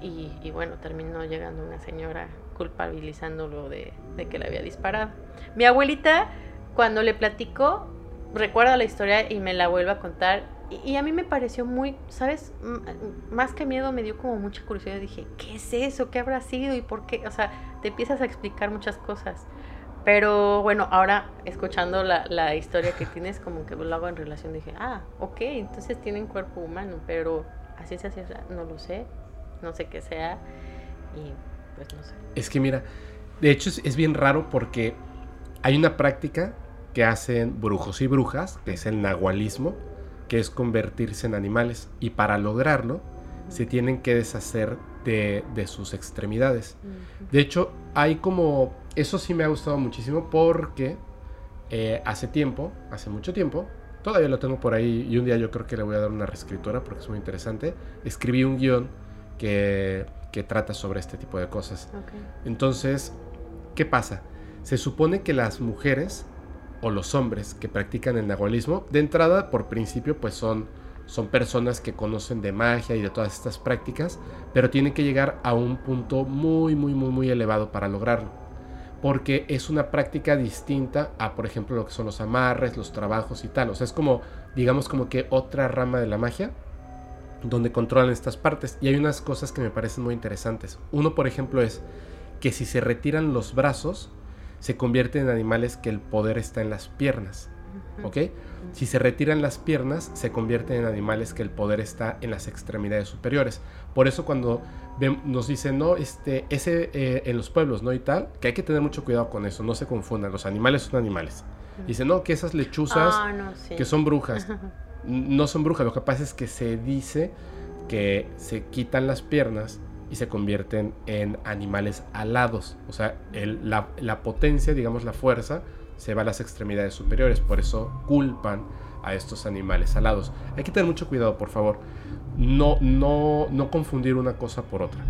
Y, y, bueno, terminó llegando una señora culpabilizándolo de, de que le había disparado. Mi abuelita, cuando le platicó, recuerda la historia y me la vuelve a contar y, a mí me pareció muy, ¿sabes? más que miedo me dio como mucha curiosidad. Dije, ¿qué es eso? ¿Qué habrá sido? ¿Y por qué? O sea, te empiezas a explicar muchas cosas. Pero bueno, ahora escuchando la, la historia que tienes, como que lo hago en relación, dije, ah, ok, entonces tienen cuerpo humano, pero así se hace, no lo sé, no sé qué sea, y pues no sé. Es que mira, de hecho es, es bien raro porque hay una práctica que hacen brujos y brujas, que es el nahualismo, que es convertirse en animales, y para lograrlo se tienen que deshacer de, de sus extremidades. De hecho, hay como eso sí me ha gustado muchísimo porque eh, hace tiempo, hace mucho tiempo, todavía lo tengo por ahí y un día yo creo que le voy a dar una reescritura porque es muy interesante. Escribí un guion que, trata sobre este tipo de cosas. Entonces, ¿qué pasa? Se supone que las mujeres o los hombres que practican el nahualismo, de entrada, por principio, pues son, son personas que conocen de magia y de todas estas prácticas, pero tienen que llegar a un punto muy, muy, muy, muy elevado para lograrlo porque es una práctica distinta a, por ejemplo, lo que son los amarres, los trabajos y tal. O sea, es como, digamos, como que otra rama de la magia donde controlan estas partes. Y hay unas cosas que me parecen muy interesantes. Uno, por ejemplo, es que si se retiran los brazos, se convierten en animales que el poder está en las piernas. ¿Ok? Si se retiran las piernas, se convierten en animales que el poder está en las extremidades superiores. Por eso cuando nos dicen, no, este, ese eh, en los pueblos, ¿no? Y tal, que hay que tener mucho cuidado con eso, no se confundan, los animales son animales. Dicen, no, que esas lechuzas ah, que son brujas, no son brujas, lo que pasa es que se dice que se quitan las piernas y se convierten en animales alados. O sea, la, la potencia, digamos, la fuerza, se va a las extremidades superiores, por eso culpan a estos animales alados. Hay que tener mucho cuidado, por favor no, no, no confundir una cosa por otra.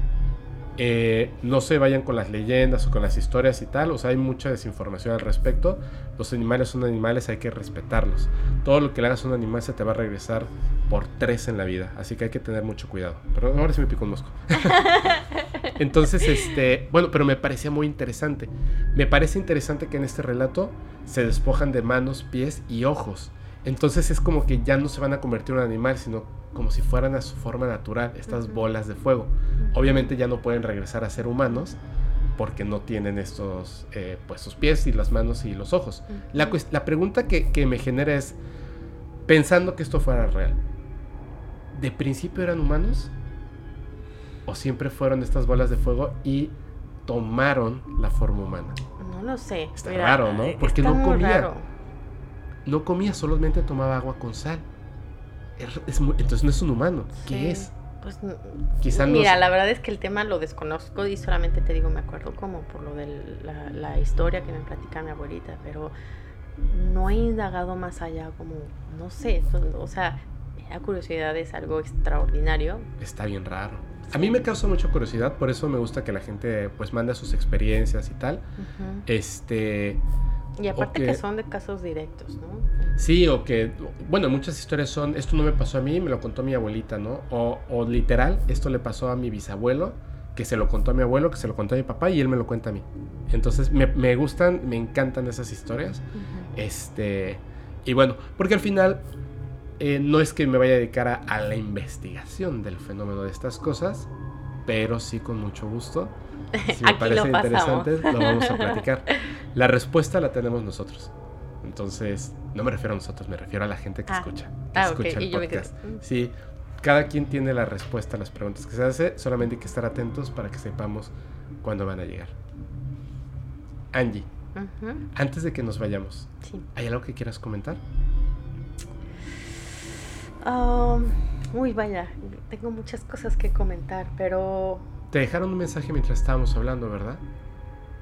Eh, no se vayan con las leyendas o con las historias y tal, o sea, hay mucha desinformación al respecto. Los animales son animales, hay que respetarlos. Todo lo que le hagas a un animal se te va a regresar por tres en la vida, así que hay que tener mucho cuidado. Pero ahora sí me pico un mosco. Entonces, este, bueno, pero me parecía muy interesante. Me parece interesante que en este relato se despojan de manos, pies y ojos. Entonces es como que ya no se van a convertir en un animal, sino como si fueran a su forma natural, estas bolas de fuego. Obviamente ya no pueden regresar a ser humanos porque no tienen estos, eh, pues sus pies y las manos y los ojos. la, la, pregunta que, que, me genera es, pensando que esto fuera real, ¿de principio eran humanos? ¿O siempre fueron estas bolas de fuego y tomaron la forma humana? No lo sé. Está raro, ¿no? Eh, porque no comía. No comía, solamente tomaba agua con sal entonces no es un humano. ¿Qué es? Pues Quizá mira, la verdad es que el tema lo desconozco y solamente te digo, me acuerdo como por lo de la, historia que me platica mi abuelita, pero no he indagado más allá, como, no sé, o sea, la curiosidad es algo extraordinario. Está bien raro. A mí me causa mucha curiosidad, por eso me gusta que la gente pues manda sus experiencias y tal. Este, y aparte que, son de casos directos, ¿no? Sí, o que, bueno, muchas historias son, esto no me pasó a mí, me lo contó mi abuelita, ¿no? O, o literal, esto le pasó a mi bisabuelo, que se lo contó a mi abuelo, que se lo contó a mi papá y él me lo cuenta a mí. Entonces me, me gustan, me encantan esas historias. Este, y bueno, porque al final eh, no es que me vaya a dedicar a, a, la investigación del fenómeno de estas cosas, pero sí con mucho gusto si me parece interesante, lo vamos a platicar. La respuesta la tenemos nosotros. Entonces, no me refiero a nosotros, me refiero a la gente que ah. escucha. Que ah, escucha el podcast. Mm. Sí, cada quien tiene la respuesta a las preguntas que se hace, solamente hay que estar atentos para que sepamos cuándo van a llegar. Angie, antes de que nos vayamos, ¿hay algo que quieras comentar? Um, uy, vaya, tengo muchas cosas que comentar, pero te dejaron un mensaje mientras estábamos hablando, ¿verdad?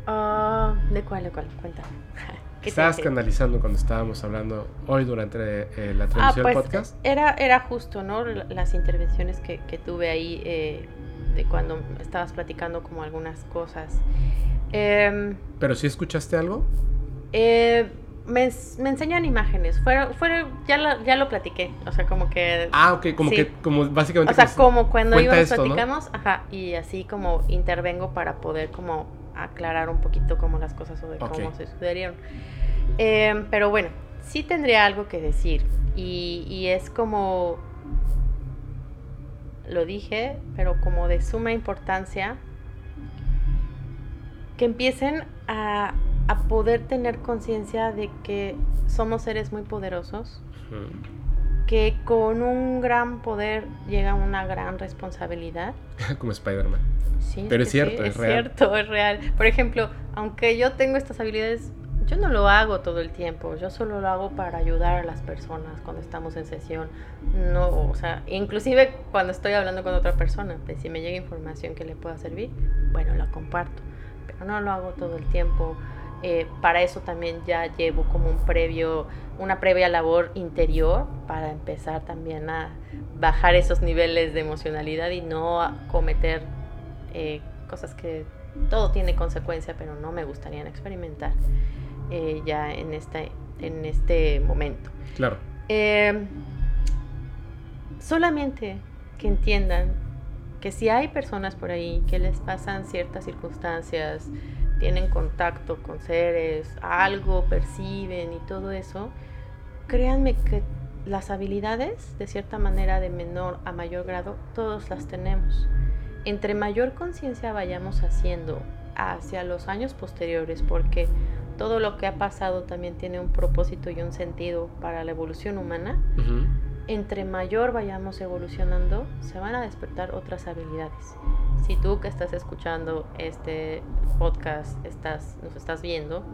Ah, ¿De cuál? ¿De cuál? Cuéntame. Estabas canalizando cuando estábamos hablando hoy durante eh, la transmisión ah, pues, podcast. Era, era justo, ¿no? Las intervenciones que, que tuve ahí eh, de cuando estabas platicando como algunas cosas. Em, ¿Pero sí escuchaste algo? Eh, me, me, enseñan imágenes. Fueron, fueron, ya, ya lo platiqué. O sea, como que. Ah, ok, como que, como básicamente. O sea, como cuando íbamos platicamos, ajá, y así como intervengo para poder como aclarar un poquito como las cosas o de cómo se sucedieron. Em, pero bueno, sí tendría algo que decir. Y, y es como, lo dije, pero como de suma importancia, que empiecen a, a poder tener conciencia de que somos seres muy poderosos, que con un gran poder llega una gran responsabilidad. Como Spider-Man. Sí, Pero que es cierto, sí, es real. cierto, es real. Por ejemplo, aunque yo tengo estas habilidades, yo no lo hago todo el tiempo. Yo solo lo hago para ayudar a las personas cuando estamos en sesión. No, o sea, inclusive cuando estoy hablando con otra persona, pues, si me llega información que le pueda servir, bueno, la comparto. Pero no lo hago todo el tiempo. Eh, para eso también ya llevo como un previo, una previa labor interior para empezar también a bajar esos niveles de emocionalidad y no a cometer eh, cosas que todo tiene consecuencia, pero no me gustaría experimentar eh, ya en este, en este momento. Claro. Eh, solamente que entiendan que si hay personas por ahí que les pasan ciertas circunstancias, tienen contacto con seres, algo perciben y todo eso, créanme que las habilidades, de cierta manera, de menor a mayor grado, todos las tenemos. Entre mayor conciencia vayamos haciendo hacia los años posteriores, porque todo lo que ha pasado también tiene un propósito y un sentido para la evolución humana, entre mayor vayamos evolucionando, se van a despertar otras habilidades. Si tú que estás escuchando este podcast, estás, nos estás viendo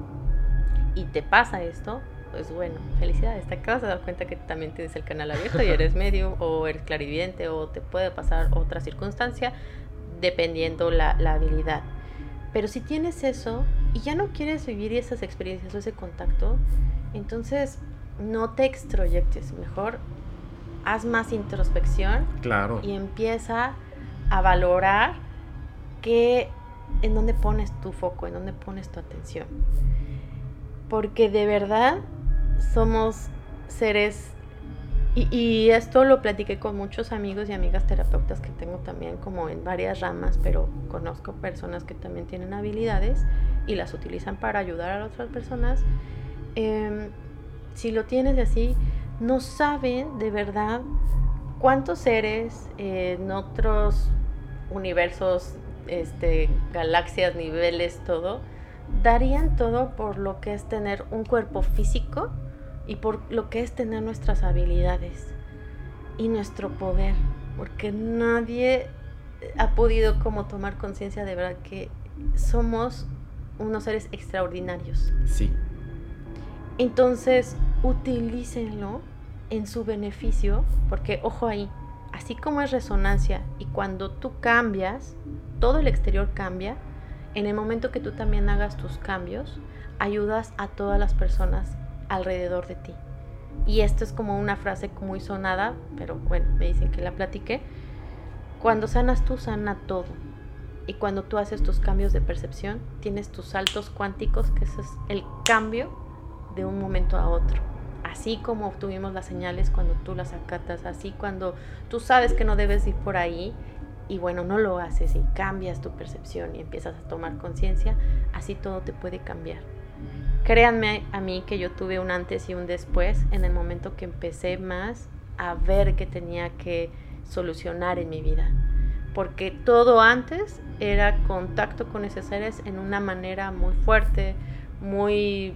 y te pasa esto, pues bueno, felicidades, te acabas de dar cuenta que también tienes el canal abierto y eres medio o eres clarividente o te puede pasar otra circunstancia dependiendo la, la habilidad. Pero si tienes eso y ya no quieres vivir esas experiencias o ese contacto, entonces no te extroyectes, mejor haz más introspección Claro. y empieza a valorar qué, en dónde pones tu foco, en dónde pones tu atención. Porque de verdad somos seres, y, y esto lo platiqué con muchos amigos y amigas terapeutas que tengo también como en varias ramas, pero conozco personas que también tienen habilidades y las utilizan para ayudar a otras personas. Em, si lo tienes así, no saben de verdad cuántos seres eh, en otros universos, este, galaxias, niveles, todo, darían todo por lo que es tener un cuerpo físico y por lo que es tener nuestras habilidades y nuestro poder, porque nadie ha podido como tomar conciencia de verdad que somos unos seres extraordinarios. Sí. Entonces, utilícenlo en su beneficio, porque ojo ahí, así como es resonancia y cuando tú cambias, todo el exterior cambia, en el momento que tú también hagas tus cambios, ayudas a todas las personas alrededor de ti. Y esto es como una frase muy sonada, pero bueno, me dicen que la platiqué. Cuando sanas tú, sana todo. Y cuando tú haces tus cambios de percepción, tienes tus saltos cuánticos, que ese es el cambio de un momento a otro. Así como obtuvimos las señales cuando tú las acatas, así cuando tú sabes que no debes ir por ahí y bueno, no lo haces y cambias tu percepción y empiezas a tomar conciencia, así todo te puede cambiar. Créanme a mí que yo tuve un antes y un después en el momento que empecé más a ver que tenía que solucionar en mi vida. Porque todo antes era contacto con esos seres en una manera muy fuerte, muy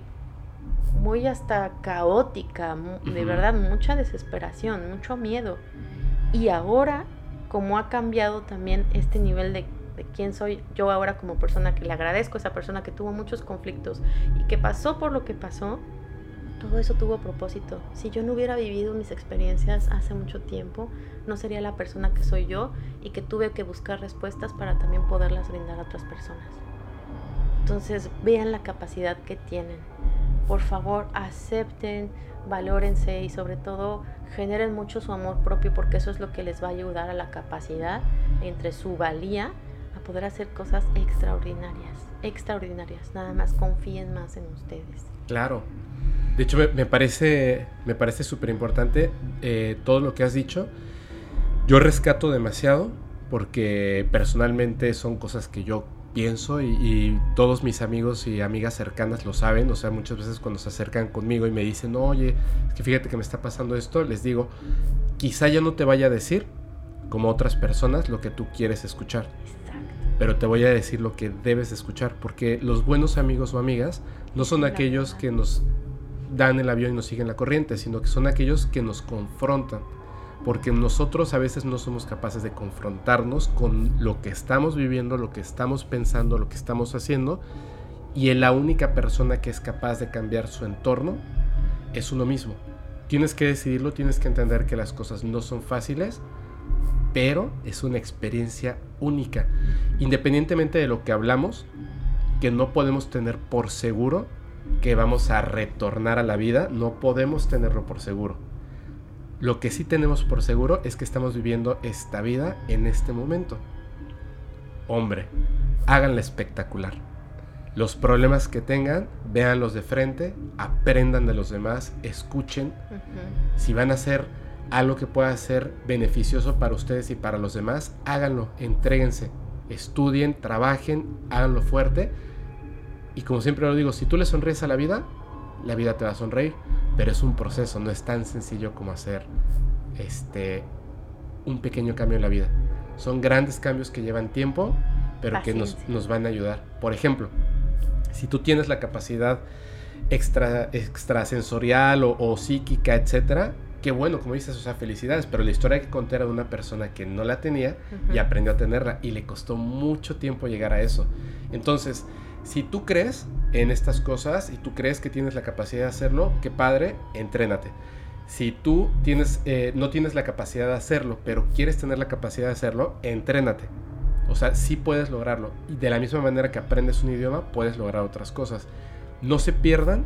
muy hasta caótica, de verdad, mucha desesperación, mucho miedo. Y ahora, como ha cambiado también este nivel de, de quién soy yo ahora como persona, que le agradezco a esa persona que tuvo muchos conflictos y que pasó por lo que pasó, todo eso tuvo propósito. Si yo no hubiera vivido mis experiencias hace mucho tiempo, no sería la persona que soy yo y que tuve que buscar respuestas para también poderlas brindar a otras personas. Entonces, vean la capacidad que tienen. Por favor, acepten, valórense y sobre todo generen mucho su amor propio porque eso es lo que les va a ayudar a la capacidad entre su valía a poder hacer cosas extraordinarias, extraordinarias. Nada más confíen más en ustedes. Claro. De hecho, me, parece me parece súper importante eh, todo lo que has dicho. Yo rescato demasiado porque personalmente son cosas que yo pienso y, todos mis amigos y amigas cercanas lo saben, o sea, muchas veces cuando se acercan conmigo y me dicen, oye, es que fíjate que me está pasando esto, les digo, quizá yo no te vaya a decir, como otras personas, lo que tú quieres escuchar. Pero te voy a decir lo que debes escuchar, porque los buenos amigos o amigas no son aquellos que nos dan el avión y nos siguen la corriente, sino que son aquellos que nos confrontan porque nosotros a veces no somos capaces de confrontarnos con lo que estamos viviendo, lo que estamos pensando, lo que estamos haciendo, y la única persona que es capaz de cambiar su entorno es uno mismo. Tienes que decidirlo, tienes que entender que las cosas no son fáciles, pero es una experiencia única. Independientemente de lo que hablamos, que no podemos tener por seguro que vamos a retornar a la vida, no podemos tenerlo por seguro lo que sí tenemos por seguro es que estamos viviendo esta vida en este momento. Hombre, háganla espectacular. Los problemas que tengan, véanlos de frente, aprendan de los demás, escuchen. Si van a hacer algo que pueda ser beneficioso para ustedes y para los demás, háganlo, entréguense, estudien, trabajen, háganlo fuerte. Y como siempre lo digo, si tú le sonríes a la vida, la vida te va a sonreír pero es un proceso, no es tan sencillo como hacer este un pequeño cambio en la vida. Son grandes cambios que llevan tiempo, pero que nos, nos, van a ayudar. Por ejemplo, si tú tienes la capacidad extra, extrasensorial o, o psíquica, etcétera, qué bueno, como dices, o sea, felicidades, pero la historia que conté era de una persona que no la tenía y aprendió a tenerla y le costó mucho tiempo llegar a eso. Entonces, si tú crees en estas cosas y tú crees que tienes la capacidad de hacerlo, qué padre, entrénate. Si tú tienes, eh, no tienes la capacidad de hacerlo, pero quieres tener la capacidad de hacerlo, entrénate. O sea, sí puedes lograrlo. Y de la misma manera que aprendes un idioma, puedes lograr otras cosas. No se pierdan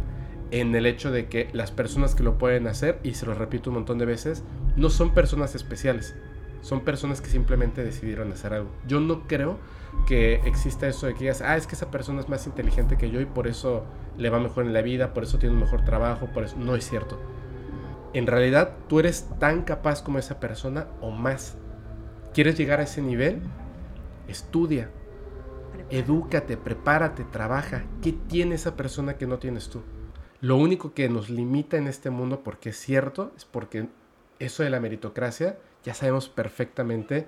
en el hecho de que las personas que lo pueden hacer, y se lo repito un montón de veces, no son personas especiales. Son personas que simplemente decidieron hacer algo. Yo no creo que exista eso de que digas, ah, es que esa persona es más inteligente que yo y por eso le va mejor en la vida, por eso tiene un mejor trabajo, por eso no es cierto. En realidad tú eres tan capaz como esa persona o más. ¿Quieres llegar a ese nivel? Estudia, edúcate, prepárate, trabaja. ¿Qué tiene esa persona que no tienes tú? Lo único que nos limita en este mundo, porque es cierto, es porque eso de la meritocracia ya sabemos perfectamente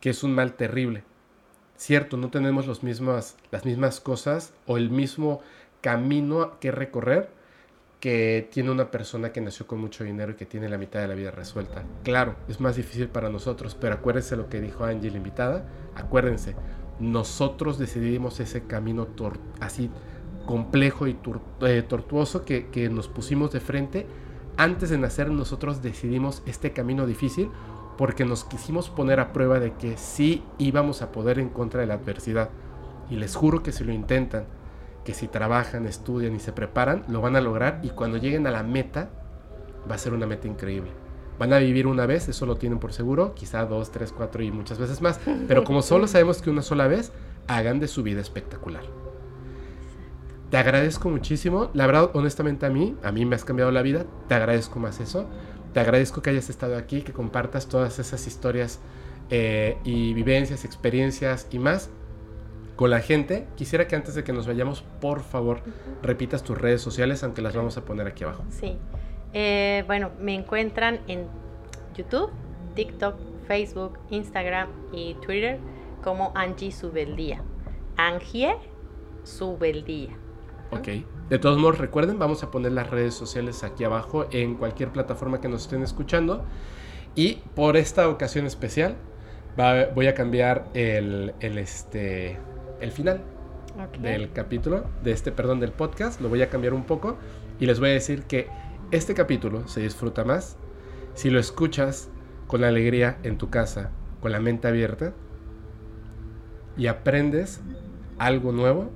que es un mal terrible cierto, no tenemos los mismas, las mismas cosas o el mismo camino que recorrer que tiene una persona que nació con mucho dinero y que tiene la mitad de la vida resuelta. Claro, es más difícil para nosotros, pero acuérdense lo que dijo Angie, la invitada, acuérdense, nosotros decidimos ese camino así complejo y eh, tortuoso que, que nos pusimos de frente. Antes de nacer nosotros decidimos este camino difícil porque nos quisimos poner a prueba de que sí íbamos a poder en contra de la adversidad. Y les juro que si lo intentan, que si trabajan, estudian y se preparan, lo van a lograr y cuando lleguen a la meta, va a ser una meta increíble. Van a vivir una vez, eso lo tienen por seguro, quizá dos, tres, cuatro y muchas veces más, pero como solo sabemos que una sola vez, hagan de su vida espectacular. Te agradezco muchísimo, la verdad, honestamente a mí, a mí me has cambiado la vida, te agradezco más eso. Te agradezco que hayas estado aquí, que compartas todas esas historias eh, y vivencias, experiencias y más con la gente. Quisiera que antes de que nos vayamos, por favor, repitas tus redes sociales, aunque las vamos a poner aquí abajo. Sí. Eh, bueno, me encuentran en YouTube, TikTok, Facebook, Instagram y Twitter como Angie Subeldía. Angie Subeldía. Ok. De todos modos, recuerden, vamos a poner las redes sociales aquí abajo en cualquier plataforma que nos estén escuchando. Y por esta ocasión especial, voy a cambiar el, este, el final del capítulo, de este, perdón, del podcast. Lo voy a cambiar un poco y les voy a decir que este capítulo se disfruta más si lo escuchas con alegría en tu casa, con la mente abierta y aprendes algo nuevo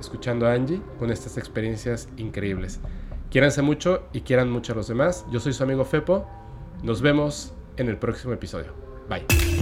escuchando a Angie con estas experiencias increíbles. Quiéranse mucho y quieran mucho a los demás. Yo soy su amigo Fepo. Nos vemos en el próximo episodio. Bye.